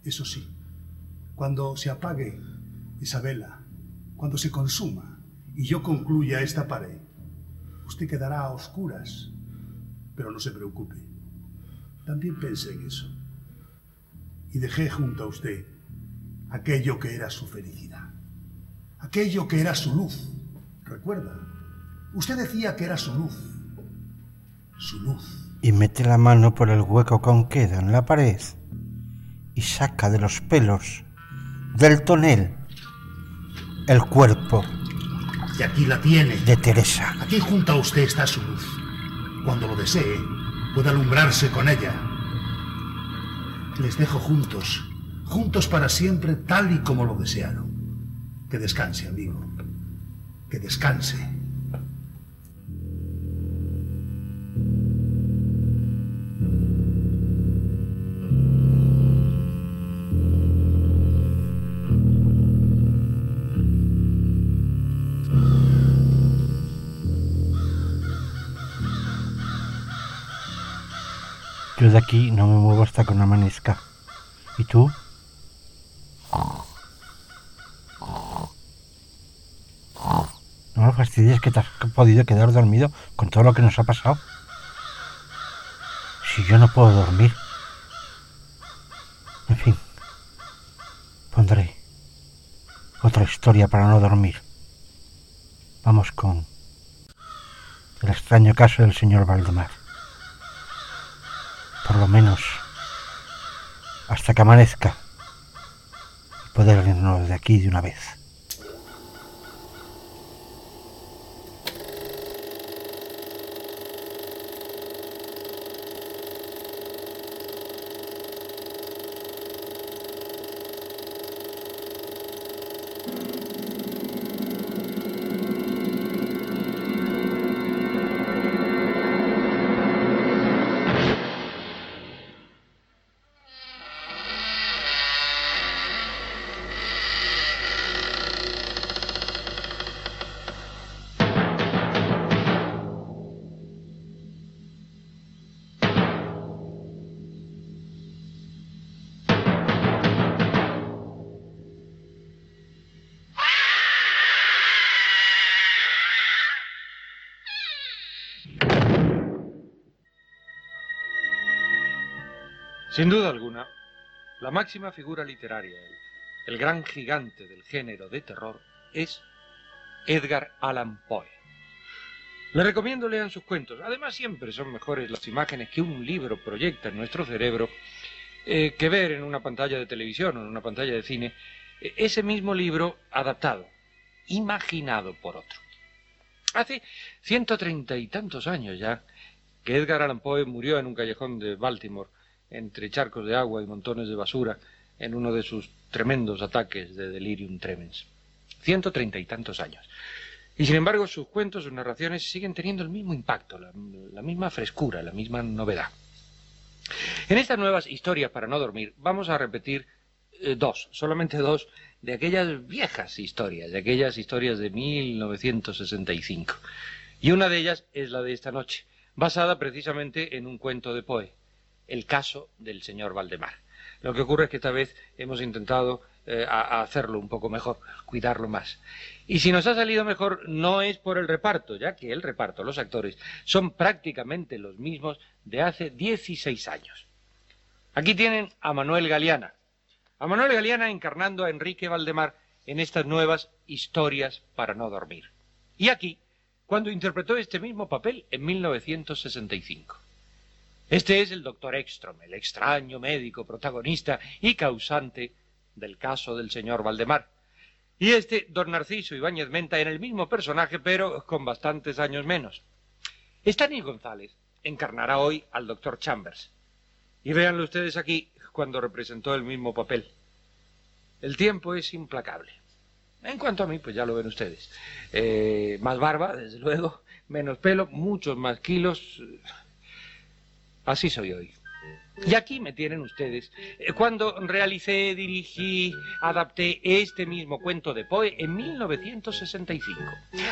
eso sí, cuando se apague esa vela, cuando se consuma y yo concluya esta pared, usted quedará a oscuras. Pero no se preocupe. También pensé en eso. Y dejé junto a usted aquello que era su felicidad. Aquello que era su luz. ¿Recuerda? Usted decía que era su luz. Su luz. Y mete la mano por el hueco que queda en la pared y saca de los pelos del tonel el cuerpo. Y aquí la tiene. De Teresa. Aquí junto a usted está su luz. Cuando lo desee, puede alumbrarse con ella. Les dejo juntos, juntos para siempre, tal y como lo desearon. Que descanse, amigo. Que descanse. Yo de aquí no me muevo hasta que no amanezca. ¿Y tú? No me fastidies que te has podido quedar dormido con todo lo que nos ha pasado. Si yo no puedo dormir. En fin, pondré otra historia para no dormir. Vamos con el extraño caso del señor Valdemar. Por lo menos hasta que amanezca y poder irnos de aquí de una vez. Sin duda alguna, la máxima figura literaria, el, gran gigante del género de terror, es Edgar Allan Poe. Le recomiendo lean sus cuentos. Además, siempre son mejores las imágenes que un libro proyecta en nuestro cerebro eh, que ver en una pantalla de televisión o en una pantalla de cine eh, ese mismo libro adaptado, imaginado por otro. Hace ciento treinta y tantos años ya que Edgar Allan Poe murió en un callejón de Baltimore entre charcos de agua y montones de basura en uno de sus tremendos ataques de delirium tremens. Ciento treinta y tantos años. Y sin embargo sus cuentos, sus narraciones siguen teniendo el mismo impacto, la, misma frescura, la misma novedad. En estas nuevas historias para no dormir vamos a repetir eh, dos, solamente dos, de aquellas viejas historias, de aquellas historias de 1965. Y una de ellas es la de esta noche, basada precisamente en un cuento de Poe, el caso del señor Valdemar. Lo que ocurre es que esta vez hemos intentado eh, a, hacerlo un poco mejor, cuidarlo más. Y si nos ha salido mejor no es por el reparto, ya que el reparto, los actores, son prácticamente los mismos de hace 16 años. Aquí tienen a Manuel Galeana. A Manuel Galeana encarnando a Enrique Valdemar en estas nuevas historias para no dormir. Y aquí, cuando interpretó este mismo papel en 1965. Este es el doctor Ekstrom, el extraño médico protagonista y causante del caso del señor Valdemar. Y este, don Narciso Ibáñez Menta, en el mismo personaje, pero con bastantes años menos. Stanley González encarnará hoy al doctor Chambers. Y véanlo ustedes aquí cuando representó el mismo papel. El tiempo es implacable. En cuanto a mí, pues ya lo ven ustedes. Eh, más barba, desde luego, menos pelo, muchos más kilos. Así soy hoy. Y aquí me tienen ustedes. Eh, Cuando realicé, dirigí, adapté este mismo cuento de Poe en 1965.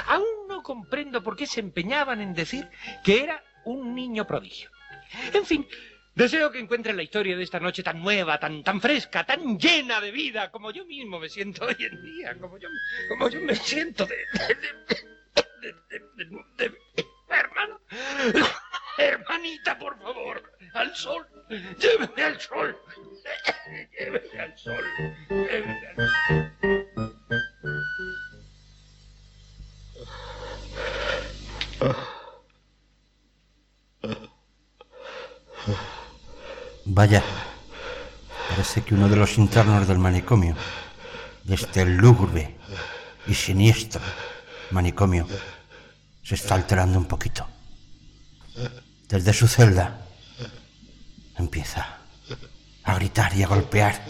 Aún no comprendo por qué se empeñaban en decir que era un niño prodigio. En fin, deseo que encuentren la historia de esta noche tan nueva, tan, tan fresca, tan llena de vida, como yo mismo me siento hoy en día, como yo, como yo me siento de- de- de- de- hermano, hermanita, por favor, al sol, lléveme al sol, lléveme al sol, lléveme al sol. Vaya, parece que uno de los internos del manicomio, de este lúgubre y siniestro manicomio, se está alterando un poquito. Desde su celda empieza a gritar y a golpear.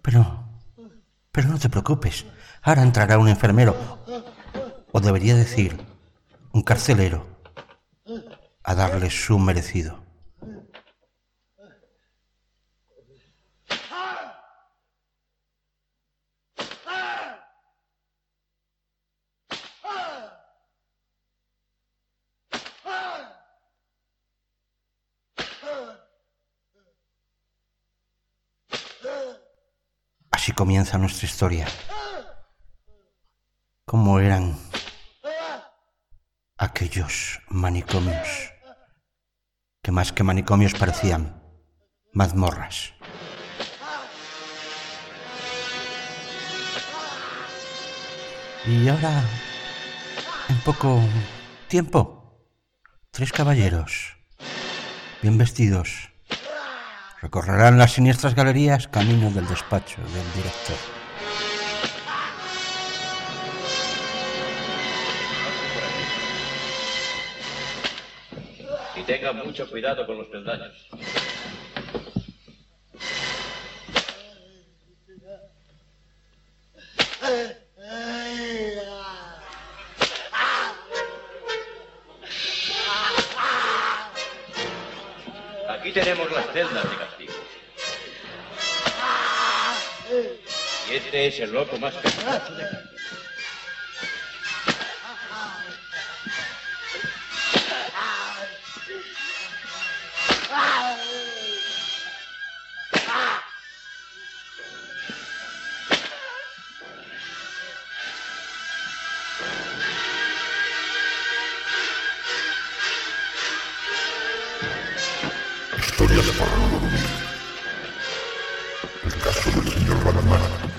Pero, pero no te preocupes. Ahora entrará un enfermero, o debería decir, un carcelero, a darle su merecido. Así comienza nuestra historia. ¿Cómo eran aquellos manicomios? Que más que manicomios parecían mazmorras. Y ahora, en poco tiempo, tres caballeros, bien vestidos, recorrerán las siniestras galerías camino del despacho del director. Tenga mucho cuidado con los peldaños. Aquí tenemos las celdas de castigo. Y este es el loco más peligroso. De Fernando Domínguez. El caso del señor Banamana.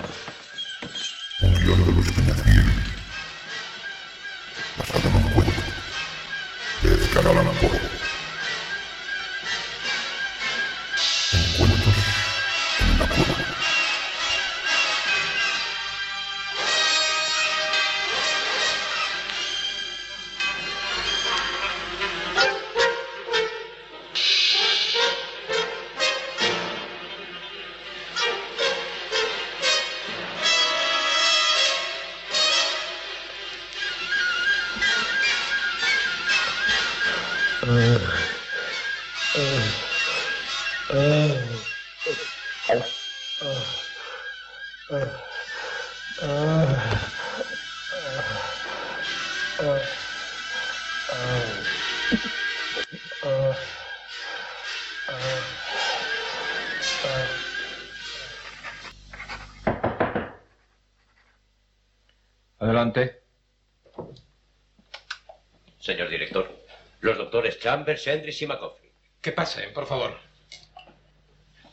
Chambers, Hendricks y McCoffrey. Que pasen, por favor.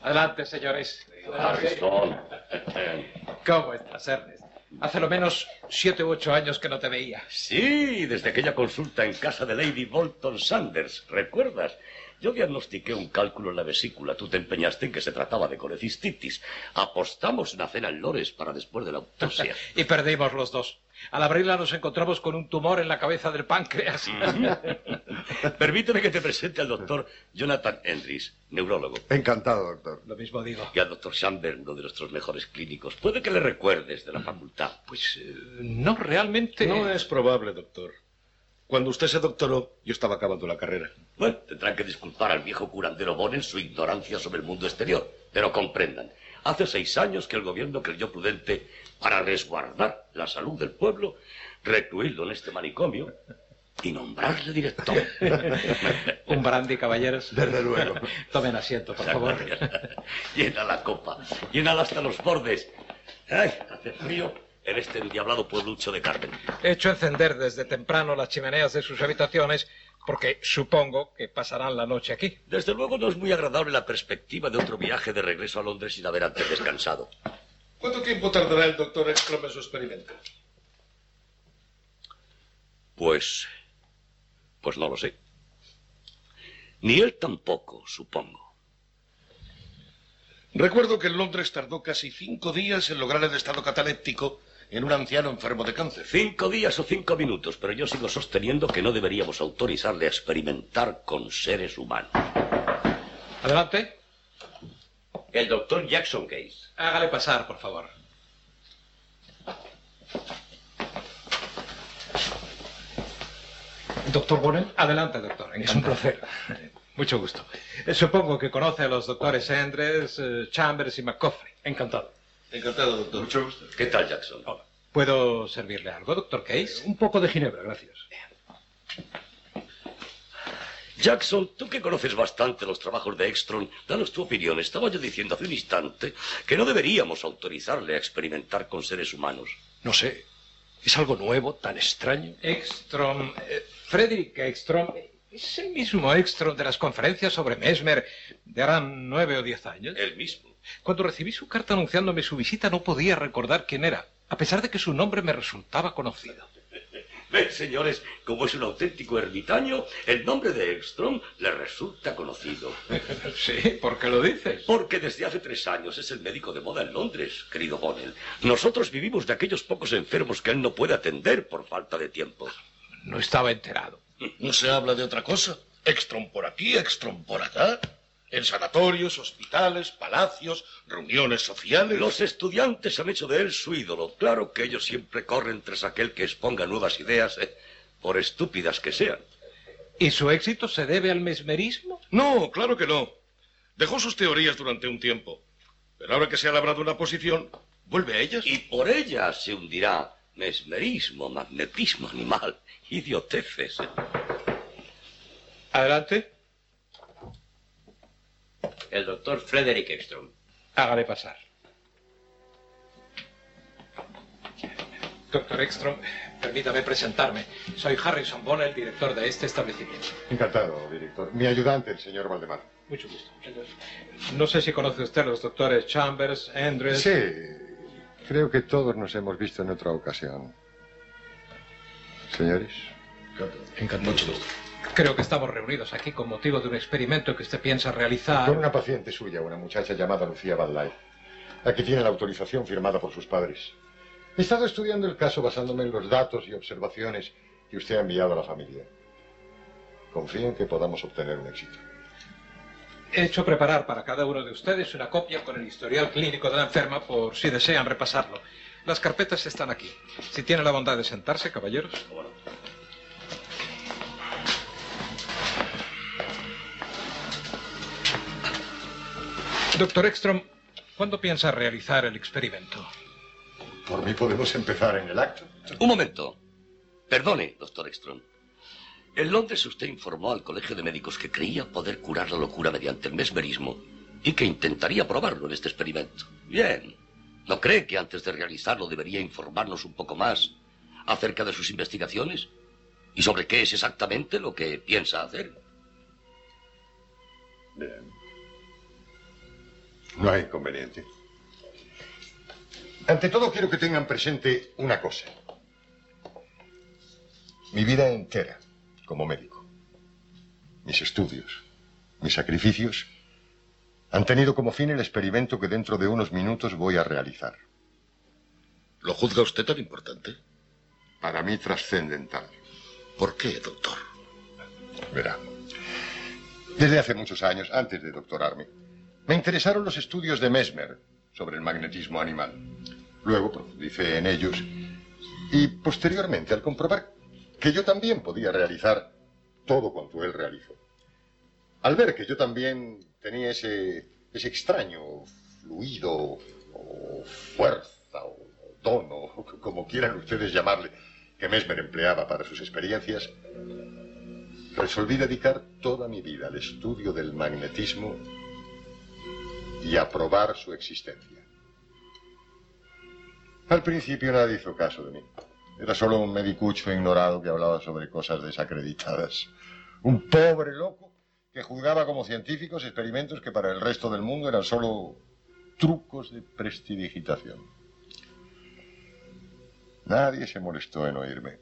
Adelante, señores. Harrison. ¿Cómo estás, Ernest? Hace lo menos siete u ocho años que no te veía. Sí, desde aquella consulta en casa de Lady Bolton Sanders, ¿recuerdas? Yo diagnostiqué un cálculo en la vesícula. Tú te empeñaste en que se trataba de colecistitis. Apostamos una cena en Lores para después de la autopsia. <laughs> y perdimos los dos. Al abrirla nos encontramos con un tumor en la cabeza del páncreas. <laughs> Permíteme que te presente al doctor Jonathan Hendricks, neurólogo. Encantado, doctor. Lo mismo digo. Y al doctor Schamberg, uno de nuestros mejores clínicos. Puede que le recuerdes de la facultad. Pues no, realmente. No es probable, doctor. Cuando usted se doctoró, yo estaba acabando la carrera. Bueno, tendrán que disculpar al viejo curandero Bonen su ignorancia sobre el mundo exterior. Pero comprendan, hace seis años que el gobierno creyó prudente, para resguardar la salud del pueblo, recluirlo en este manicomio y nombrarle director. <laughs> Un brandy, caballeros. Desde luego. <laughs> Tomen asiento, por favor. Llena la copa, llénala hasta los bordes. Ay, hace frío en este endiablado pueblucho de Carmen. He hecho encender desde temprano las chimeneas de sus habitaciones porque supongo que pasarán la noche aquí. Desde luego no es muy agradable la perspectiva de otro viaje de regreso a Londres sin haber antes descansado. ¿Cuánto tiempo tardará el doctor Ekstrom en su experimento? Pues... pues no lo sé. Ni él tampoco, supongo. Recuerdo que en Londres tardó casi cinco días en lograr el estado cataléptico en un anciano enfermo de cáncer. Cinco días o cinco minutos, pero yo sigo sosteniendo que no deberíamos autorizarle a experimentar con seres humanos. Adelante. El doctor Jackson Case. Hágale pasar, por favor. Doctor Bonen. Adelante, doctor. Es un placer. Mucho gusto. Eh, Supongo que conoce a los doctores Andres, eh, Chambers y McCoffrey. Encantado. Encantado, doctor. Mucho gusto. ¿Qué tal, Jackson? ¿Puedo servirle algo, doctor Case? Un poco de ginebra, gracias. Jackson, tú que conoces bastante los trabajos de Ekstrom, danos tu opinión. Estaba yo diciendo hace un instante que no deberíamos autorizarle a experimentar con seres humanos. No sé. Es algo nuevo, tan extraño. Ekstrom, eh, Frederick Ekstrom, es el mismo Ekstrom de las conferencias sobre Mesmer de harán nueve o diez años. El mismo. Cuando recibí su carta anunciándome su visita no podía recordar quién era, a pesar de que su nombre me resultaba conocido. Ven, señores, como es un auténtico ermitaño, el nombre de Ekstrom le resulta conocido. <laughs> Sí, ¿por qué lo dices? Porque desde hace tres años es el médico de moda en Londres, querido Bonnell. Nosotros vivimos de aquellos pocos enfermos que él no puede atender por falta de tiempo. No estaba enterado. No se habla de otra cosa. Ekstrom por aquí, Ekstrom por allá. En sanatorios, hospitales, palacios, reuniones sociales. Los estudiantes han hecho de él su ídolo. Claro que ellos siempre corren tras aquel que exponga nuevas ideas, eh, por estúpidas que sean. ¿Y su éxito se debe al mesmerismo? No, claro que no. Dejó sus teorías durante un tiempo. Pero ahora que se ha labrado una posición, vuelve a ellas. Y por ellas se hundirá mesmerismo, magnetismo animal, idioteces. eh. Adelante. El doctor Frederick Ekstrom. Hágale pasar. Doctor Ekstrom, permítame presentarme. Soy Harrison Bonnell, director de este establecimiento. Encantado, director. Mi ayudante, el señor Valdemar. Mucho gusto. No sé si conoce usted a los doctores Chambers, Andres. Sí, creo que todos nos hemos visto en otra ocasión. Señores. Encantado. Creo que estamos reunidos aquí con motivo de un experimento que usted piensa realizar. Con una paciente suya, una muchacha llamada Lucía Life. Aquí tiene la autorización firmada por sus padres. He estado estudiando el caso basándome en los datos y observaciones que usted ha enviado a la familia. Confío en que podamos obtener un éxito. He hecho preparar para cada uno de ustedes una copia con el historial clínico de la enferma por si desean repasarlo. Las carpetas están aquí. Si tienen la bondad de sentarse, caballeros. Doctor Ekstrom, ¿cuándo piensa realizar el experimento? Por mí podemos empezar en el acto. Un momento. Perdone, doctor Ekstrom. En Londres usted informó al Colegio de Médicos que creía poder curar la locura mediante el mesmerismo y que intentaría probarlo en este experimento. Bien. ¿No cree que antes de realizarlo debería informarnos un poco más acerca de sus investigaciones? ¿Y sobre qué es exactamente lo que piensa hacer? Bien. No hay inconveniente. Ante todo quiero que tengan presente una cosa. Mi vida entera como médico, mis estudios, mis sacrificios, han tenido como fin el experimento que dentro de unos minutos voy a realizar. ¿Lo juzga usted tan importante? para mí trascendental. ¿Por qué, doctor? Verá. Desde hace muchos años, antes de doctorarme, me interesaron los estudios de Mesmer sobre el magnetismo animal. Luego profundicé en ellos y posteriormente, al comprobar que yo también podía realizar todo cuanto él realizó, al ver que yo también tenía ese, extraño fluido o fuerza o don o como quieran ustedes llamarle, que Mesmer empleaba para sus experiencias, resolví dedicar toda mi vida al estudio del magnetismo y a probar su existencia. Al principio nadie hizo caso de mí. Era solo un medicucho ignorado que hablaba sobre cosas desacreditadas. Un pobre loco que juzgaba como científicos experimentos que para el resto del mundo eran solo trucos de prestidigitación. Nadie se molestó en oírme.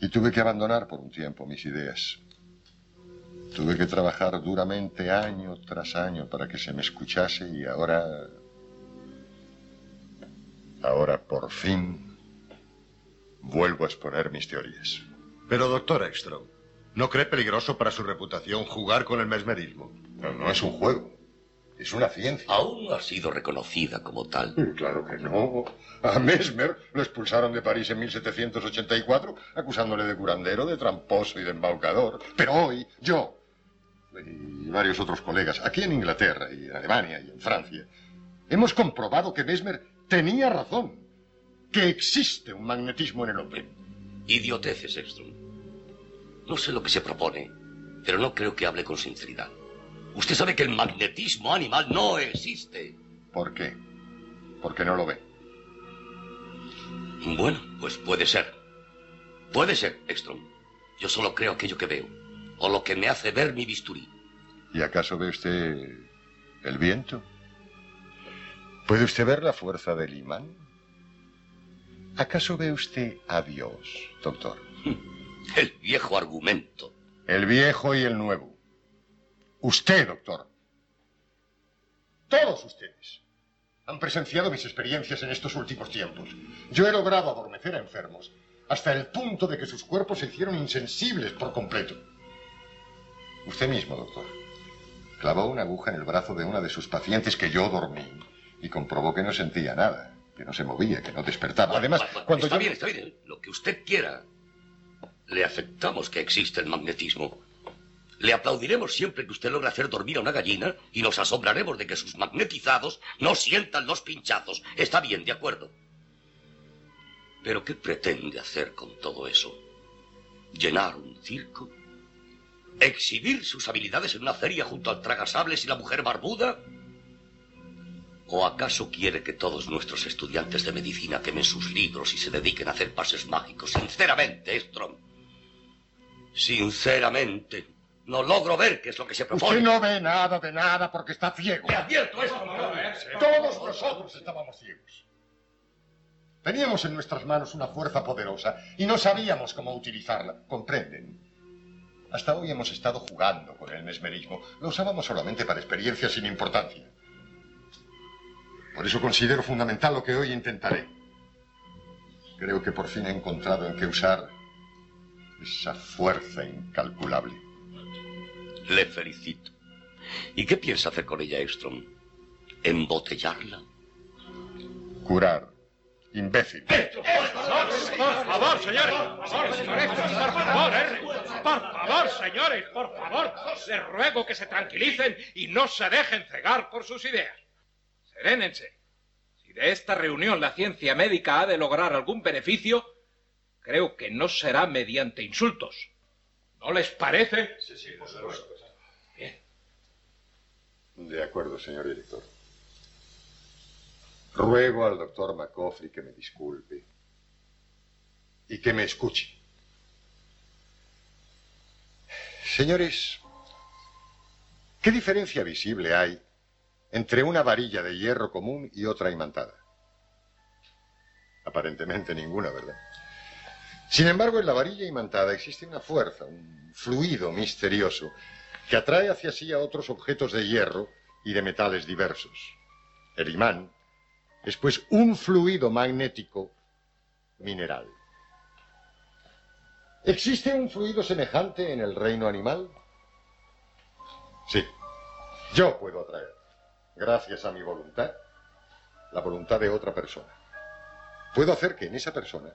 Y tuve que abandonar por un tiempo mis ideas. Tuve que trabajar duramente año tras año para que se me escuchase y ahora... Ahora por fin vuelvo a exponer mis teorías. Pero, doctor Ekstrom, ¿no cree peligroso para su reputación jugar con el mesmerismo? No, no es un juego. Es una ciencia. Aún no ha sido reconocida como tal. Claro que no. A Mesmer lo expulsaron de París en 1784 acusándole de curandero, de tramposo y de embaucador. Pero hoy, yo y varios otros colegas, aquí en Inglaterra y en Alemania y en Francia, hemos comprobado que Mesmer tenía razón, que existe un magnetismo en el hombre. Idioteces, Ekstrom. No sé lo que se propone, pero no creo que hable con sinceridad. Usted sabe que el magnetismo animal no existe. ¿Por qué? Porque no lo ve. Bueno, pues puede ser. Puede ser, Ekstrom. Yo solo creo aquello que veo, o lo que me hace ver mi bisturí. ¿Y acaso ve usted el viento? ¿Puede usted ver la fuerza del imán? ¿Acaso ve usted a Dios, doctor? <laughs> El viejo argumento. El viejo y el nuevo. Usted, doctor. Todos ustedes han presenciado mis experiencias en estos últimos tiempos. Yo he logrado adormecer a enfermos hasta el punto de que sus cuerpos se hicieron insensibles por completo. Usted mismo, doctor, clavó una aguja en el brazo de una de sus pacientes que yo dormí y comprobó que no sentía nada, que no se movía, que no despertaba. Además, Bueno, bueno, cuando está yo... bien, está bien. Lo que usted quiera. Le aceptamos que existe el magnetismo. Le aplaudiremos siempre que usted logre hacer dormir a una gallina y nos asombraremos de que sus magnetizados no sientan los pinchazos. Está bien, de acuerdo. Pero ¿qué pretende hacer con todo eso? ¿Llenar un circo? ¿Exhibir sus habilidades en una feria junto al tragasables y la mujer barbuda? ¿O acaso quiere que todos nuestros estudiantes de medicina quemen sus libros y se dediquen a hacer pases mágicos? Sinceramente, Estrom. Sinceramente, no logro ver qué es lo que se propone. Usted no ve nada de nada porque está ciego. Le advierto esto. Todos nosotros estábamos ciegos. Teníamos en nuestras manos una fuerza poderosa y no sabíamos cómo utilizarla. ¿Comprenden? Hasta hoy hemos estado jugando con el mesmerismo. Lo usábamos solamente para experiencias sin importancia. Por eso considero fundamental lo que hoy intentaré. Creo que por fin he encontrado en qué usar esa fuerza incalculable. Le felicito. ¿Y qué piensa hacer con ella, Ekstrom? ¿Embotellarla? Curar. Imbécil. Por favor, señores. Por favor, R. Por favor, señores. Por favor. Les ruego que se tranquilicen y no se dejen cegar por sus ideas. Serénense. Si de esta reunión la ciencia médica ha de lograr algún beneficio, creo que no será mediante insultos. ¿No les parece? Sí, sí, por supuesto. Bien. De acuerdo, señor director. Ruego al doctor McCoffrey que me disculpe y que me escuche. Señores, ¿qué diferencia visible hay entre una varilla de hierro común y otra imantada? Aparentemente ninguna, ¿verdad? Sin embargo, en la varilla imantada existe una fuerza, un fluido misterioso que atrae hacia sí a otros objetos de hierro y de metales diversos. El imán es pues un fluido magnético mineral. ¿Existe un fluido semejante en el reino animal? Sí. Yo puedo atraer, gracias a mi voluntad, la voluntad de otra persona. Puedo hacer que en esa persona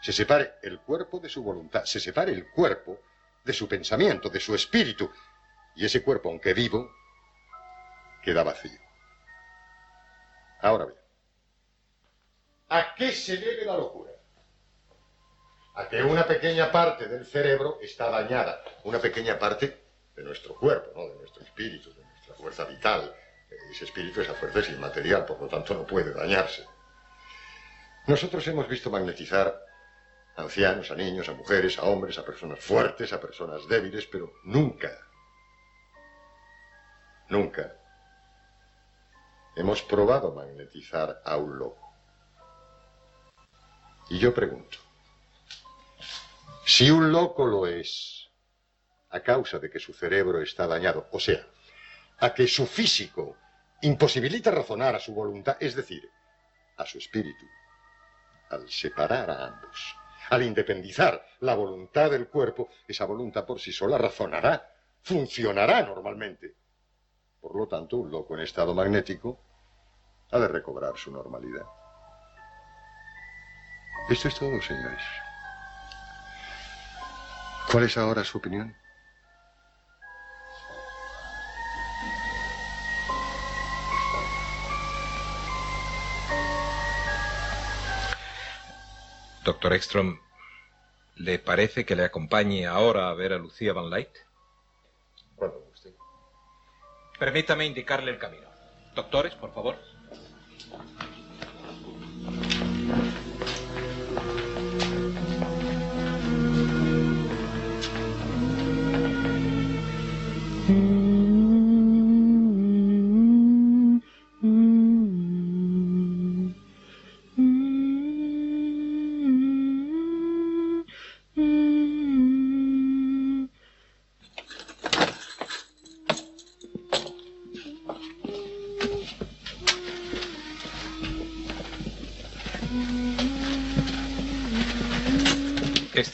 se separe el cuerpo de su voluntad, se separe el cuerpo de su pensamiento, de su espíritu, y ese cuerpo, aunque vivo, queda vacío. Ahora bien, ¿a qué se debe la locura? A que una pequeña parte del cerebro está dañada, una pequeña parte de nuestro cuerpo, ¿no? de nuestro espíritu, de nuestra fuerza vital. Ese espíritu, esa fuerza es inmaterial, por lo tanto no puede dañarse. Nosotros hemos visto magnetizar a ancianos, a niños, a mujeres, a hombres, a personas fuertes, a personas débiles, pero nunca, nunca hemos probado magnetizar a un loco. Y yo pregunto, si un loco lo es a causa de que su cerebro está dañado, o sea, a que su físico imposibilita razonar a su voluntad, es decir, a su espíritu, al separar a ambos, al independizar la voluntad del cuerpo, esa voluntad por sí sola razonará, funcionará normalmente. Por lo tanto, un loco en estado magnético ha de recobrar su normalidad. Esto es todo, señores. ¿Cuál es ahora su opinión? Doctor Ekstrom, ¿le parece que le acompañe ahora a ver a Lucía Van Light? Cuando guste. Permítame indicarle el camino. Doctores, por favor.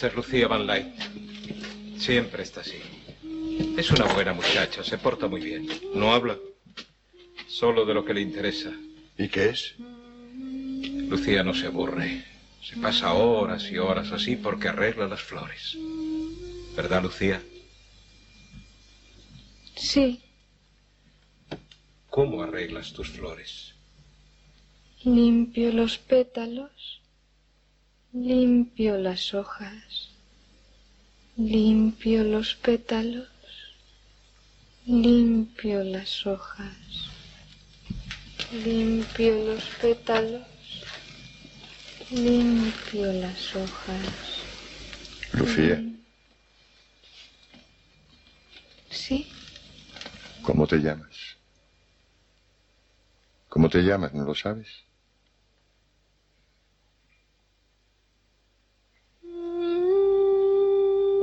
Esta es Lucía Van Light. Siempre está así. Es una buena muchacha, se porta muy bien. No habla. Solo de lo que le interesa. ¿Y qué es? Lucía no se aburre. Se pasa horas y horas así porque arregla las flores. ¿Verdad, Lucía? Sí, ¿Cómo arreglas tus flores? limpio los pétalos, limpio las hojas, limpio los pétalos, limpio las hojas, limpio los pétalos, limpio las hojas. Lucía, Sí, ¿cómo te llamas? ¿Cómo te llamas? ¿No lo sabes?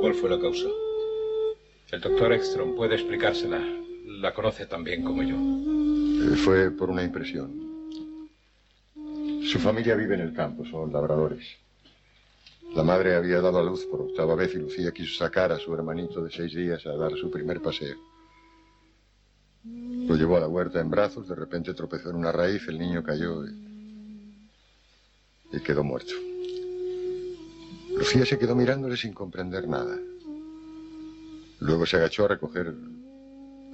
¿Cuál fue la causa? El doctor Ekstrom puede explicársela. La conoce tan bien como yo. Eh, Fue por una impresión. Su familia vive en el campo, son labradores. La madre había dado a luz por octava vez y Lucía quiso sacar a su hermanito de seis días a dar su primer paseo. Lo llevó a la huerta en brazos, de repente tropezó en una raíz, el niño cayó y, y quedó muerto. Lucía se quedó mirándole sin comprender nada. Luego se agachó a recoger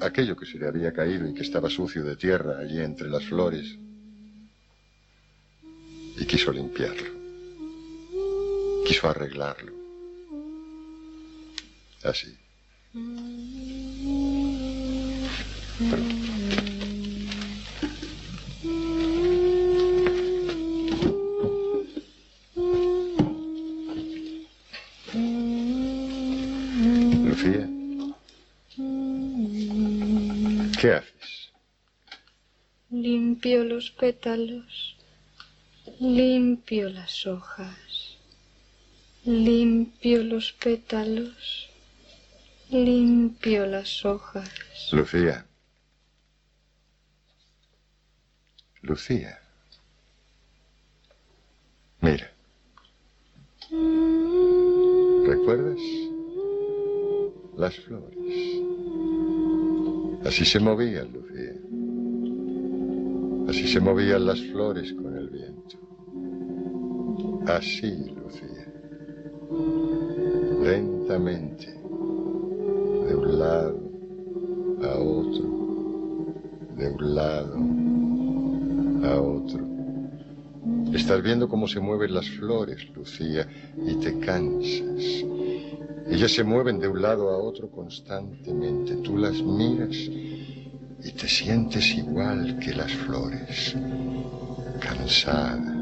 aquello que se le había caído y que estaba sucio de tierra allí entre las flores y quiso limpiarlo. Quiso arreglarlo. Así. ¿Qué haces? limpio los pétalos, limpio las hojas, limpio los pétalos, limpio las hojas. Lucía. Lucía. Mira, recuerdas? Las flores. Así se movían, Lucía. Así se movían las flores con el viento. Así, Lucía. Lentamente. De un lado a otro. De un lado a otro. Estás viendo cómo se mueven las flores, Lucía, y te cansas. Ellas se mueven de un lado a otro constantemente. Tú las miras y te sientes igual que las flores. Cansada.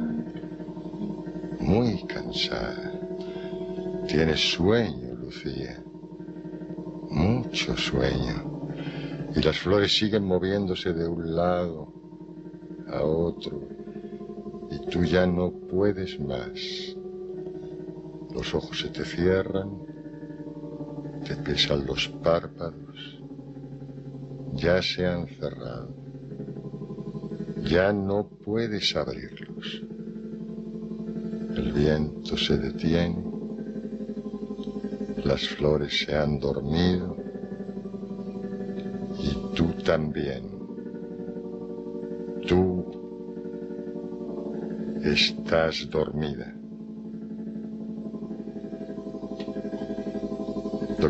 Muy cansada. Tienes sueño, Lucía. Mucho sueño. Y las flores siguen moviéndose de un lado a otro. Y tú ya no puedes más. Los ojos se te cierran, te pesan los párpados, ya se han cerrado, ya no puedes abrirlos. El viento se detiene, las flores se han dormido y tú también. Tú estás dormida.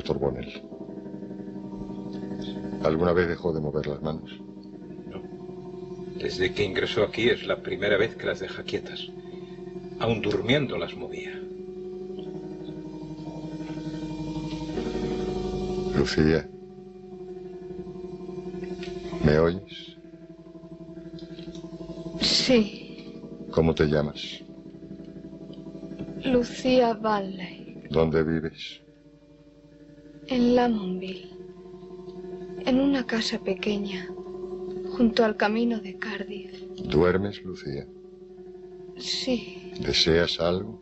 Doctor Bonnell, ¿alguna vez dejó de mover las manos? Desde que ingresó aquí es la primera vez que las deja quietas. Aún durmiendo las movía. Lucía, ¿me oyes? Sí, ¿Cómo te llamas? Lucía Valley, ¿Dónde vives? En Lamonville, en una casa pequeña, junto al camino de Cardiff. ¿Duermes, Lucía? Sí, ¿Deseas algo?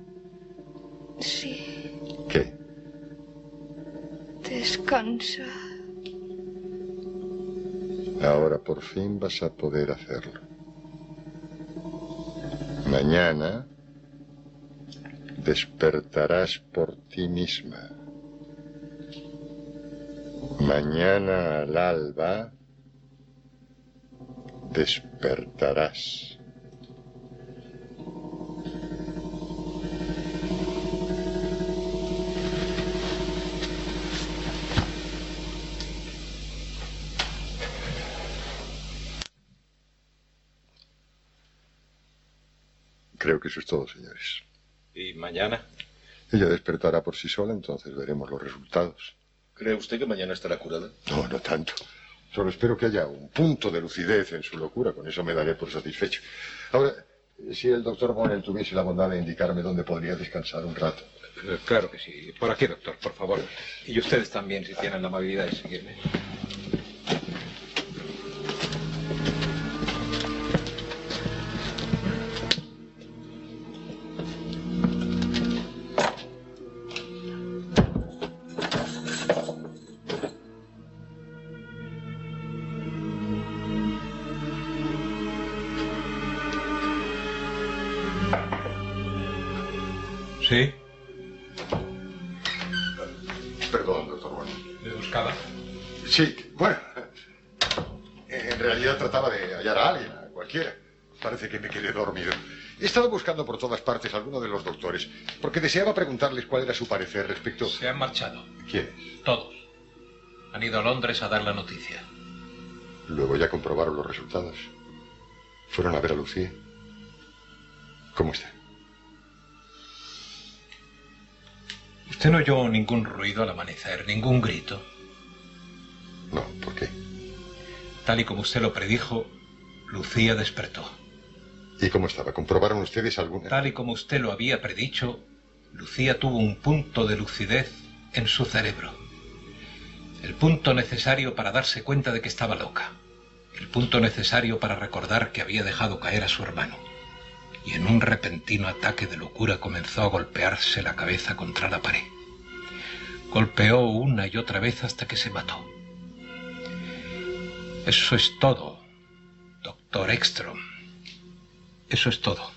sí, ¿Qué? descansa. Ahora por fin vas a poder hacerlo. Mañana despertarás por ti misma. Mañana al alba despertarás. Creo que eso es todo, señores. ¿Y mañana? Ella despertará por sí sola, entonces veremos los resultados. ¿Cree usted que mañana estará curada? No, no tanto. Solo espero que haya un punto de lucidez en su locura. Con eso me daré por satisfecho. Ahora, si el doctor Bonnell tuviese la bondad de indicarme dónde podría descansar un rato. Eh, Claro que sí. Por aquí, doctor, por favor. Y ustedes también, si tienen la amabilidad de seguirme. Porque deseaba preguntarles cuál era su parecer respecto... Se han marchado. ¿Quiénes? Todos. Han ido a Londres a dar la noticia. Luego ya comprobaron los resultados. Fueron a ver a Lucía. ¿Cómo está? Usted no oyó ningún ruido al amanecer, ningún grito. No, ¿por qué? Tal y como usted lo predijo, Lucía despertó. ¿Y cómo estaba? ¿Comprobaron ustedes alguna? Tal y como usted lo había predicho, Lucía tuvo un punto de lucidez en su cerebro. El punto necesario para darse cuenta de que estaba loca. El punto necesario para recordar que había dejado caer a su hermano. Y en un repentino ataque de locura comenzó a golpearse la cabeza contra la pared. Golpeó una y otra vez hasta que se mató. Eso es todo, doctor Ekstrom. Eso es todo.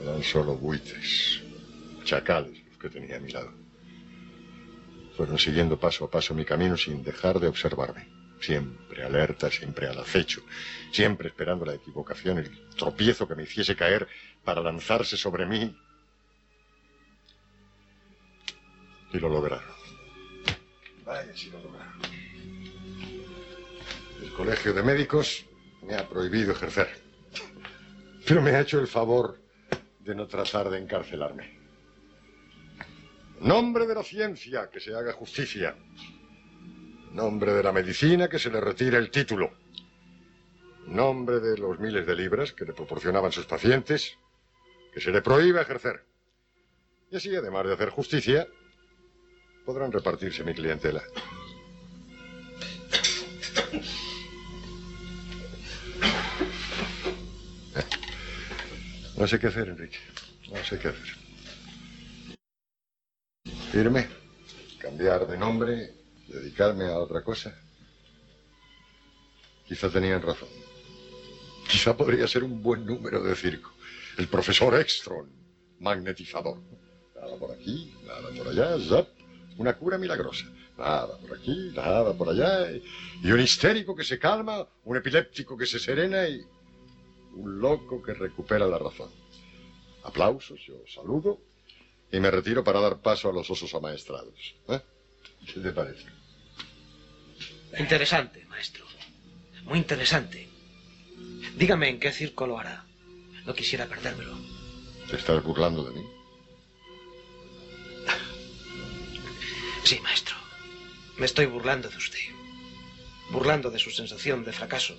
Eran solo buitres, chacales los que tenía a mi lado. Fueron siguiendo paso a paso mi camino sin dejar de observarme. Siempre alerta, siempre al acecho, siempre esperando la equivocación, el tropiezo que me hiciese caer para lanzarse sobre mí. Y lo lograron. Vaya, si lo lograron. El Colegio de Médicos me ha prohibido ejercer. Pero me ha hecho el favor de no tratar de encarcelarme. En nombre de la ciencia, que se haga justicia. Nombre de la medicina, que se le retire el título. Nombre de los miles de libras que le proporcionaban sus pacientes, que se le prohíba ejercer. Y así, además de hacer justicia, podrán repartirse mi clientela. No sé qué hacer, Enrique. No sé qué hacer. Irme, cambiar de nombre, dedicarme a otra cosa. Quizá tenían razón. Quizá podría ser un buen número de circo. El profesor Ekstrom, magnetizador. Nada por aquí, nada por allá, zap. Una cura milagrosa. Nada por aquí, nada por allá. Y un histérico que se calma, un epiléptico que se serena y un loco que recupera la razón. Aplausos, yo saludo y me retiro para dar paso a los osos amaestrados. ¿Eh? ¿Qué te parece? Interesante, maestro. Muy interesante. Dígame en qué circo lo hará. No quisiera perdérmelo. ¿Te estás burlando de mí? Sí, maestro. Me estoy burlando de usted. Burlando de su sensación de fracaso.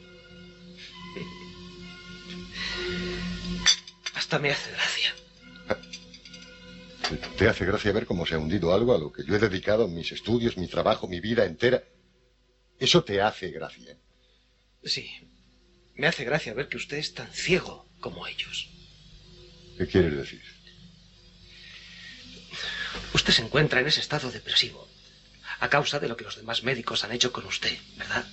Hasta me hace gracia. ¿Te hace gracia ver cómo se ha hundido algo a lo que yo he dedicado mis estudios, mi trabajo, mi vida entera? Eso te hace gracia. Sí. Me hace gracia ver que usted es tan ciego como ellos. ¿Qué quieres decir? Usted se encuentra en ese estado depresivo a causa de lo que los demás médicos han hecho con usted, ¿verdad?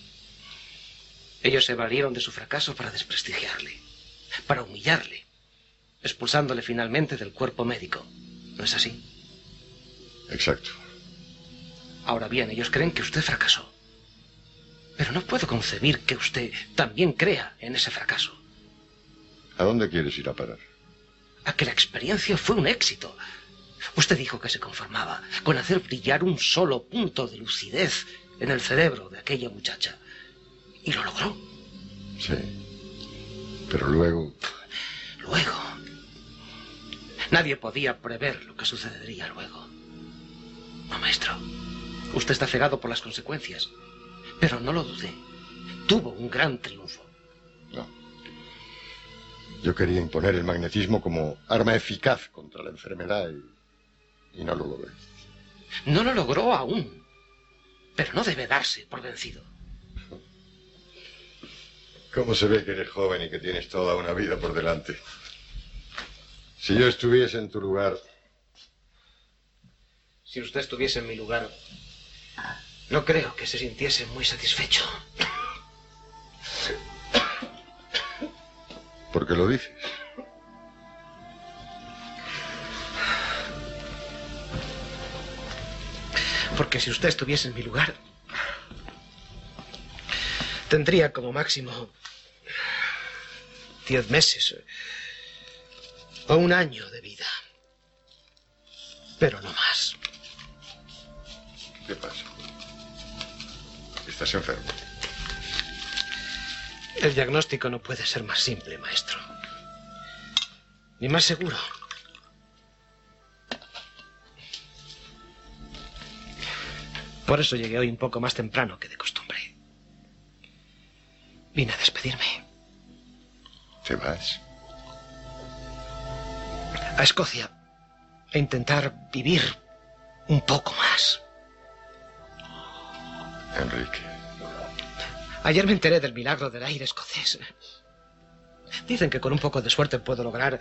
Ellos se valieron de su fracaso para desprestigiarle, para humillarle, expulsándole finalmente del cuerpo médico. ¿No es así? Exacto. Ahora bien, ellos creen que usted fracasó. Pero no puedo concebir que usted también crea en ese fracaso. ¿A dónde quieres ir a parar? A que la experiencia fue un éxito. Usted dijo que se conformaba con hacer brillar un solo punto de lucidez en el cerebro de aquella muchacha. Y lo logró. Sí. Pero luego... Luego. Nadie podía prever lo que sucedería luego. No, maestro. Usted está cegado por las consecuencias. Pero no lo dudé. Tuvo un gran triunfo. Yo quería imponer el magnetismo como arma eficaz contra la enfermedad y, y no lo logré. No lo logró aún. Pero no debe darse por vencido. ¿Cómo se ve que eres joven y que tienes toda una vida por delante? Si yo estuviese en tu lugar, Si usted estuviese en mi lugar, no creo que se sintiese muy satisfecho. ¿por qué lo dices? Porque si usted estuviese en mi lugar, tendría como máximo diez meses o un año de vida. Pero no más. ¿Qué pasa? Estás enfermo. El diagnóstico no puede ser más simple, maestro. Ni más seguro. Por eso llegué hoy un poco más temprano que de costumbre. Vine a despedirme. ¿Te vas? A Escocia. A intentar vivir un poco más. Enrique. Ayer me enteré del milagro del aire escocés. Dicen que con un poco de suerte puedo lograr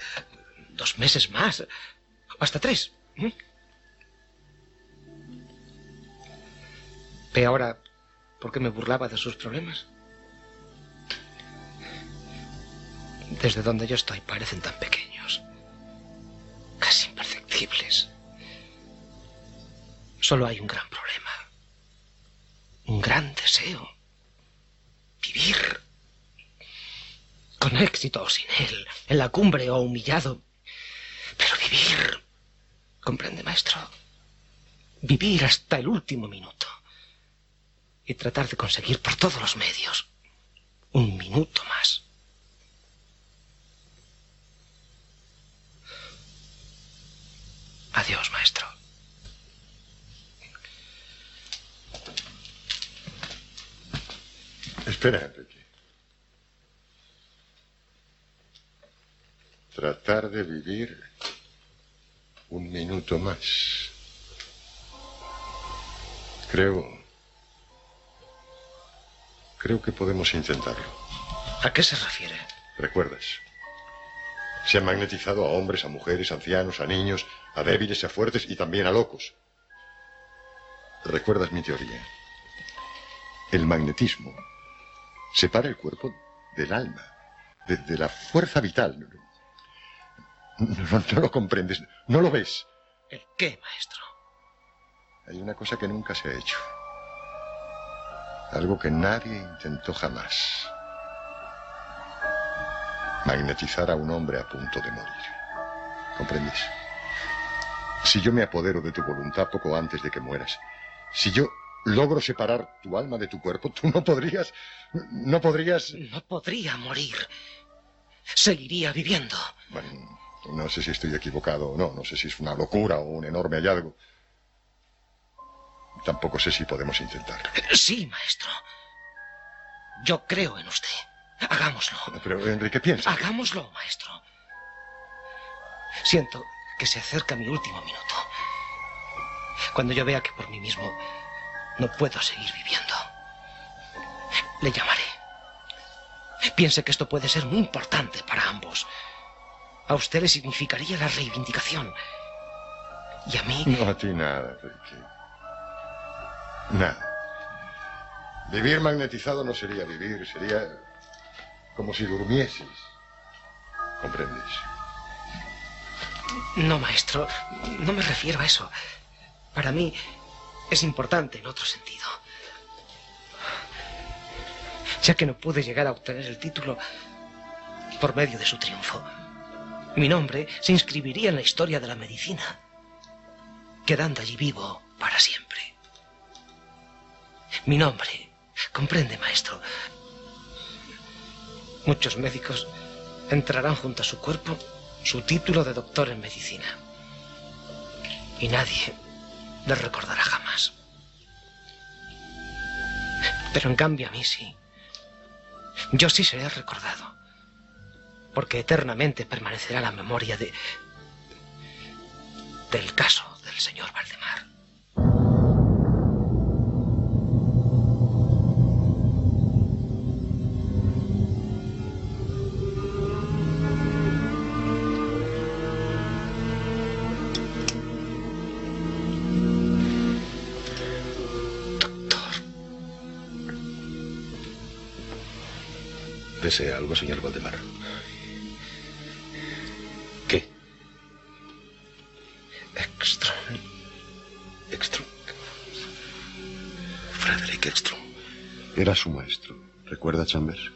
dos meses más, o hasta tres. ¿Ve ahora por qué me burlaba de sus problemas? Desde donde yo estoy parecen tan pequeños, imperceptibles. Solo hay un gran problema, un gran deseo. Vivir. Con éxito o sin él, en la cumbre o humillado. Pero vivir. ¿Comprende, maestro? Vivir hasta el último minuto. Y tratar de conseguir por todos los medios un minuto más. Adiós, maestro. Espera, Enrique. Tratar de vivir un minuto más. Creo... Creo que podemos intentarlo. ¿A qué se refiere? ¿Recuerdas? Se han magnetizado a hombres, a mujeres, a ancianos, a niños, a débiles, a fuertes y también a locos. ¿Recuerdas mi teoría? El magnetismo separa el cuerpo del alma, de, de la fuerza vital. No, no- no lo comprendes, no lo ves. ¿El qué, maestro? Hay una cosa que nunca se ha hecho. Algo que nadie intentó jamás. Magnetizar a un hombre a punto de morir. ¿Comprendes? Si yo me apodero de tu voluntad poco antes de que mueras, si yo logro separar tu alma de tu cuerpo, tú no podrías... No podrías... No podría morir. Seguiría viviendo. Bueno, no sé si estoy equivocado o no, no sé si es una locura o un enorme hallazgo. Tampoco sé si podemos intentarlo. Sí, maestro. Yo creo en usted. Hagámoslo. Pero, Enrique, piensa. Hagámoslo, maestro. Siento que se acerca mi último minuto. Cuando yo vea que por mí mismo no puedo seguir viviendo, le llamaré. Piense que esto puede ser muy importante para ambos. A usted le significaría la reivindicación. Y a mí... No a ti nada, Enrique. Nada. Vivir magnetizado no sería vivir, sería como si durmieses. ¿Comprendes? No, maestro, no me refiero a eso. Para mí es importante en otro sentido. Ya que no pude llegar a obtener el título por medio de su triunfo, mi nombre se inscribiría en la historia de la medicina, quedando allí vivo para siempre. Mi nombre, comprende, maestro. Muchos médicos entrarán junto a su cuerpo su título de doctor en medicina. Y nadie le recordará jamás. Pero en cambio a mí sí. Yo sí seré recordado. Porque eternamente permanecerá la memoria de... del caso del señor Valdemar. ¿Desea algo, señor Valdemar? ¿Qué? Ekstrom. Ekstrom. Frederick Ekstrom. Era su maestro. ¿Recuerda, Chambers?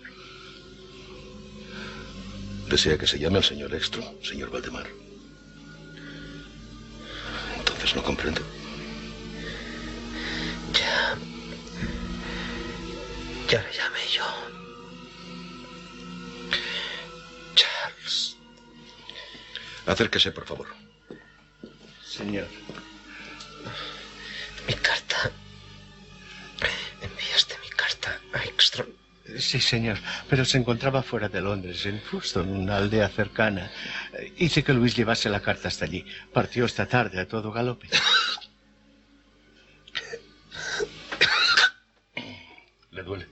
¿Desea que se llame al señor Ekstrom, señor Valdemar? Entonces no comprendo. Ya. Ya le llamé yo. Acérquese, por favor. Señor. Mi carta. Enviaste mi carta a Ekstrom. Sí, señor, pero se encontraba fuera de Londres, en Houston, una aldea cercana. Hice que Luis llevase la carta hasta allí. Partió esta tarde a todo galope. ¿Le duele?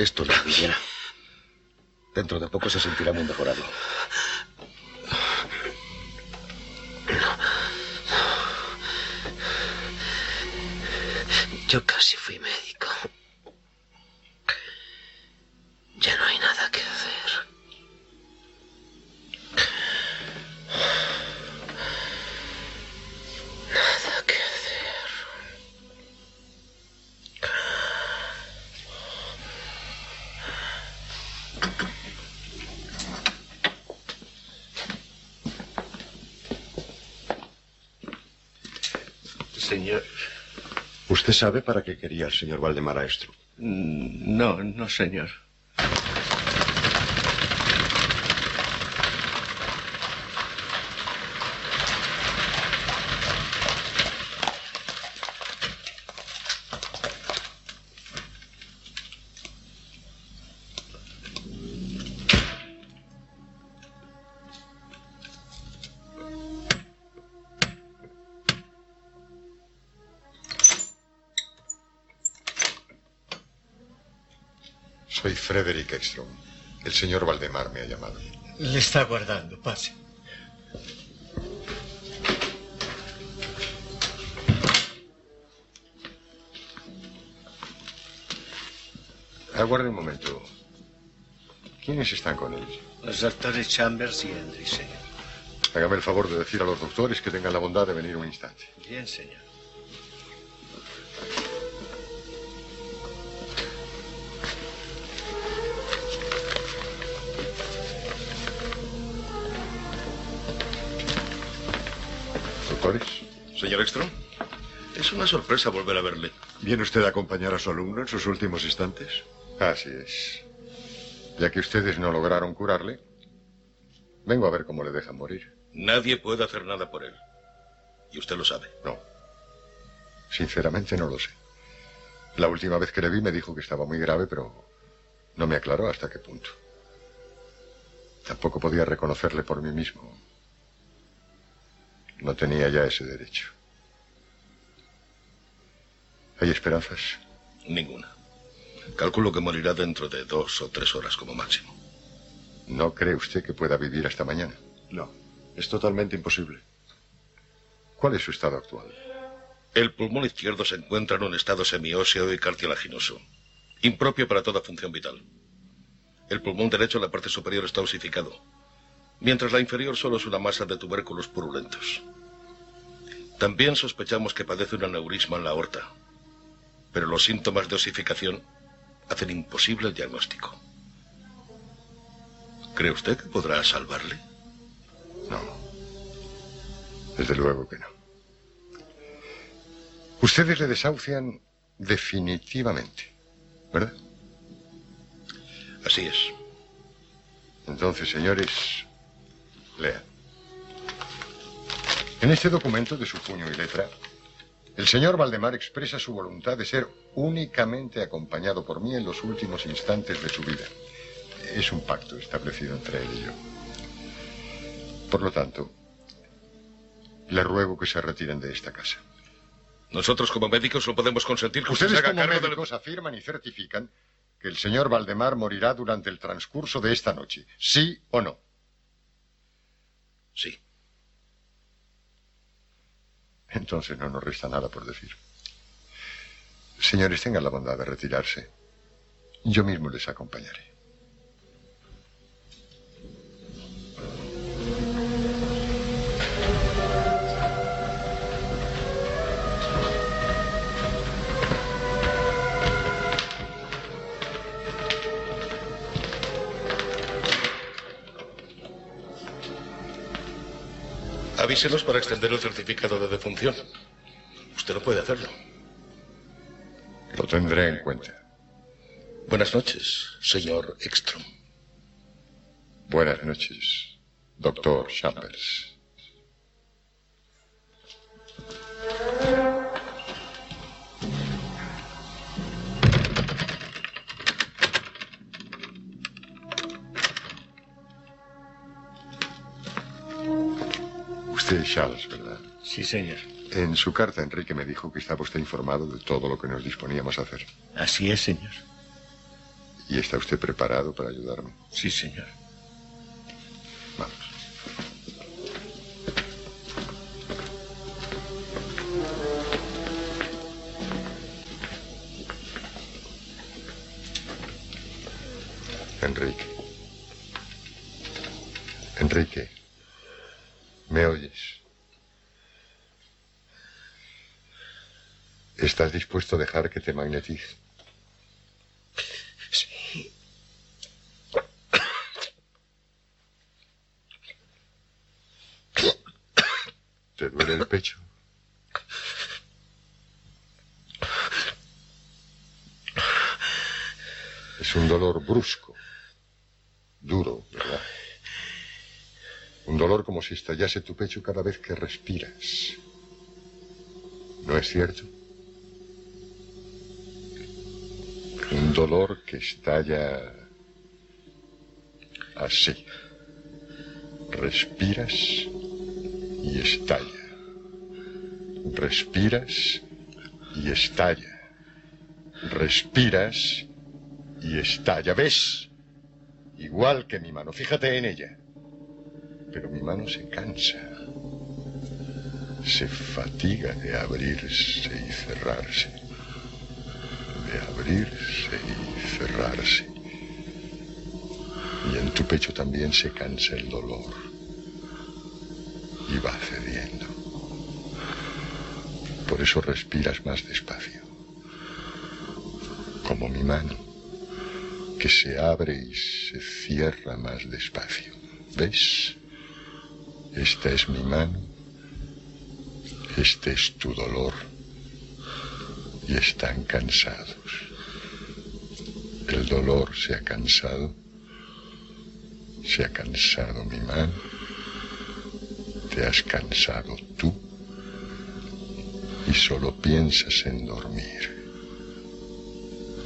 Esto le aliviará. Dentro de poco se sentirá muy mejorado. Yo casi fui ¿Usted sabe para qué quería el señor Valdemar a? Mm, No, no, señor. El señor Valdemar me ha llamado. Le está guardando, pase. Aguarde un momento. ¿Quiénes están con él? Los doctores Chambers y Henry, señor. Hágame el favor de decir a los doctores que tengan la bondad de venir un instante. Bien, señor. Señor Ekstrom, es una sorpresa volver a verle. ¿Viene usted a acompañar a su alumno en sus últimos instantes? Así es. Ya que ustedes no lograron curarle, vengo a ver cómo le dejan morir. Nadie puede hacer nada por él. Y usted lo sabe. No. Sinceramente no lo sé. La última vez que le vi me dijo que estaba muy grave, pero no me aclaró hasta qué punto. Tampoco podía reconocerle por mí mismo. No tenía ya ese derecho. ¿Hay esperanzas? Ninguna. Calculo que morirá dentro de dos o tres horas como máximo. ¿No cree usted que pueda vivir hasta mañana? No. Es totalmente imposible. ¿Cuál es su estado actual? El pulmón izquierdo se encuentra en un estado semióseo y cartilaginoso, impropio para toda función vital. El pulmón derecho en la parte superior está osificado, mientras la inferior solo es una masa de tubérculos purulentos. También sospechamos que padece un aneurisma en la aorta, pero los síntomas de osificación hacen imposible el diagnóstico. ¿Cree usted que podrá salvarle? No. Desde luego que no. Ustedes le desahucian definitivamente, ¿verdad? Así es. Entonces, señores, lean. En este documento de su puño y letra, el señor Valdemar expresa su voluntad de ser únicamente acompañado por mí en los últimos instantes de su vida. Es un pacto establecido entre él y yo. Por lo tanto, le ruego que se retiren de esta casa. Nosotros como médicos no podemos consentir que usted se Ustedes haga como cargo médicos afirman y certifican que el señor Valdemar morirá durante el transcurso de esta noche. ¿Sí o no? Sí. Entonces no nos resta nada por decir. Señores, tengan la bondad de retirarse. Yo mismo les acompañaré. Avísenos para extender el certificado de defunción. Usted no puede hacerlo. Lo tendré en cuenta. Buenas noches, señor Ekstrom. Buenas noches, doctor Chambers. Usted es Charles, ¿verdad? Sí, señor. En su carta, Enrique me dijo que estaba usted informado de todo lo que nos disponíamos a hacer. Así es, señor. ¿Y está usted preparado para ayudarme? Sí, señor. Vamos. Enrique. Enrique. ¿Me oyes? ¿Estás dispuesto a dejar que te magnetice? Sí. ¿Te duele el pecho? Es un dolor brusco, duro, ¿verdad? Un dolor como si estallase tu pecho cada vez que respiras. ¿No es cierto? Un dolor que estalla así. Respiras y estalla. Respiras y estalla. Respiras y estalla. ¿Ves? Igual que mi mano. Fíjate en ella. Pero mi mano se cansa. Se fatiga de abrirse y cerrarse. De abrirse y cerrarse. Y en tu pecho también se cansa el dolor. Y va cediendo. Por eso respiras más despacio. Como mi mano, que se abre y se cierra más despacio. ¿Ves? Esta es mi mano. Este es tu dolor. Y están cansados. El dolor se ha cansado. Se ha cansado mi mano. Te has cansado tú. Y solo piensas en dormir.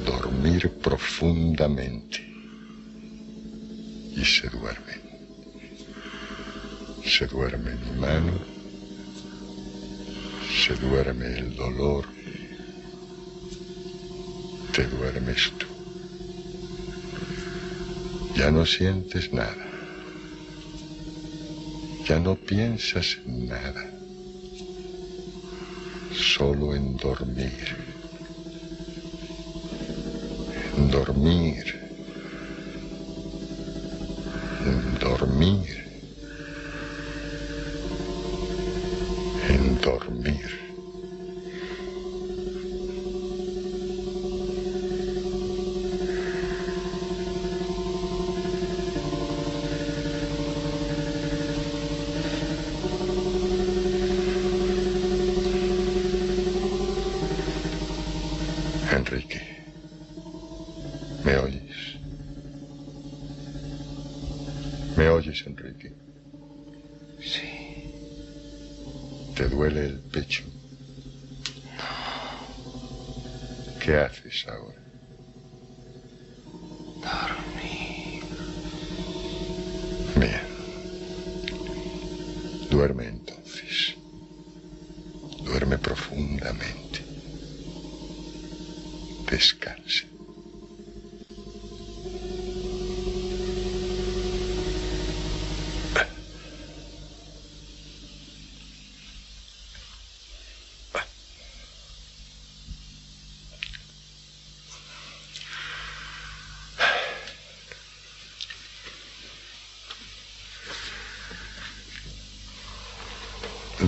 Dormir profundamente. Y se duermen. Se duerme mi mano. Se duerme el dolor. Te duermes tú. Ya no sientes nada. Ya no piensas en nada. Solo en dormir. Dormir. Dormir.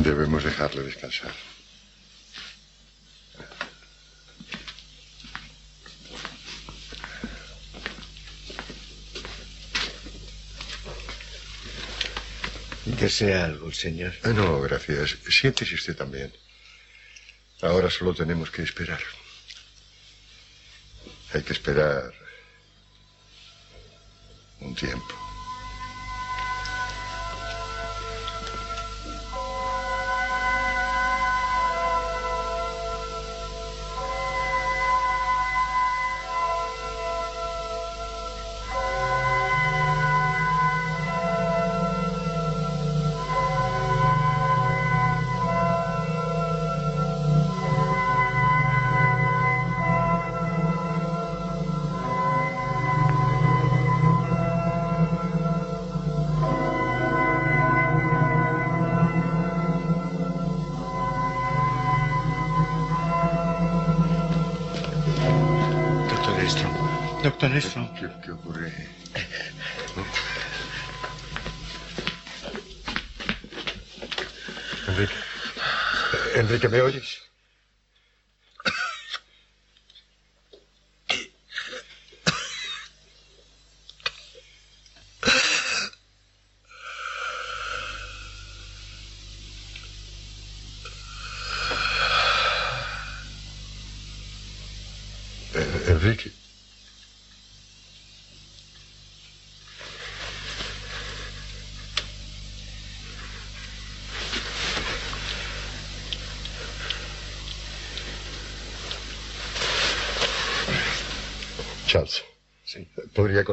Debemos dejarle descansar. ¿Desea algo, señor? Ah, no, gracias. Siéntese usted también. Ahora solo tenemos que esperar. Hay que esperar un tiempo.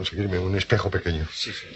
Conseguirme un espejo pequeño? Sí, sí.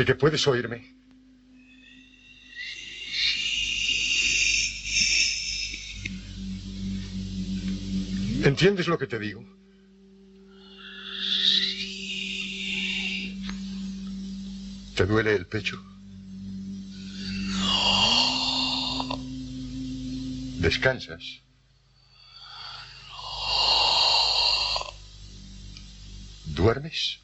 Enrique, ¿puedes oírme? ¿Entiendes lo que te digo? ¿Te duele el pecho? ¿Descansas? ¿Duermes?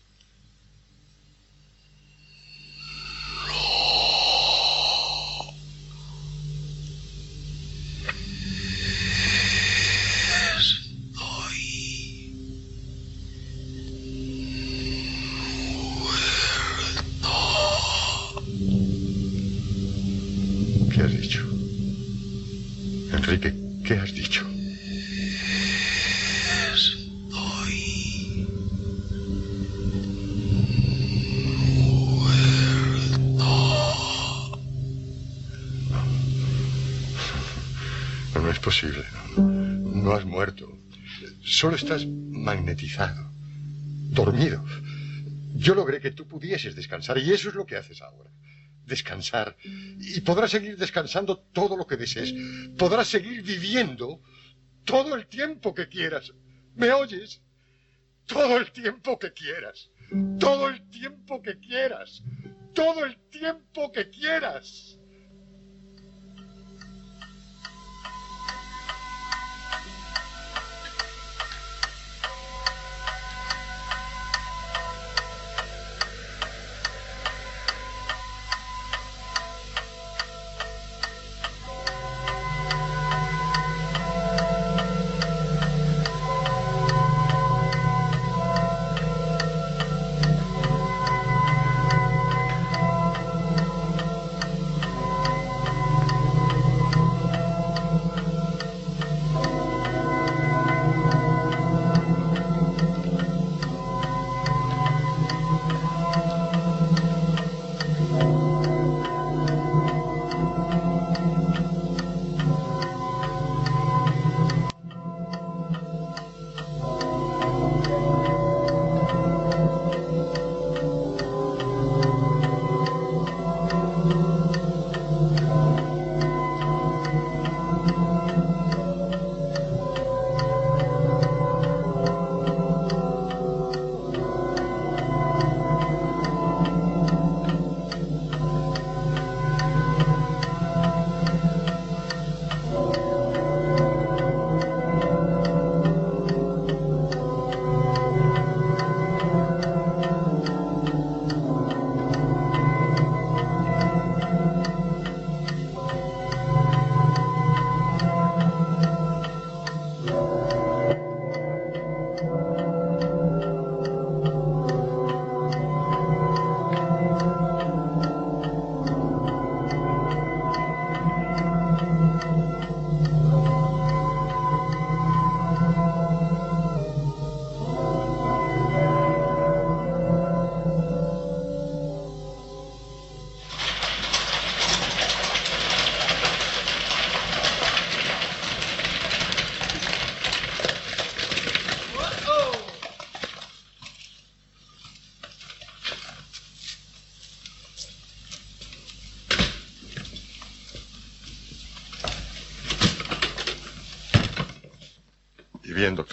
Estás magnetizado, dormido. Yo logré que tú pudieses descansar y eso es lo que haces ahora. Descansar. Y podrás seguir descansando todo lo que desees. Podrás seguir viviendo todo el tiempo que quieras. ¿Me oyes? Todo el tiempo que quieras. Todo el tiempo que quieras. Todo el tiempo que quieras.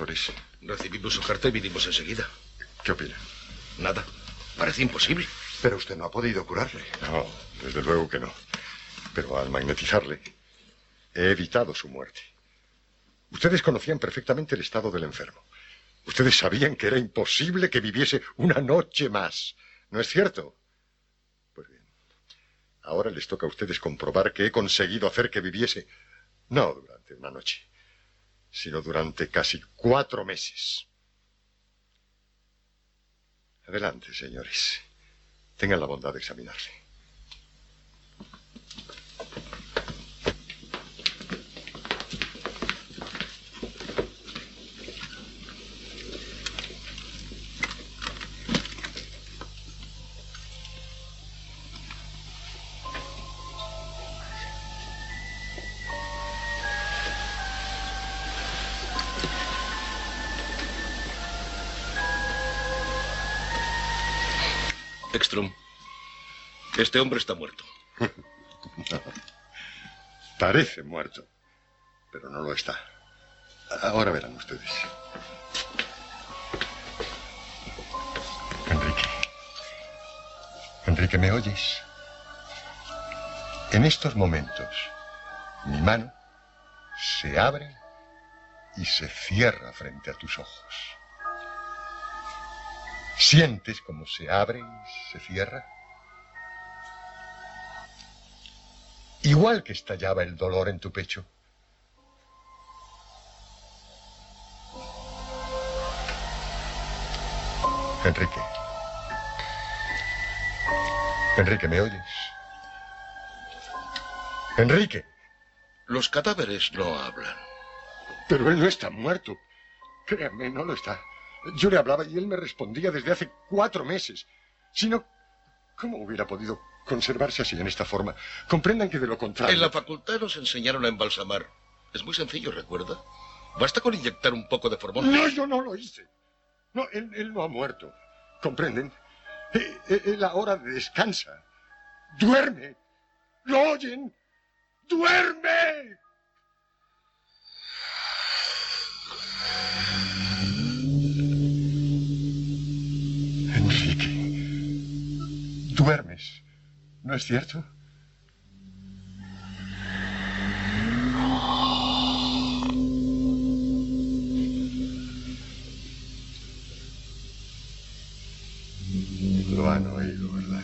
Doctores. Recibimos su carta y vinimos enseguida. ¿Qué opina? Nada. Parece imposible. Pero usted no ha podido curarle. No, desde luego que no. Pero al magnetizarle, he evitado su muerte. Ustedes conocían perfectamente el estado del enfermo. Ustedes sabían que era imposible que viviese una noche más. ¿No es cierto? Pues bien, ahora les toca a ustedes comprobar que he conseguido hacer que viviese no durante una noche, sino durante casi cuatro meses. Adelante, señores. Tengan la bondad de examinarle. Este hombre está muerto. <laughs> Parece muerto, pero no lo está. Ahora verán ustedes. Enrique. Enrique, ¿me oyes? En estos momentos, mi mano se abre y se cierra frente a tus ojos. ¿Sientes cómo se abre y se cierra? Igual que estallaba el dolor en tu pecho. Enrique. Enrique, ¿me oyes? Enrique. Los cadáveres no hablan. Pero él no está muerto. Créanme, no lo está. Yo le hablaba y él me respondía desde hace cuatro meses. Si no, ¿cómo hubiera podido conservarse así en esta forma? Comprendan que de lo contrario... En la facultad nos enseñaron a embalsamar. Es muy sencillo, ¿recuerda? Basta con inyectar un poco de formol. No, yo no lo hice. No, él, él no ha muerto. ¿Comprenden? Eh, Él ahora descansa. Duerme. ¿Lo oyen? ¡Duerme! ¿No es cierto? Lo han oído, ¿verdad?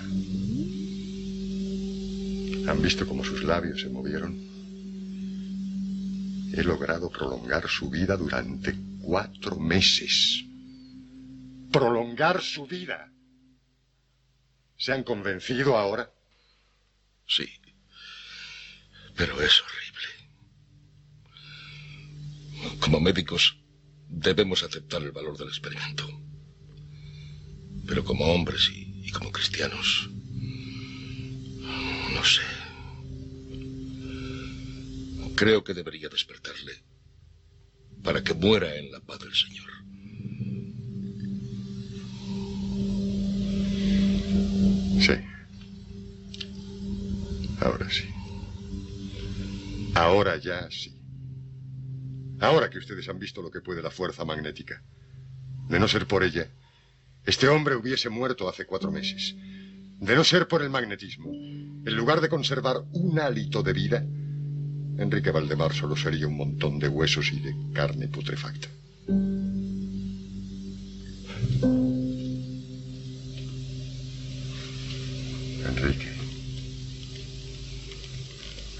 ¿Han visto cómo sus labios se movieron? He logrado prolongar su vida durante cuatro meses. Prolongar su vida. ¿Se han convencido ahora? Sí. Pero es horrible. Como médicos, debemos aceptar el valor del experimento. Pero como hombres y, como cristianos, no sé. Creo que debería despertarle para que muera en la paz del Señor. Sí. Ahora sí. Ahora ya sí. Ahora que ustedes han visto lo que puede la fuerza magnética. De no ser por ella, este hombre hubiese muerto hace cuatro meses. De no ser por el magnetismo, en lugar de conservar un hálito de vida, Enrique Valdemar solo sería un montón de huesos y de carne putrefacta.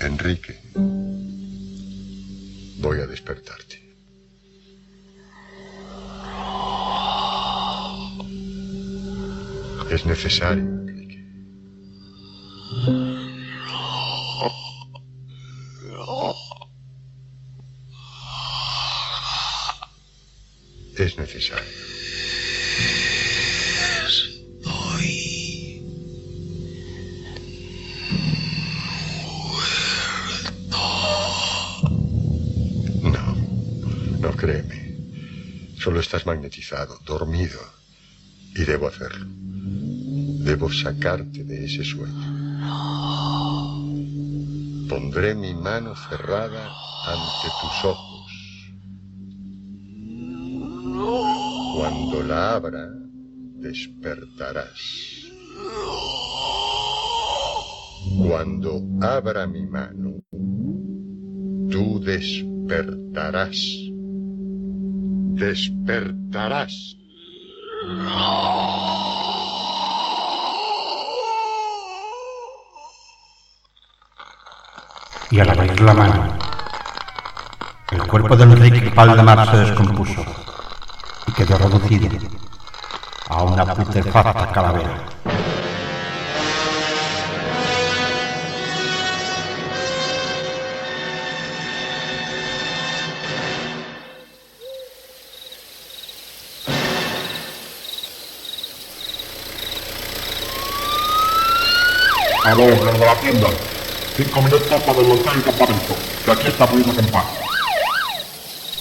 Enrique. Voy a despertarte. Es necesario. Es necesario. Solo estás magnetizado, dormido. Y debo hacerlo. Debo sacarte de ese sueño. Pondré mi mano cerrada ante tus ojos. Cuando la abra, despertarás. Cuando abra mi mano, tú despertarás. Despertarás. Y al abrir la mano, el cuerpo de Enrique Paldamar se descompuso y quedó reducido a una putrefacta calavera. A de la tienda. Cinco minutos para desmontar el campamento. Que aquí está pudiendo acampar.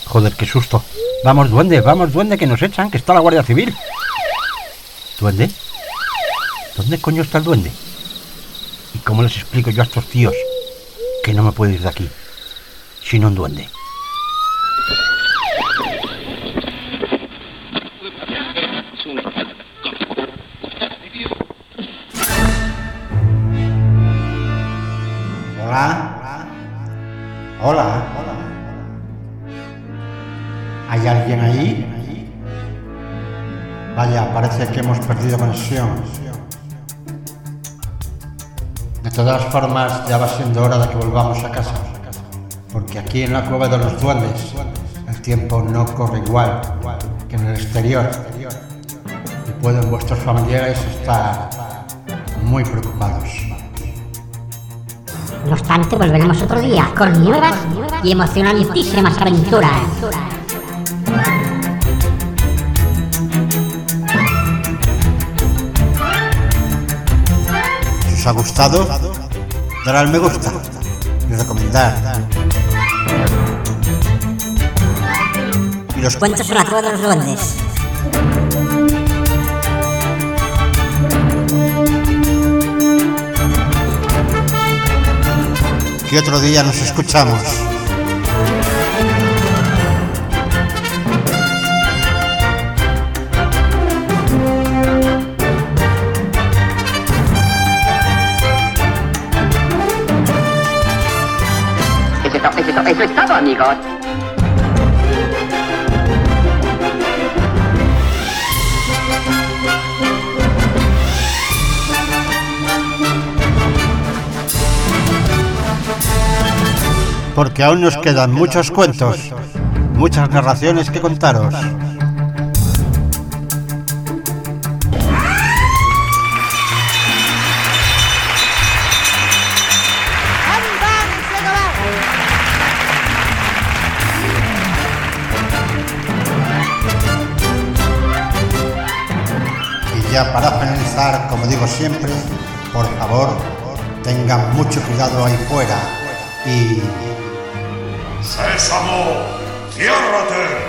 Joder, qué susto. Vamos, duende, vamos, duende, que nos echan, que está la Guardia Civil. ¿Duende? ¿Dónde coño está el duende? ¿Y cómo les explico yo a estos tíos que no me puedo ir de aquí? Sin un duende. Parece que hemos perdido conexión. De todas formas, ya va siendo hora de que volvamos a casa. Porque aquí en la cueva de los duendes, el tiempo no corre igual que en el exterior. Y pueden vuestros familiares estar muy preocupados. No obstante, volveremos otro día con nuevas y emocionantísimas aventuras. Gustado, darle al me gusta y recomendar. Y los cuentos de los duendes. Que otro día nos escuchamos. Eso es amigos. Porque aún nos quedan muchos cuentos, muchas narraciones que contaros. Para finalizar, como digo siempre, por favor, tengan mucho cuidado ahí fuera y ¡Sésamo! ¡Ciérrate!